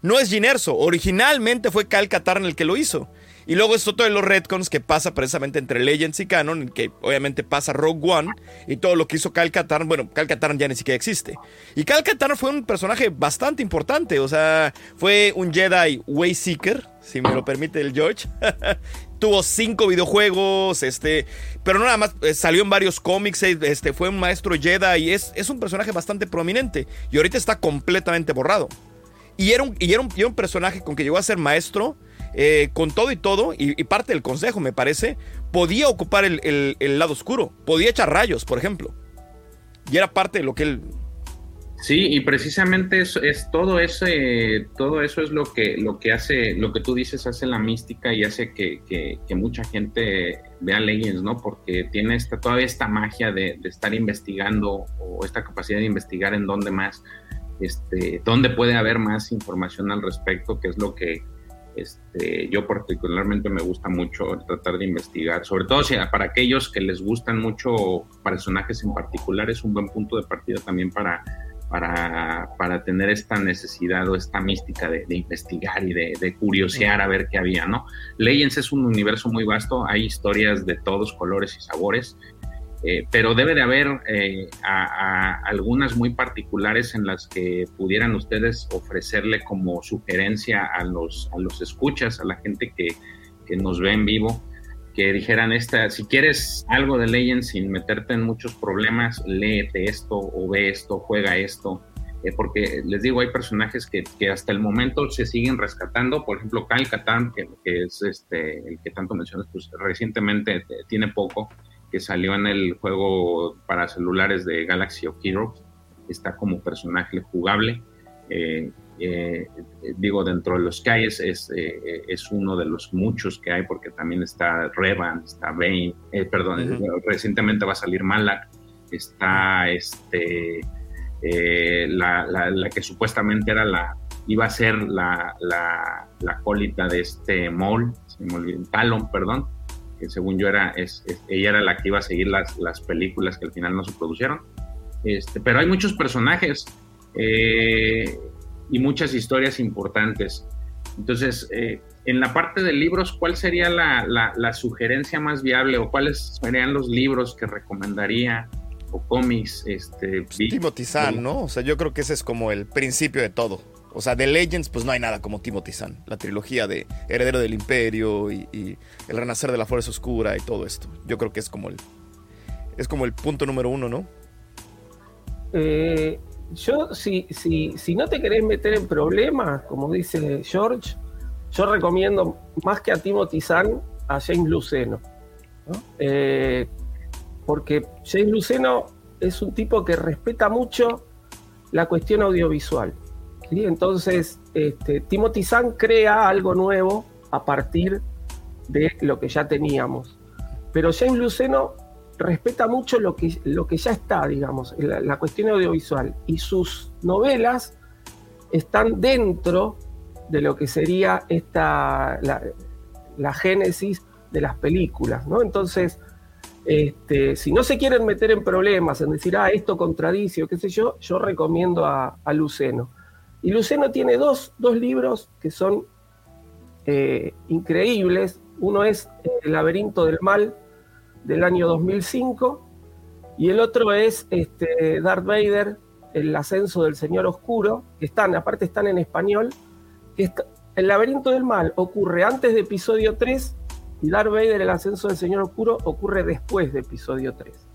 S4: No es Ginerso, originalmente fue Cal Katarn el que lo hizo. Y luego es otro de los retcons que pasa precisamente entre Legends y Canon, que obviamente pasa Rogue One y todo lo que hizo Cal Katarn. Bueno, Cal Katarn ya ni siquiera existe. Y Cal Katarn fue un personaje bastante importante, o sea, fue un Jedi Wayseeker, si me lo permite el George. Tuvo cinco videojuegos, este, pero nada más, eh, salió en varios cómics, eh, este, fue un maestro Jedi y es, es un personaje bastante prominente. Y ahorita está completamente borrado. Y era un, y era un, y era un personaje con que llegó a ser maestro, eh, con todo y todo, y, y parte del consejo, me parece, podía ocupar el, el- el lado oscuro, podía echar rayos, por ejemplo. Y era parte de lo que él...
S3: Sí, y precisamente es, es todo ese, todo eso es lo que, lo que hace, lo que tú dices hace la mística y hace que, que- mucha gente vea Legends, ¿no? Porque tiene esta, todavía esta magia de, de estar investigando o esta capacidad de investigar en dónde más, este, dónde puede haber más información al respecto, que es lo que este, yo particularmente me gusta mucho tratar de investigar, sobre todo si, para aquellos que les gustan mucho personajes en particular, es un buen punto de partida también para para, para tener esta necesidad o esta mística de, de investigar y de, de curiosear a ver qué había, ¿no? Legends es un universo muy vasto, hay historias de todos colores y sabores, eh, pero debe de haber eh, a- a algunas muy particulares en las que pudieran ustedes ofrecerle como sugerencia a los, a los escuchas, a la gente que, que nos ve en vivo, que dijeran esta, si quieres algo de Legends sin meterte en muchos problemas, léete esto o ve esto, juega esto, eh, porque les digo, hay personajes que, que hasta el momento se siguen rescatando, por ejemplo, Kyle que, que es este, el que tanto mencionas, pues recientemente eh, tiene poco, que salió en el juego para celulares de Galaxy of Heroes, está como personaje jugable. eh, eh, eh, digo, dentro de los que hay es, es, eh, es uno de los muchos que hay, porque también está Revan, está Bane, eh, perdón, eh, recientemente va a salir Malak, está este, eh, la, la- la que supuestamente era la, iba a ser la, la, la acólita de este olvidó, Talon, perdón, que según yo era, es, es- ella era la que iba a seguir las, las películas que al final no se produjeron. Este, pero hay muchos personajes eh, y muchas historias importantes. Entonces, eh, en la parte de libros, ¿cuál sería la, la- la sugerencia más viable o cuáles serían los libros que recomendaría o cómics? Este, vi-
S4: Timothy Zahn, ¿no? O sea, yo creo que ese es como el principio de todo. O sea, de Legends, pues no hay nada como Timothy Zahn. La trilogía de Heredero del Imperio y, y El Renacer de la Fuerza Oscura y todo esto. Yo creo que es como el, es como el punto número uno, ¿no?
S5: Eh, yo, si, si, si no te querés meter en problemas, como dice George, yo recomiendo más que a Timothy Zahn, a James Luceno. ¿no? Eh, porque James Luceno es un tipo que respeta mucho la cuestión audiovisual. ¿sí? Entonces, este, Timothy Zahn crea algo nuevo a partir de lo que ya teníamos. Pero James Luceno respeta mucho lo que, lo que ya está, digamos, la, cuestión audiovisual. Y sus novelas están dentro de lo que sería esta, la, la génesis de las películas, ¿no? Entonces, este, si no se quieren meter en problemas, en decir, ah, esto contradice o qué sé yo, yo recomiendo a, a Luceno. Y Luceno tiene dos, dos libros que son eh, increíbles. Uno es El laberinto del mal del año 2005 y el otro es este, Darth Vader, El ascenso del Señor Oscuro, que están, aparte están en español. El laberinto del mal ocurre antes de episodio 3 y Darth Vader, El ascenso del Señor Oscuro, ocurre después de episodio 3.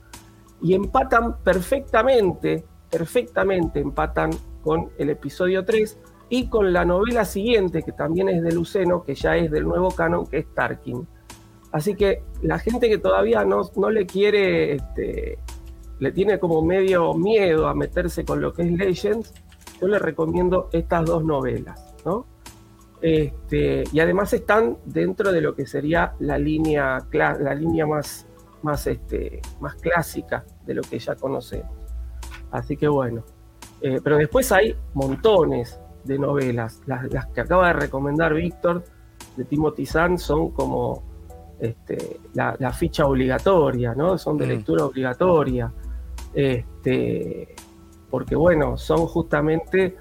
S5: Y empatan perfectamente, perfectamente empatan con el episodio 3 y con la novela siguiente, que también es de Luceno, que ya es del nuevo canon, que es Tarkin. Así que la gente que todavía no, no le quiere, este, le tiene como medio miedo a meterse con lo que es Legends, yo le recomiendo estas dos novelas, ¿no? Este, y además están dentro de lo que sería la línea, la línea más, más, este, más clásica de lo que ya conocemos. Así que bueno. Eh, pero después hay montones de novelas. Las, las que acaba de recomendar Víctor de Timothy Zahn son como este, la, la ficha obligatoria, ¿no? Son de
S4: Mm.
S5: lectura obligatoria. Este, porque bueno, son justamente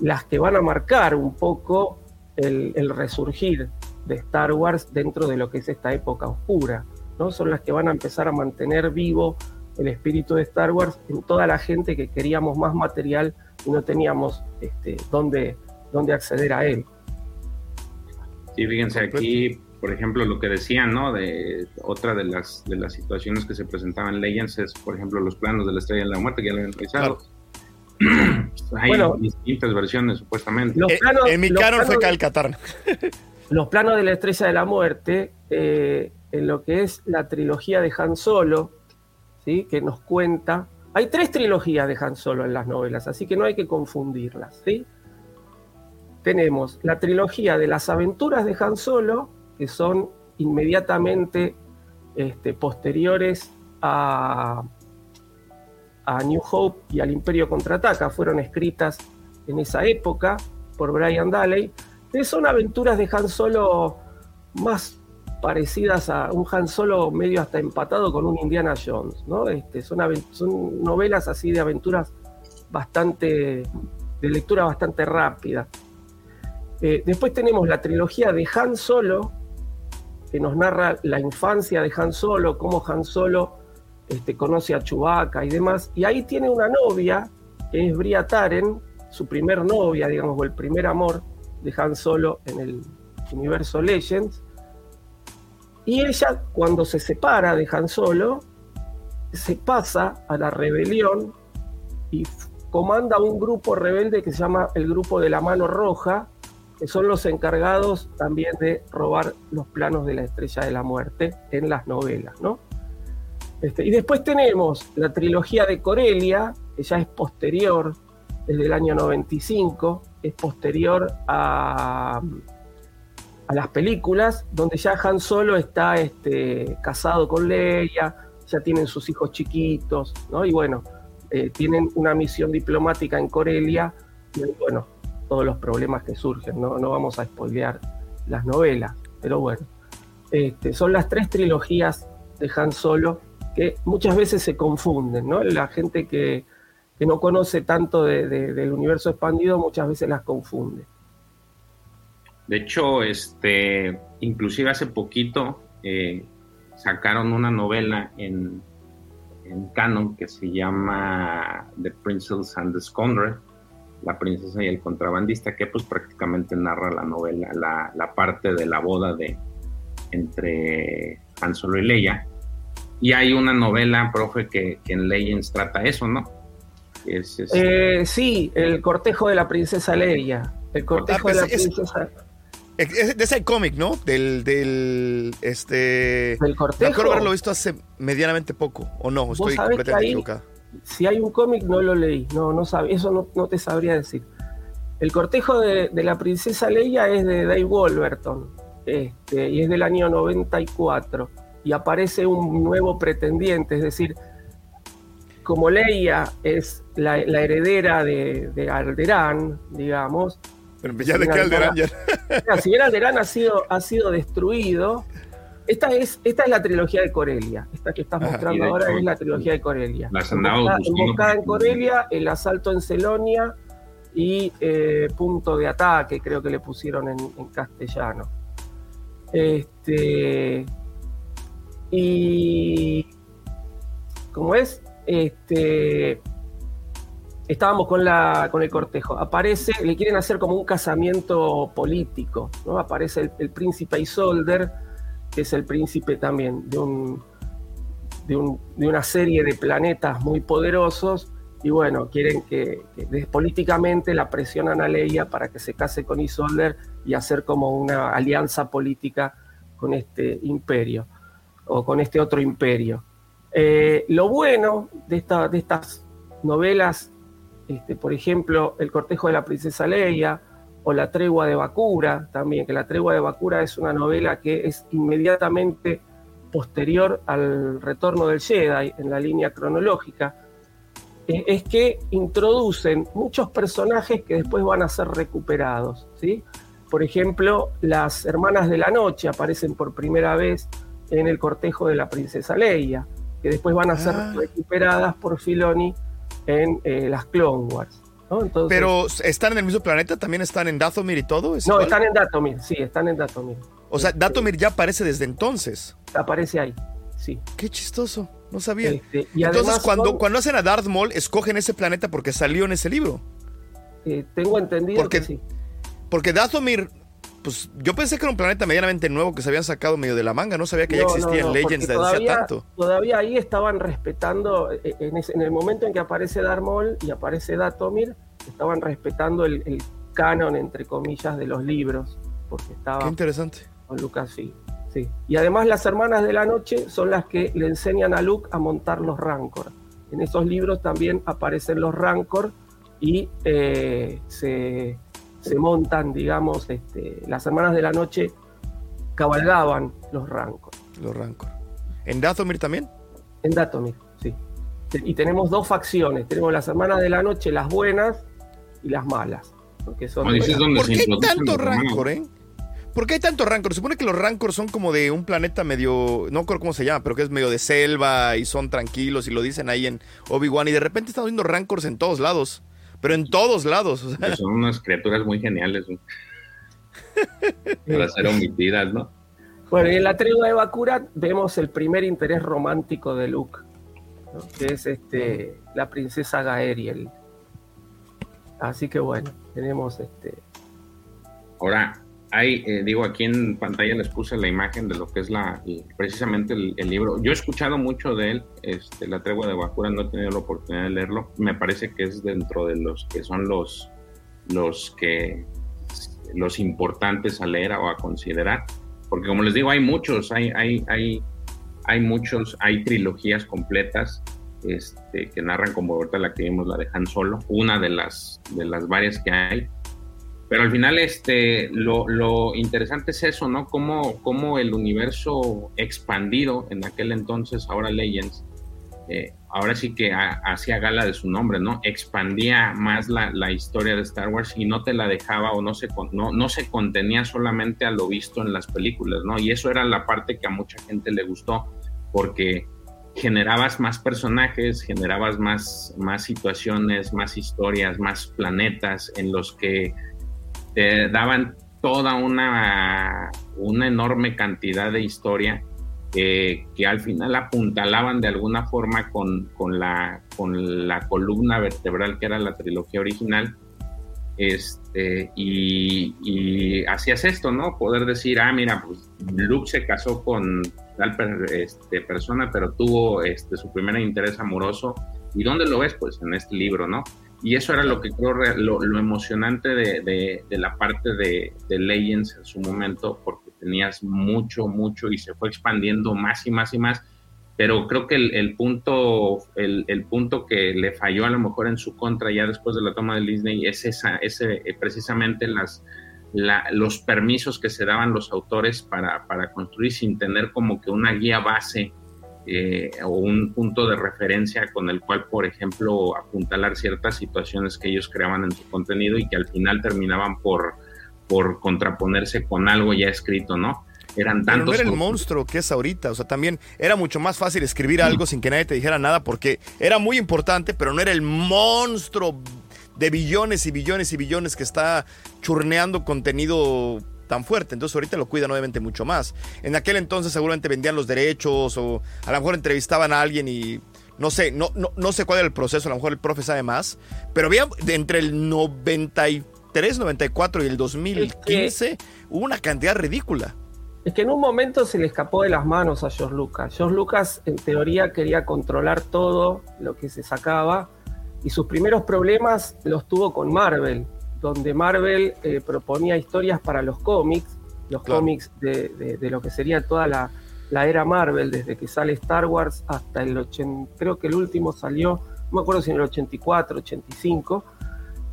S5: las que van a marcar un poco el, el resurgir de Star Wars dentro de lo que es esta época oscura, ¿no? Son las que van a empezar a mantener vivo el espíritu de Star Wars en toda la gente que queríamos más material y no teníamos este, dónde, dónde acceder a él.
S3: Sí, fíjense aquí, por ejemplo, lo que decían, ¿no? De otra de las de las situaciones que se presentaban en Legends es, por ejemplo, los planos de la Estrella de la Muerte que ya lo habían realizado. Hay
S5: Bueno.
S3: distintas versiones, supuestamente.
S5: Los
S4: Eh,
S5: planos-
S4: en mi canon fue
S5: planos-
S4: Cal Katarn.
S5: los planos de la estrella de la muerte, eh, en lo que es la trilogía de Han Solo, ¿sí? que nos cuenta. Hay tres trilogías de Han Solo en las novelas, así que no hay que confundirlas. ¿sí? Tenemos la trilogía de las aventuras de Han Solo, que son inmediatamente este, posteriores a, New Hope y al Imperio Contraataca, fueron escritas en esa época por Brian Daley, que son aventuras de Han Solo más parecidas a un Han Solo medio hasta empatado con un Indiana Jones, ¿no? Este, son novelas así de aventuras bastante, de lectura bastante rápida. Eh, después tenemos la trilogía de Han Solo, que nos narra la infancia de Han Solo, cómo Han Solo este, conoce a Chewbacca y demás. Y ahí tiene una novia, que es Bria Taren, su primer novia, digamos, o el primer amor de Han Solo en el universo Legends. Y ella, cuando se separa de Han Solo, se pasa a la rebelión y comanda un grupo rebelde que se llama el Grupo de la Mano Roja, son los encargados también de robar los planos de la Estrella de la Muerte en las novelas, ¿no? Este, y después tenemos la trilogía de Corelia, que ya es posterior, desde el año 95, es posterior a, las películas, donde ya Han Solo está este, casado con Leia, ya tienen sus hijos chiquitos, ¿no? Y bueno, eh, tienen una misión diplomática en Corelia, y bueno, todos los problemas que surgen, ¿no? No vamos a spoilear las novelas, pero bueno. Este, son las tres trilogías de Han Solo que muchas veces se confunden, ¿no? La gente que, que no conoce tanto de- de- del universo expandido muchas veces las confunde.
S3: De hecho, este, inclusive hace poquito eh, sacaron una novela en, en canon que se llama The Princess and the Scoundrel, la princesa y el contrabandista, que pues prácticamente narra la novela, la, la parte de la boda de entre Han Solo y Leia. Y hay una novela, profe, que, que en Legends trata eso, ¿no? Es, es-
S5: Eh, sí, el cortejo de la princesa Leia. El cortejo
S4: Ah,
S5: de la
S4: es-
S5: princesa.
S4: Es- es de ese cómic, ¿no? Del, del, este...
S5: ¿Del
S4: Me
S5: cortejo?
S4: acuerdo haberlo visto hace medianamente poco, ¿o no? Estoy completamente equivocado.
S5: Si hay un cómic, no lo leí. No, no sabe, eso no, no te sabría decir. El cortejo de, de la princesa Leia es de Dave Wolverton. Este, y es del año 94. Y aparece un nuevo pretendiente, es decir, como Leia es la, la heredera de, de Alderaan, digamos.
S4: Pero ya de qué Alderaan ya...
S5: Si bien Alderaan ha sido, ha sido destruido, esta es, esta es la trilogía de Corelia. Esta que estás
S3: y
S5: mostrando ahora
S3: hecho,
S5: es la trilogía de Corelia.
S3: las andaba
S5: Emboscada- en Corelia, el asalto en Celonia y eh, punto de ataque, creo que le pusieron en, en castellano. Este. Y. ¿Cómo es? Este. Estábamos con, la, con el cortejo. Aparece, le quieren hacer como un casamiento político, ¿no? Aparece el, el príncipe Isolder, que es el príncipe también de un, de, un- de una serie de planetas muy poderosos y bueno, quieren que, políticamente la presionan a Leia para que se case con Isolder y hacer como una alianza política con este imperio o con este otro imperio. Eh, lo bueno de, esta- de estas novelas, este, por ejemplo, El cortejo de la princesa Leia o La tregua de Bakura, también, que La tregua de Bakura es una novela que es inmediatamente posterior al retorno del Jedi en la línea cronológica. es que introducen muchos personajes que después van a ser recuperados, ¿sí? Por ejemplo, las hermanas de la noche aparecen por primera vez en el cortejo de la princesa Leia, que después van a ser
S4: Ah.
S5: recuperadas por Filoni en eh, las Clone Wars. ¿No? Entonces,
S4: Pero están en el mismo planeta, también están en Dathomir y todo. ¿Es
S5: no,
S4: igual?
S5: están en Datomir, sí, están en Datomir.
S4: O sea, Dathomir ya aparece desde entonces.
S5: Aparece ahí, sí.
S4: Qué chistoso, no sabía.
S5: Este, y
S4: Entonces, cuando,
S5: son-
S4: cuando hacen a Darth Maul, escogen ese planeta porque salió en ese libro.
S5: eh, tengo entendido
S4: Porque-
S5: que sí.
S4: Porque Dathomir, pues yo pensé que era un planeta medianamente nuevo que se habían sacado medio de la manga. No sabía que ya
S5: No, no, no,
S4: Legends desde
S5: todavía,
S4: tanto.
S5: Todavía ahí estaban respetando, eh, en, ese- en el momento en que aparece Darth Maul y aparece Datomir, estaban respetando el, el canon, entre comillas, de los libros, porque
S4: Qué
S5: estaba
S4: interesante.
S5: con Lucasfilm. Sí. Y además las hermanas de la noche son las que le enseñan a Luke a montar los Rancor. En esos libros también aparecen los Rancor y eh, se, se montan, digamos, este, las hermanas de la noche cabalgaban los Rancor.
S4: Los Rancor. ¿En Dathomir también?
S5: En Datomir, sí. Y tenemos dos facciones. Tenemos las hermanas de la noche, las buenas y las malas. Porque son
S4: ¿Por qué hay tanto. Rancor, eh? ¿Por qué hay tanto Rancor? Se supone que los Rancor son como de un planeta medio. No recuerdo cómo se llama, pero que es medio de selva y son tranquilos y lo dicen ahí en Obi-Wan. Y de repente estamos viendo Rancors en todos lados. Pero en todos lados. o sea,
S3: son unas criaturas muy geniales ¿no? para ser omitidas, ¿no?
S5: Bueno, y en la tregua de Bakurat vemos el primer interés romántico de Luke, ¿no? que es este, la princesa Gaeriel. Así que bueno, tenemos este.
S3: Ahora, hay, eh, digo, aquí en pantalla les puse la imagen de lo que es la precisamente el, el libro. Yo he escuchado mucho de él, este, La Tregua de Bakura, no he tenido la oportunidad de leerlo. Me parece que es dentro de los que son los, los que los importantes a leer o a considerar. Porque como les digo, hay muchos, hay, hay, hay, hay muchos, hay trilogías completas este, que narran como ahorita la que vimos, la de Han Solo, una de las, de las varias que hay. Pero al final, este, lo, lo interesante es eso, ¿no? Cómo, cómo el universo expandido en aquel entonces, ahora Legends, eh, ahora sí que ha- hacía gala de su nombre, ¿no? Expandía más la, la historia de Star Wars y no te la dejaba o no se, no, no se contenía solamente a lo visto en las películas, ¿no? Y eso era la parte que a mucha gente le gustó, porque generabas más personajes, generabas más, más situaciones, más historias, más planetas en los que te daban toda una, una enorme cantidad de historia eh, que al final apuntalaban de alguna forma con, con, la, con la columna vertebral que era la trilogía original. Este, y, y hacías esto, ¿no? Poder decir, ah, mira, pues Luke se casó con tal per- este, persona, pero tuvo este, su primer interés amoroso. ¿Y dónde lo ves? Pues en este libro, ¿no? Y eso era lo que creo re- lo, lo emocionante de, de- de la parte de, de Legends en su momento, porque tenías mucho, mucho y se fue expandiendo más y más y más. Pero creo que el, el punto, el, el punto que le falló a lo mejor en su contra ya después de la toma de Disney es esa, ese, eh, precisamente las, la- los permisos que se daban los autores para, para construir sin tener como que una guía base eh, o un punto de referencia con el cual, por ejemplo, apuntalar ciertas situaciones que ellos creaban en su contenido y que al final terminaban por, por contraponerse con algo ya escrito, ¿no? Eran
S4: Pero no
S3: tantos...
S4: era el monstruo que es ahorita. O sea, también era mucho más fácil escribir algo sin que nadie te dijera nada porque era muy importante, pero no era el monstruo de billones y billones y billones que está churneando contenido tan fuerte. Entonces ahorita lo cuidan obviamente mucho más. En aquel entonces seguramente vendían los derechos o a lo mejor entrevistaban a alguien y no sé, no, no, no sé cuál era el proceso, a lo mejor el profe sabe más, pero había entre el 93, 94 y el 2015 hubo una cantidad ridícula.
S5: Es que en un momento se le escapó de las manos a George Lucas. George Lucas, en teoría, quería controlar todo lo que se sacaba y sus primeros problemas los tuvo con Marvel, donde Marvel eh, proponía historias para los cómics, los
S4: Claro.
S5: cómics de, de- de lo que sería toda la, la era Marvel, desde que sale Star Wars hasta el 80, creo que el último salió, no me acuerdo si en el 84, 85.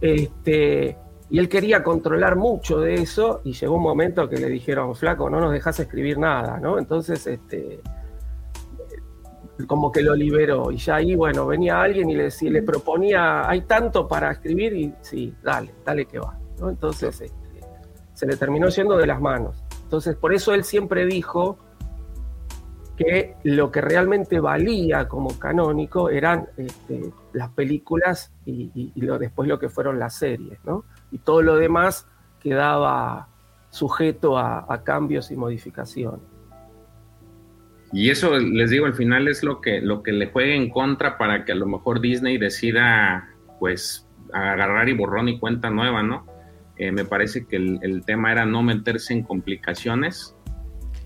S5: Este, y él quería controlar mucho de eso y llegó un momento que le dijeron, flaco, no nos dejas escribir nada, ¿no? Entonces, este, como que lo liberó. Y ya ahí, bueno, venía alguien y le, decía, le proponía, hay tanto para escribir y sí, dale, dale que va. ¿no? Entonces este, se le terminó yendo de las manos. Entonces, por eso él siempre dijo que lo que realmente valía como canónico eran este, las películas y, lo, después lo que fueron las series, ¿no? Y todo lo demás quedaba sujeto a cambios y modificaciones.
S3: Y eso, les digo, al final es lo que, lo que le juegue en contra para que a lo mejor Disney decida, pues, agarrar y borrón y cuenta nueva, ¿no? Eh, me parece que el, tema era no meterse en complicaciones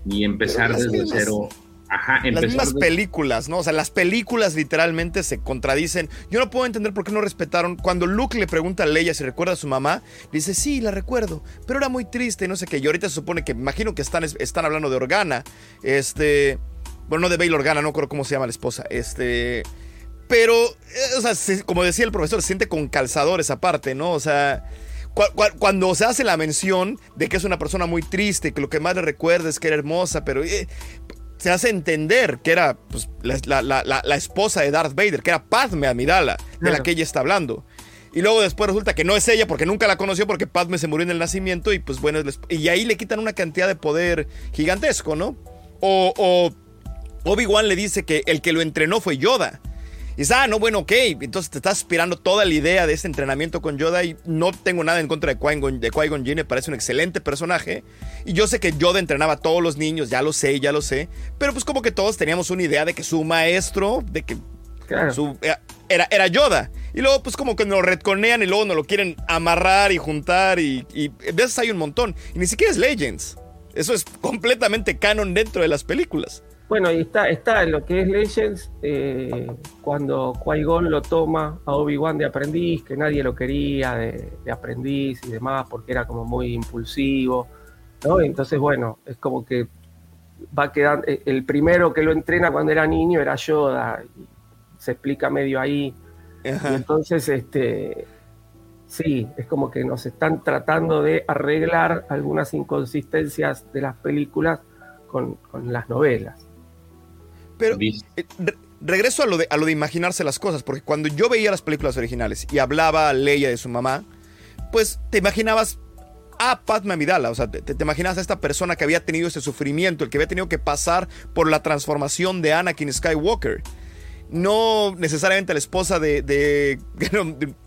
S3: y empezar desde cero.
S4: Ajá, las mismas películas, ¿no? O sea, las películas literalmente se contradicen. Yo no puedo entender por qué no respetaron. Cuando Luke le pregunta a Leia si recuerda a su mamá, dice, sí, la recuerdo, pero era muy triste, no sé qué. Y ahorita se supone que, imagino que están, están hablando de Organa. Este, bueno, no de Bail Organa, no recuerdo cómo se llama la esposa. Este. Pero, eh, o sea, como decía el profesor, se siente con calzadores aparte, ¿no? O sea, cuando se hace la mención de que es una persona muy triste, que lo que más le recuerda es que era hermosa, pero eh, se hace entender que era pues, la, esposa de Darth Vader, que era Padme Amidala, de la que ella está hablando. Y luego después resulta que no es ella porque nunca la conoció porque Padme se murió en el nacimiento y pues bueno, y ahí le quitan una cantidad de poder gigantesco, ¿no? O, o Obi-Wan le dice que el que lo entrenó fue Yoda. Y dice, ah, no, bueno, ok. Entonces te estás aspirando toda la idea de ese entrenamiento con Yoda y no tengo nada en contra de Qui-Gon de Qui Jinn, me parece un excelente personaje. Y yo sé que Yoda entrenaba a todos los niños, ya lo sé, ya lo sé. Pero pues como que todos teníamos una idea de que su maestro, de que su, eh, era, era Yoda. Y luego pues como que nos retconean y luego nos lo quieren amarrar y juntar y, y veces hay un montón. Y ni siquiera es Legends. Eso es completamente canon dentro de las películas.
S5: Bueno, y está, está en lo que es Legends, eh, cuando Qui-Gon lo toma a Obi-Wan de aprendiz, que nadie lo quería de, aprendiz y demás, porque era como muy impulsivo, ¿no? entonces, bueno, es como que va quedando, eh, el primero que lo entrena cuando era niño era Yoda, y se explica medio ahí. Y entonces, este, sí, es como que nos están tratando de arreglar algunas inconsistencias de las películas con, con las novelas.
S4: Pero eh, regreso a lo, de, a lo de imaginarse las cosas, porque cuando yo veía las películas originales y hablaba a Leia de su mamá, pues te imaginabas a Padme Amidala, o sea, te, te, imaginabas a esta persona que había tenido ese sufrimiento, el que había tenido que pasar por la transformación de Anakin Skywalker. No necesariamente la esposa de,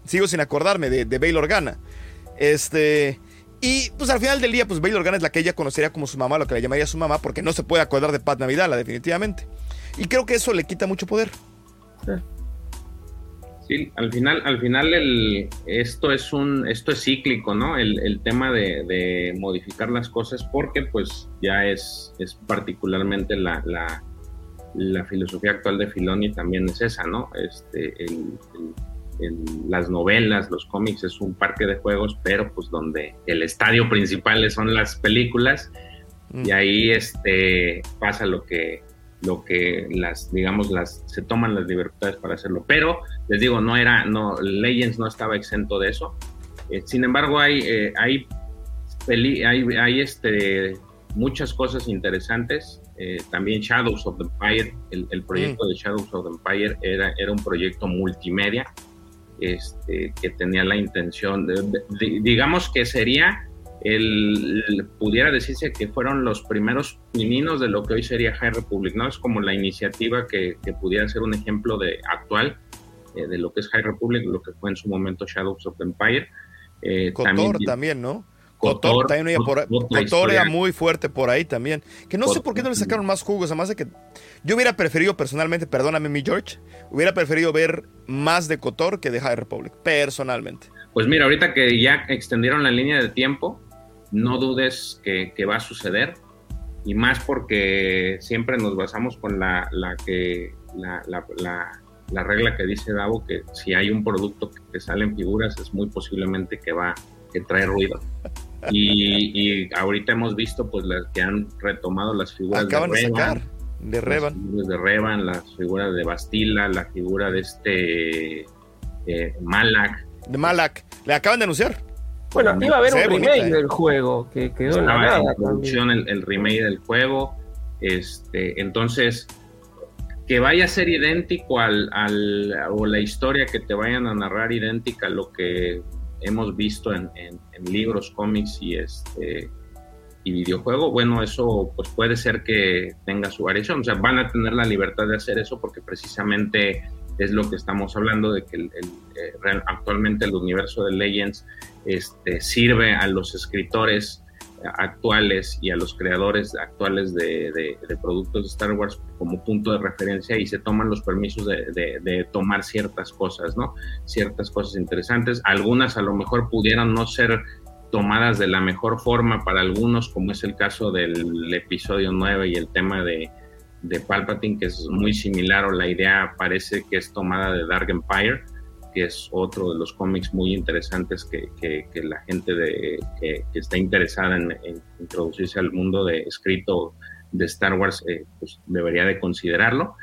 S4: sigo sin acordarme, de, de Bail Organa. Este, y pues al final del día, pues Bail Organa es la que ella conocería como su mamá, lo que le llamaría su mamá, porque no se puede acordar de Padme Amidala, definitivamente. Y creo que eso le quita mucho poder.
S3: Sí, al final, al final el, esto es un, esto es cíclico, ¿no? El, tema de, modificar las cosas, porque pues ya es, es particularmente la, la, filosofía actual de Filoni también es esa, ¿no? Este, las novelas, los cómics es un parque de juegos, pero pues donde el estadio principal son las películas, y mm. ahí este, pasa lo que lo que las, digamos, las, se toman las libertades para hacerlo. Pero, les digo, no era, no, Legends no estaba exento de eso. Eh, sin embargo, hay, eh, hay, hay, este, muchas cosas interesantes. Eh, también Shadows of the Empire, el, proyecto mm. de Shadows of the Empire era, era un proyecto multimedia este, que tenía la intención, de, digamos que sería el, pudiera decirse que fueron los primeros pininos de lo que hoy sería High Republic, ¿no? Es como la iniciativa que, pudiera ser un ejemplo de actual eh, de lo que es High Republic, lo que fue en su momento Shadows of Empire.
S4: Eh, también, también, ¿no? Cotor, también por, Cotor era muy fuerte por ahí también. Que no sé por qué no le sacaron más jugos, además de que yo hubiera preferido personalmente, perdóname mi George, hubiera preferido ver más de Cotor que de High Republic, personalmente.
S3: Pues mira, ahorita que ya extendieron la línea de tiempo, no dudes que, va a suceder y más porque siempre nos basamos con la, que la, la, regla que dice Davo que si hay un producto que, sale en figuras es muy posiblemente que va que trae ruido. Y, ahorita hemos visto pues las que han retomado las figuras
S4: de Revan, de Revan.
S3: las de Revan las figuras de Bastila la figura de este eh, Malak.
S4: De Malak. Le acaban de anunciar
S5: bueno, iba a haber un remake del juego que quedó en la nada.
S3: producción el, remake del juego. Este, entonces, que vaya a ser idéntico al, al, o la historia que te vayan a narrar idéntica a lo que hemos visto en, en, libros, cómics y este y videojuego, bueno, eso pues puede ser que tenga su variación, o sea, van a tener la libertad de hacer eso porque precisamente es lo que estamos hablando de que el, eh, actualmente el universo de Legends este, sirve a los escritores actuales y a los creadores actuales de, productos de Star Wars como punto de referencia y se toman los permisos de, tomar ciertas cosas, ¿no? Ciertas cosas interesantes. Algunas a lo mejor pudieran no ser tomadas de la mejor forma para algunos, como es el caso del episodio 9 y el tema de, de Palpatine, que es muy similar o la idea parece que es tomada de Dark Empire que es otro de los cómics muy interesantes que, que, la gente de, que, está interesada en, introducirse al mundo de escrito de Star Wars eh, pues debería de considerarlo.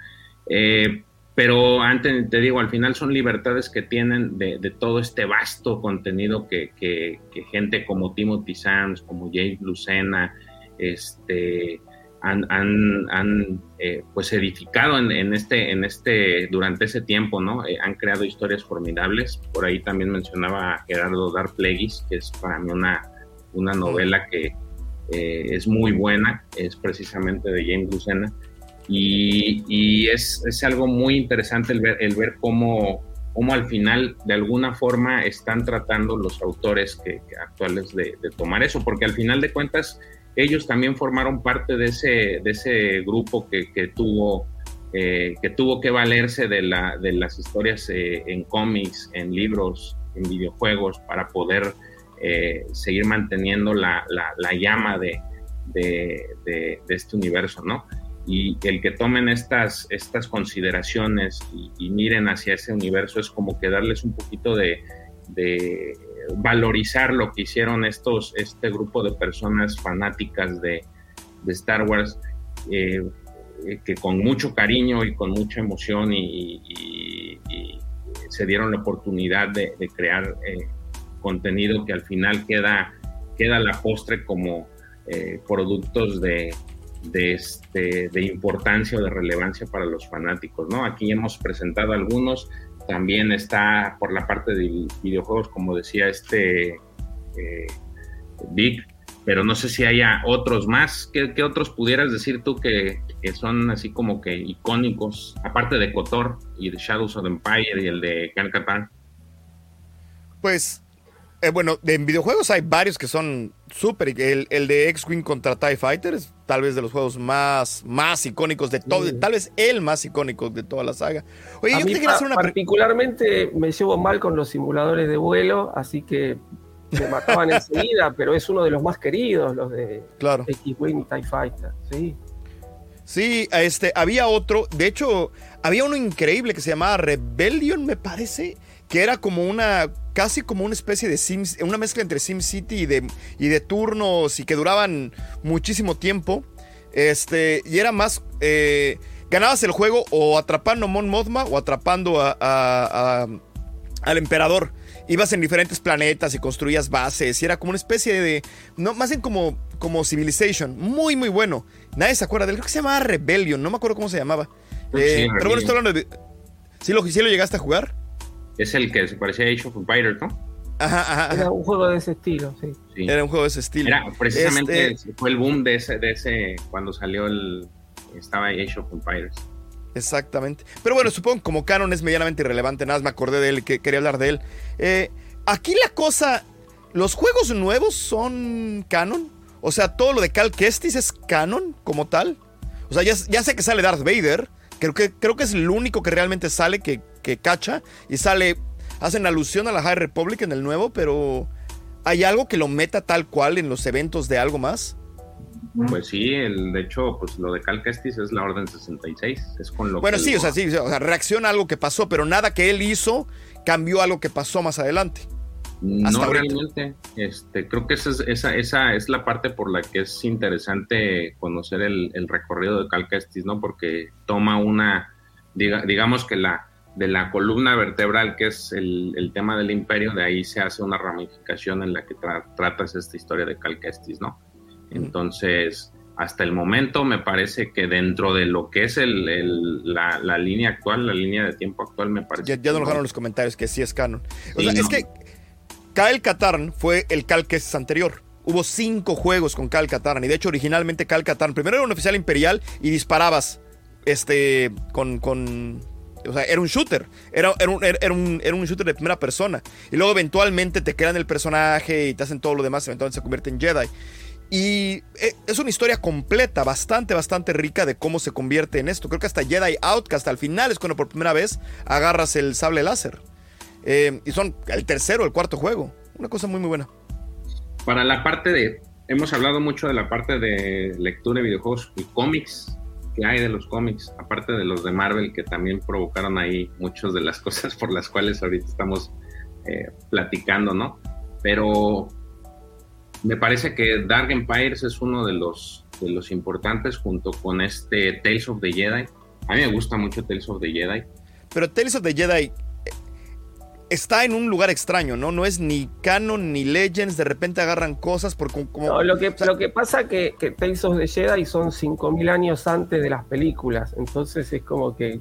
S3: Eh, pero antes te digo, al final son libertades que tienen de, todo este vasto contenido que, gente como Timothy Sands, como James Lucena, este, han, eh, pues edificado en, este, en este, durante ese tiempo, ¿no? Eh, han creado historias formidables. Por ahí también mencionaba a Gerardo Darplegis, que es para mí una, una novela que eh, es muy buena, es precisamente de James Lucena. Y, es, algo muy interesante el ver, el ver cómo, cómo al final de alguna forma están tratando los autores que, actuales de, de tomar eso, porque al final de cuentas ellos también formaron parte de ese, de ese grupo que, que tuvo, eh, que valerse de, la, de las historias eh, en cómics, en libros, en videojuegos, para poder eh, seguir manteniendo la, la, llama de, este universo, ¿no? Y el que tomen estas, estas consideraciones y, miren hacia ese universo es como que darles un poquito de, valorizar lo que hicieron estos, este grupo de personas fanáticas de, Star Wars, eh, eh, que con mucho cariño y con mucha emoción y, se dieron la oportunidad de, crear eh, contenido que al final queda, queda la postre como productos de, de, este, de importancia o de relevancia para los fanáticos. ¿no? Aquí hemos presentado algunos, también está por la parte de videojuegos, como decía este eh, Vic, pero no sé si haya otros más. ¿Qué, otros pudieras decir tú que, son así como que icónicos, aparte de Kotor y de Shadows of Empire y el de Khan
S4: Pues eh, bueno, en videojuegos hay varios que son súper. El, el, de X-Wing contra TIE Fighter es tal vez de los juegos más, más icónicos de todo. Tal vez el más icónico de toda la saga.
S5: Oye, yo te quería hacer una Particularmente me llevo mal con los simuladores de vuelo, así que me mataban enseguida, pero es uno de los más queridos, los de X-Wing y TIE Fighter. Sí.
S4: Sí, este, había otro, de hecho, había uno increíble que se llamaba Rebellion, me parece, que era como una, casi como una especie de Sims, una mezcla entre SimCity y de, y de turnos y que duraban muchísimo tiempo. Este, y era más, eh, ganabas el juego o atrapando a Mon Mothma o atrapando a, al emperador. Ibas en diferentes planetas y construías bases y era como una especie de, no, más bien como, como Civilization, muy muy bueno. Nadie se acuerda de él, creo que se llamaba Rebellion, no me acuerdo cómo se llamaba. Eh, pero bueno, estoy hablando de... ¿Sí lo, ¿Sí lo llegaste a jugar?
S3: Es el que se parecía a Age of Empires, ¿no?
S5: Ajá, ajá, Era un juego de ese estilo, sí.
S4: Era un juego de ese estilo.
S3: Era precisamente este fue el boom de ese, de ese cuando salió el estaba Age of Empires.
S4: Exactamente. Pero bueno, supongo que como canon es medianamente irrelevante. Nada más me acordé de él que quería hablar de él. Eh, aquí la cosa. ¿Los juegos nuevos son canon? O sea, todo lo de Cal Kestis es canon como tal. O sea, ya, ya sé que sale Darth Vader. Creo que, creo que es el único que realmente sale que que cacha y sale, hacen alusión a la High Republic en el nuevo, pero ¿hay algo que lo meta tal cual en los eventos de algo más?
S3: Pues sí, el, de hecho, pues lo de Cal Kestis es la Orden 66, es con lo
S4: Bueno, sí, o sea, sí, o sea, reacciona a algo que pasó, pero nada que él hizo cambió algo que pasó más adelante.
S3: no realmente, este, creo que esa es, esa, esa es la parte por la que es interesante conocer el, recorrido de Cal Kestis, ¿no? Porque toma una, digamos que la, de la columna vertebral, que es el, tema del imperio, de ahí se hace una ramificación en la que tratas esta historia de Cal Kestis, ¿no? Entonces, hasta el momento me parece que dentro de lo que es el, el- la, la línea actual, la línea de tiempo actual, me parece.
S4: Ya, ya nos dejaron los comentarios que sí es canon. O
S3: Sí,
S4: sea, es que Kyle Katarn fue el Cal Kestis anterior. Hubo cinco juegos con Kyle Katarn. Y de hecho, originalmente Kyle Katarn primero era un oficial imperial y disparabas este, con, con- O sea, era un shooter. Era, era un, era, un, era un shooter de primera persona. Y luego eventualmente te crean el personaje y te hacen todo lo demás. Eventualmente se convierte en Jedi. Y eh, es una historia completa, bastante, bastante rica de cómo se convierte en esto. Creo que hasta Jedi Outcast al final es cuando por primera vez agarras el sable láser. Eh, y son el tercero, el cuarto juego. Una cosa muy, muy buena.
S3: Para la parte de, hemos hablado mucho de la parte de lectura de videojuegos y cómics que hay de los cómics, aparte de los de Marvel que también provocaron ahí muchas de las cosas por las cuales ahorita estamos eh, platicando, ¿no? Pero me parece que Dark Empires es uno de los, de los importantes junto con este Tales of the Jedi. A mí me gusta mucho Tales of the Jedi.
S4: Pero Tales of the Jedi está en un lugar extraño, ¿no? No es ni canon ni Legends. De repente agarran cosas por como.
S5: No, lo, que,
S4: o sea,
S5: lo que pasa que, que Tales of the Jedi son 5.000 años antes de las películas, entonces es como que...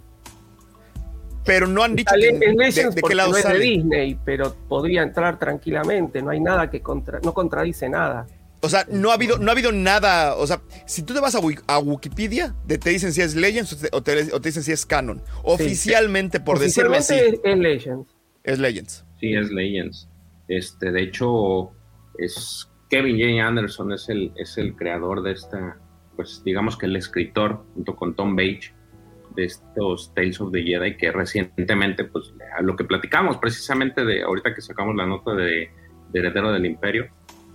S4: pero no han dicho que- de, de qué lado
S5: no es de. Disney, pero podría entrar tranquilamente, no hay nada que contra, no contradice nada.
S4: O sea, no ha habido, no ha habido nada. O sea, si tú te vas a, Wik- a Wikipedia, te dicen si es Legends o te, o dicen si es canon. Oficialmente, por decirlo así,
S5: Oficialmente es, es Legends.
S4: Es Legends.
S3: Sí, es Legends. Este, de hecho, es Kevin J. Anderson es el, es el creador de esta, pues digamos que el escritor, junto con Tom Page, de estos Tales of the Jedi, que recientemente, pues, a lo que platicamos precisamente de ahorita que sacamos la nota de, de Heredero del Imperio,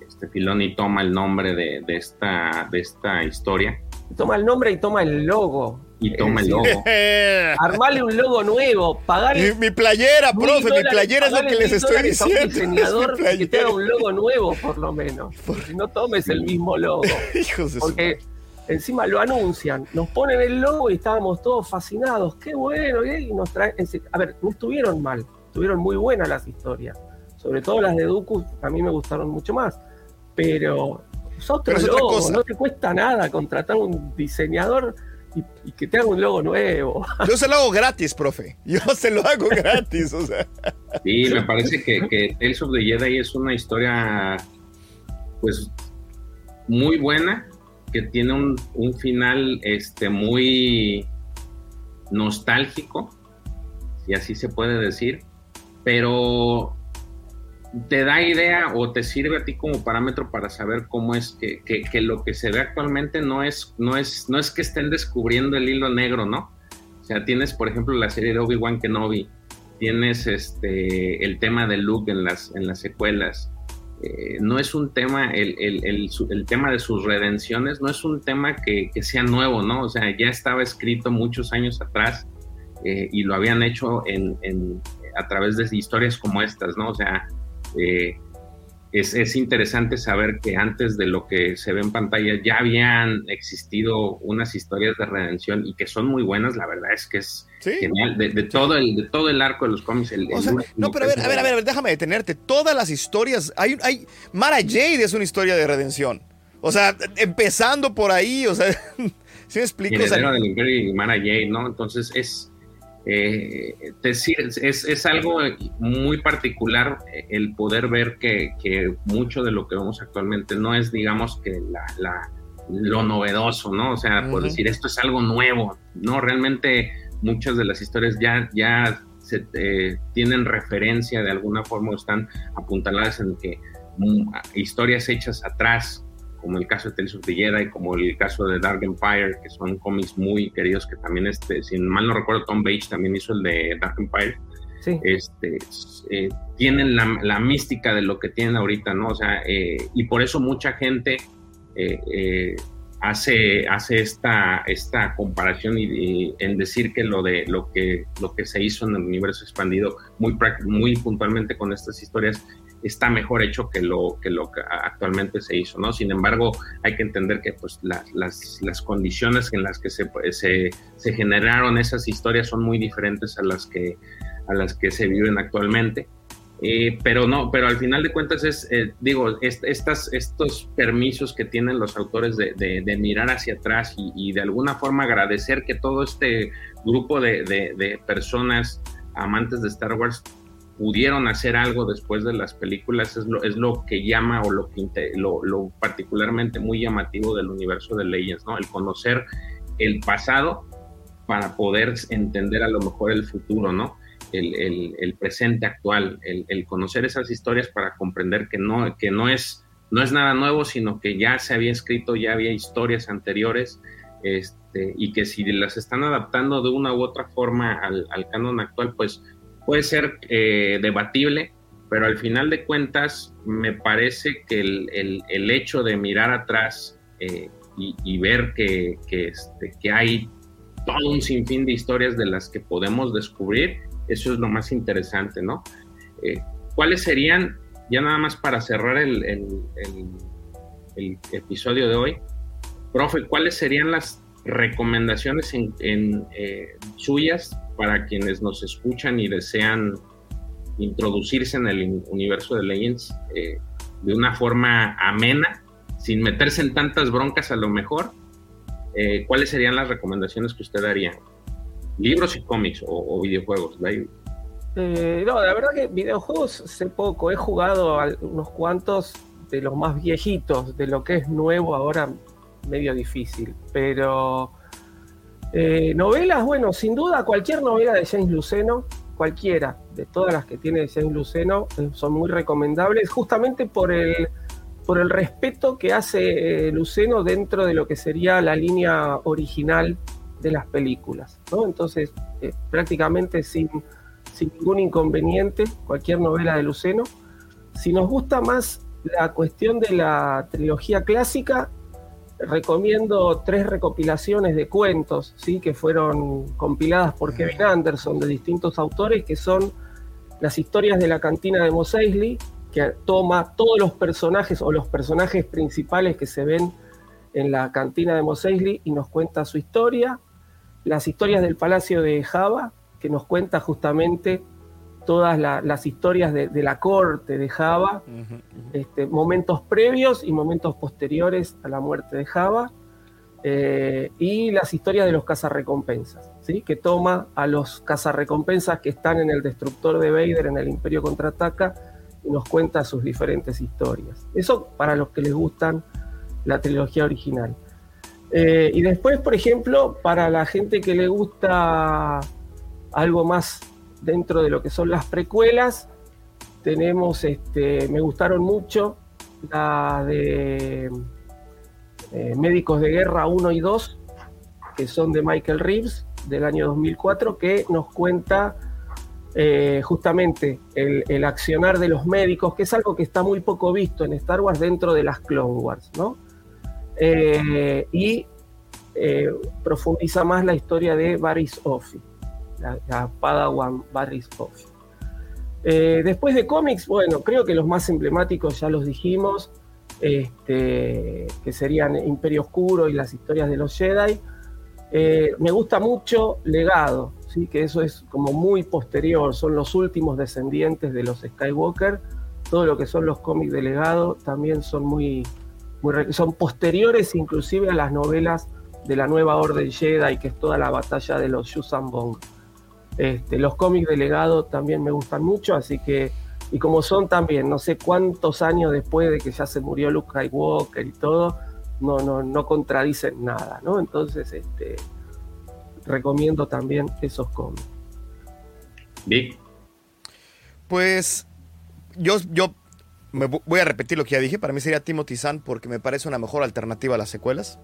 S3: este Filoni toma el nombre de, de esta, de esta historia
S5: Toma el nombre y toma el logo.
S3: Y toma el logo.
S5: Armarle un logo nuevo, pagarle
S4: mi, mi playera, profe, mi playera es lo que les estoy
S5: un
S4: diciendo.
S5: diseñador
S4: Es mi
S5: que te haga un logo nuevo, por lo menos. Si no tomes el mismo logo.
S4: Hijos de su-
S5: Porque encima lo anuncian, nos ponen el logo y estábamos todos fascinados. Qué bueno, y nos traen. A ver, no estuvieron mal, estuvieron muy buenas las historias. Sobre todo las de Dooku, a mí me gustaron mucho más. Pero otro
S4: Pero es otra
S5: logo,
S4: cosa.
S5: no te cuesta nada contratar un diseñador y, y que te haga un logo nuevo.
S4: Yo se lo hago gratis, profe. Yo se lo hago gratis, o sea.
S3: Sí, me parece que, que Tales of the Jedi es una historia, pues, muy buena, que tiene un, un final este, muy nostálgico, si así se puede decir, pero te da idea o te sirve a ti como parámetro para saber cómo es que, que- que lo que se ve actualmente no es, no, es, no es que estén descubriendo el hilo negro, ¿no? O sea, tienes, por ejemplo, la serie de Obi-Wan Kenobi, tienes este el tema de Luke en las, en las secuelas. Eh, no es un tema, el, el- el- el tema de sus redenciones no es un tema que, que sea nuevo, ¿no? O sea, ya estaba escrito muchos años atrás eh, y lo habían hecho en, en- a través de historias como estas, ¿no? O sea, eh, es, es interesante saber que antes de lo que se ve en pantalla ya habían existido unas historias de redención y que son muy buenas, la verdad es que es
S4: Sí.
S3: genial, de, de todo el, de todo el arco de los cómics. el-
S4: O
S3: el
S4: sea,
S3: último
S4: no, pero a ver, a ver, a ver, déjame detenerte. Todas las historias. Hay, hay. Mara Jade es una historia de redención. O sea, empezando por ahí, o sea. ¿Sí me explico? O sea,
S3: Heredero del Imperio y Mara Jade, ¿no? Entonces es, eh, es, es algo muy particular eh, el poder ver que, que mucho de lo que vemos actualmente no es, digamos, que la, la- lo novedoso, ¿no? O sea, por decir esto es algo nuevo, ¿no? Realmente muchas de las historias ya, ya se, eh, tienen referencia de alguna forma o están apuntaladas en que mm, historias hechas atrás como el caso de Tales of the Jedi, como el caso de Dark Empire, que son cómics muy queridos, que también, este, si mal no recuerdo, Tom Page también hizo el de Dark Empire,
S5: Sí.
S3: este, eh, tienen la, la mística de lo que tienen ahorita, ¿no? O sea, eh, y por eso mucha gente eh, hace, hace esta, esta comparación y, y en decir que lo de lo que, lo que se hizo en el universo expandido muy, muy puntualmente con estas historias está mejor hecho que lo que lo actualmente se hizo, ¿no? Sin embargo, hay que entender que pues las, las, condiciones en las que se, se, se generaron esas historias son muy diferentes a las que a las que se viven actualmente Eh, pero no, pero al final de cuentas es, eh, digo, estas, estos permisos que tienen los autores de, mirar hacia atrás y, de alguna forma agradecer que todo este grupo de, personas amantes de Star Wars pudieron hacer algo después de las películas es lo, es lo que llama o lo, que, lo, lo particularmente muy llamativo del universo de Legends, ¿no? El conocer el pasado para poder entender a lo mejor el futuro, ¿no? el, presente actual, el, conocer esas historias para comprender que no, que no es, no es nada nuevo, sino que ya se había escrito, ya había historias anteriores, este, y que si las están adaptando de una u otra forma al, canon actual, pues puede ser eh, debatible, pero al final de cuentas me parece que el, hecho de mirar atrás eh, y, ver que, este, que hay todo un sinfín de historias de las que podemos descubrir, eso es lo más interesante, ¿no? Eh, ¿Cuáles serían, ya nada más para cerrar el, episodio de hoy, profe, cuáles serían las recomendaciones en, eh, suyas para quienes nos escuchan y desean introducirse en el universo de Legends eh, de una forma amena, sin meterse en tantas broncas a lo mejor? ¿Cuáles serían las recomendaciones que usted daría? libros y cómics o, videojuegos.
S5: Eh, no, la verdad que videojuegos sé poco. He jugado a unos cuantos de los más viejitos, de lo que es nuevo ahora medio difícil. Pero eh, novelas, bueno, sin duda cualquier novela de James Luceno, cualquiera de todas las que tiene James Luceno, eh, son muy recomendables, justamente por el, por el respeto que hace Luceno dentro de lo que sería la línea original de las películas. ¿no? Entonces, eh, prácticamente sin, sin ningún inconveniente, cualquier novela de Luceno. Si nos gusta más la cuestión de la trilogía clásica, recomiendo tres recopilaciones de cuentos, ¿sí? que fueron compiladas por Kevin Anderson de distintos autores, que son las historias de la cantina de Mos Eisley, que toma todos los personajes o los personajes principales que se ven en la cantina de Mos Eisley y nos cuenta su historia las historias del Palacio de Java, que nos cuenta justamente todas las historias de, la corte de Java, este, momentos previos y momentos posteriores a la muerte de Java, eh, y las historias de los cazarrecompensas, ¿sí? que toma a los cazarrecompensas que están en el destructor de Vader en el Imperio Contraataca y nos cuenta sus diferentes historias. Eso para los que les gustan la trilogía original. Eh, y después, por ejemplo, para la gente que le gusta algo más dentro de lo que son las precuelas, tenemos, este, me gustaron mucho la de eh, Médicos de Guerra 1 y 2, que son de Michael Reeves del año 2004, que nos cuenta eh, justamente el, accionar de los médicos, que es algo que está muy poco visto en Star Wars dentro de las Clone Wars, ¿no? Eh, y profundiza más la historia de Baris Offi, la, Padawan Baris Offi. Eh, después de cómics, bueno, creo que los más emblemáticos ya los dijimos, este, que serían Imperio Oscuro y las historias de los Jedi. me gusta mucho Legado, ¿sí? que eso es como muy posterior, son los últimos descendientes de los Skywalker. Todo lo que son los cómics de Legado también son muy, son posteriores inclusive a las novelas de la nueva Orden Jedi, que es toda la batalla de los Yuuzhan Vong. Este, los cómics de legado también me gustan mucho, así que, y como son también, no sé cuántos años después de que ya se murió Luke Skywalker y todo, no, no, no contradicen nada, ¿no? Entonces, este, recomiendo también esos cómics.
S3: Vic.
S4: Pues yo, yo me voy a repetir lo que ya dije. Para mí sería Timothy Zahn porque me parece una mejor alternativa a las secuelas.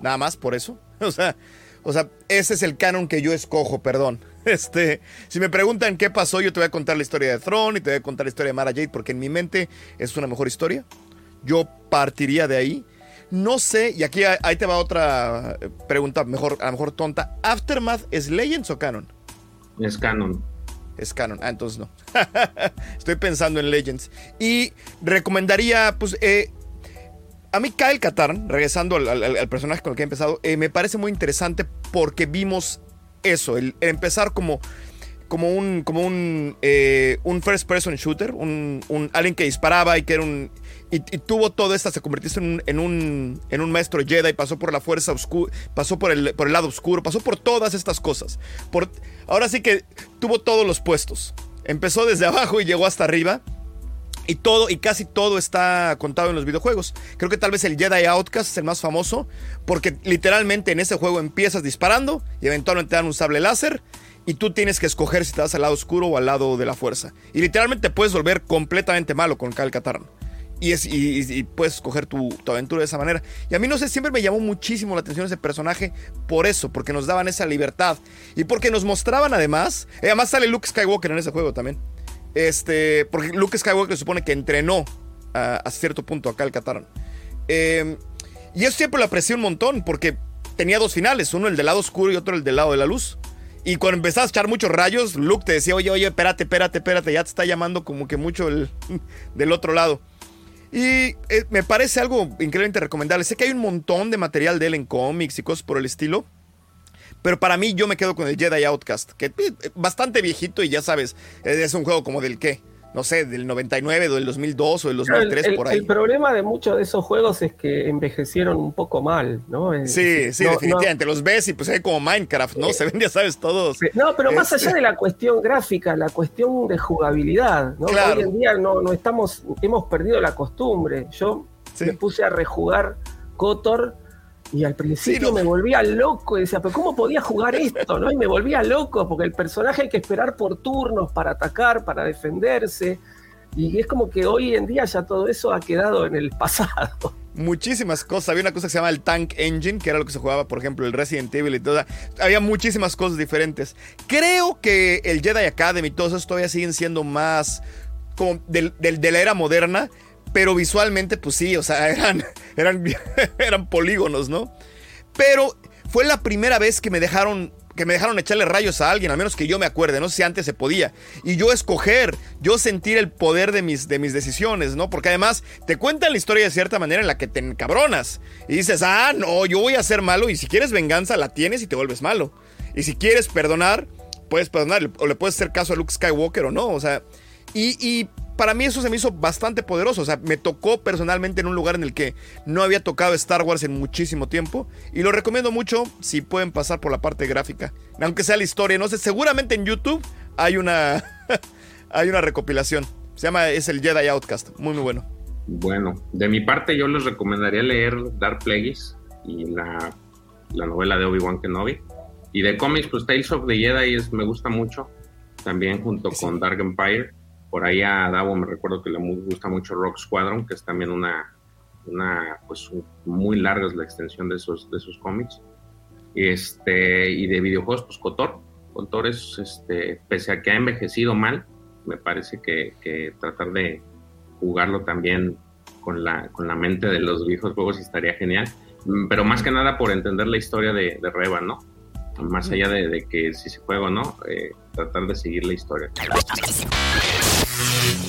S4: Nada más por eso. O sea, o sea, ese es el canon que yo escojo, perdón. Este, si me preguntan qué pasó, yo te voy a contar la historia de Throne y te voy a contar la historia de Mara Jade porque en mi mente es una mejor historia. Yo partiría de ahí. No sé, y aquí ahí te va otra pregunta, mejor, a lo mejor tonta. ¿Aftermath es Legends o canon?
S3: Es canon.
S4: Es canon. Ah, entonces no. Estoy pensando en Legends. Y recomendaría, pues, eh, a mí Kyle Katarn, regresando al, personaje con el que he empezado, eh, me parece muy interesante porque vimos eso, el, empezar como como un, como un, eh, un first person shooter, un, un- alguien que disparaba y que era un... Y, y tuvo todo esto, se convirtió en un, en, un, en un maestro Jedi, pasó por la fuerza oscura, pasó por el, por el lado oscuro, pasó por todas estas cosas. Por, ahora sí que tuvo todos los puestos. Empezó desde abajo y llegó hasta arriba. Y todo, y casi todo está contado en los videojuegos. Creo que tal vez el Jedi Outcast es el más famoso, porque literalmente en ese juego empiezas disparando y eventualmente te dan un sable láser. Y tú tienes que escoger si te vas al lado oscuro o al lado de la fuerza. Y literalmente te puedes volver completamente malo con Cal Katarn. Y, es, y puedes escoger tu, tu aventura de esa manera. Y a mí no sé, siempre me llamó muchísimo la atención ese personaje por eso, porque nos daban esa libertad. Y porque nos mostraban además, eh, además sale Luke Skywalker en ese juego también. Este, porque Luke Skywalker supone que entrenó a, cierto punto a Cal Katarn. Eh, y eso siempre lo aprecié un montón, porque tenía dos finales, uno el del lado oscuro y otro el del lado de la luz. Y cuando empezabas a echar muchos rayos, Luke te decía, oye, oye, espérate, espérate, espérate, ya te está llamando como que mucho el, del otro lado. Y eh, me parece algo increíblemente recomendable. Sé que hay un montón de material de él en cómics y cosas por el estilo. Pero para mí yo me quedo con el Jedi Outcast, que es bastante viejito y ya sabes, es un juego como del qué, no sé, del 99, del 2002 o del 2003
S5: el, el-
S4: por ahí.
S5: el problema de muchos de esos juegos es que envejecieron un poco mal, ¿no? Es-
S4: Sí, sí,
S5: no-
S4: definitivamente. Los ves y pues es como Minecraft, ¿no? Se ven, ya sabes, todos.
S5: No, pero más allá de la cuestión gráfica, la cuestión de jugabilidad, ¿no?
S4: Claro.
S5: Hoy en día no, no estamos, hemos perdido la costumbre. Yo
S4: Sí.
S5: me puse a rejugar Kotor y al principio
S4: Sí, no.
S5: me volvía loco y decía, pero ¿cómo podía jugar esto? ¿no? Y me volvía loco porque el personaje hay que esperar por turnos para atacar, para defenderse. Y es como que hoy en día ya todo eso ha quedado en el pasado.
S4: Muchísimas cosas. Había una cosa que se llama el Tank Engine, que era lo que se jugaba, por ejemplo, el Resident Evil y todo. Había muchísimas cosas diferentes. Creo que el Jedi Academy y todos esos todavía siguen siendo más como del- del- de la era moderna. Pero visualmente, pues sí, o sea, eran, eran, eran polígonos, ¿no? Pero fue la primera vez que me dejaron que me dejaron echarle rayos a alguien, al menos que yo me acuerde, no sé si antes se podía. Y yo escoger, yo sentir el poder de mis, de mis decisiones, ¿no? Porque además te cuentan la historia de cierta manera en la que te encabronas. Y dices, ah, no, yo voy a ser malo y si quieres venganza la tienes y te vuelves malo. Y si quieres perdonar, puedes perdonar o le puedes hacer caso a Luke Skywalker o no, o sea... Y, y para mí eso se me hizo bastante poderoso. O sea, me tocó personalmente en un lugar en el que no había tocado Star Wars en muchísimo tiempo. Y lo recomiendo mucho si pueden pasar por la parte gráfica. Aunque sea la historia, no sé, seguramente en YouTube hay una, hay una recopilación. Se llama, es el Jedi Outcast. Muy, muy bueno.
S3: Bueno, de mi parte yo les recomendaría leer Dark Plagueis y la, la novela de Obi-Wan Kenobi. Y de cómics, pues Tales of the Jedi es, me gusta mucho, también junto
S4: Sí.
S3: con Dark Empire. Por ahí a Davo me recuerdo que le gusta mucho Rock Squadron, que es también una, una pues muy larga es la extensión de esos, de esos cómics. Este, y de videojuegos, pues Kotor. Kotor es, este, pese a que ha envejecido mal, me parece que, que tratar de jugarlo también con la, con la mente de los viejos juegos estaría genial. Mm, Pero más que nada por entender la historia de, de Reva, ¿no? Más allá de, de que si se juega o no, eh, tratar de seguir la historia.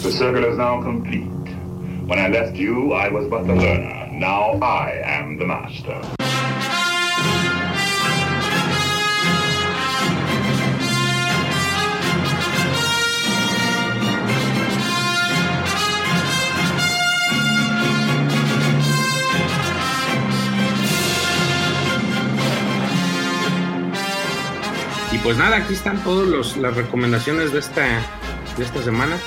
S1: The circle is now complete. When I left you, I was but the learner. Now I am the master.
S3: Y pues nada, aquí están todas las recomendaciones de esta, de esta semana.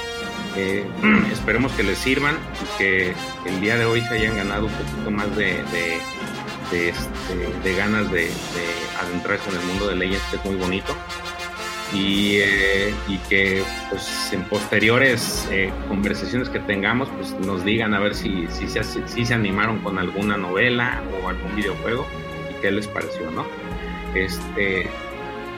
S3: Eh, esperemos que les sirvan y que el día de hoy se hayan ganado un poquito más de, de, este, ganas de, de adentrarse en el mundo de Legends, que es muy bonito. Y, eh, y que pues en posteriores eh, conversaciones que tengamos pues nos digan a ver si, si, se, si se animaron con alguna novela o algún videojuego y qué les pareció, ¿no? Este,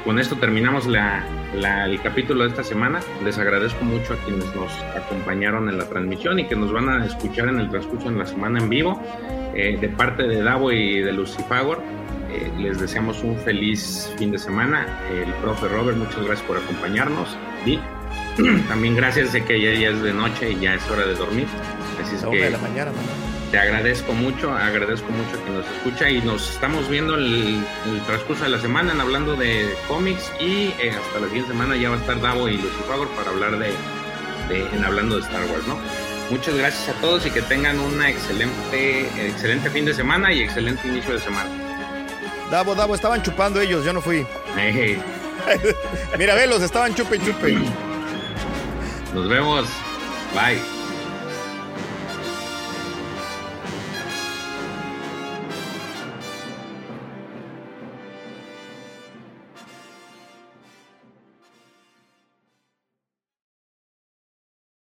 S3: con esto terminamos la, la- el capítulo de esta semana. Les agradezco mucho a quienes nos acompañaron en la transmisión y que nos van a escuchar en el transcurso en la semana en vivo. Eh, de parte de Davo y de Lucifagor, eh, les deseamos un feliz fin de semana. El profe Robert, muchas gracias por acompañarnos. Vic, también gracias de que ya, ya es de noche y ya es hora de dormir. Así es
S4: La de
S3: que
S4: la mañana, man.
S3: Te agradezco mucho, agradezco mucho que nos escucha y nos estamos viendo el, el transcurso de la semana en hablando de cómics y eh, hasta la siguiente semana ya va a estar Davo y Lucifagor para hablar de, de- en hablando de Star Wars, ¿no? Muchas gracias a todos y que tengan una excelente, excelente fin de semana y excelente inicio de semana.
S4: Davo, Davo, estaban chupando ellos, yo no fui. Mira, velos, estaban chupe chupe.
S3: nos vemos. Bye.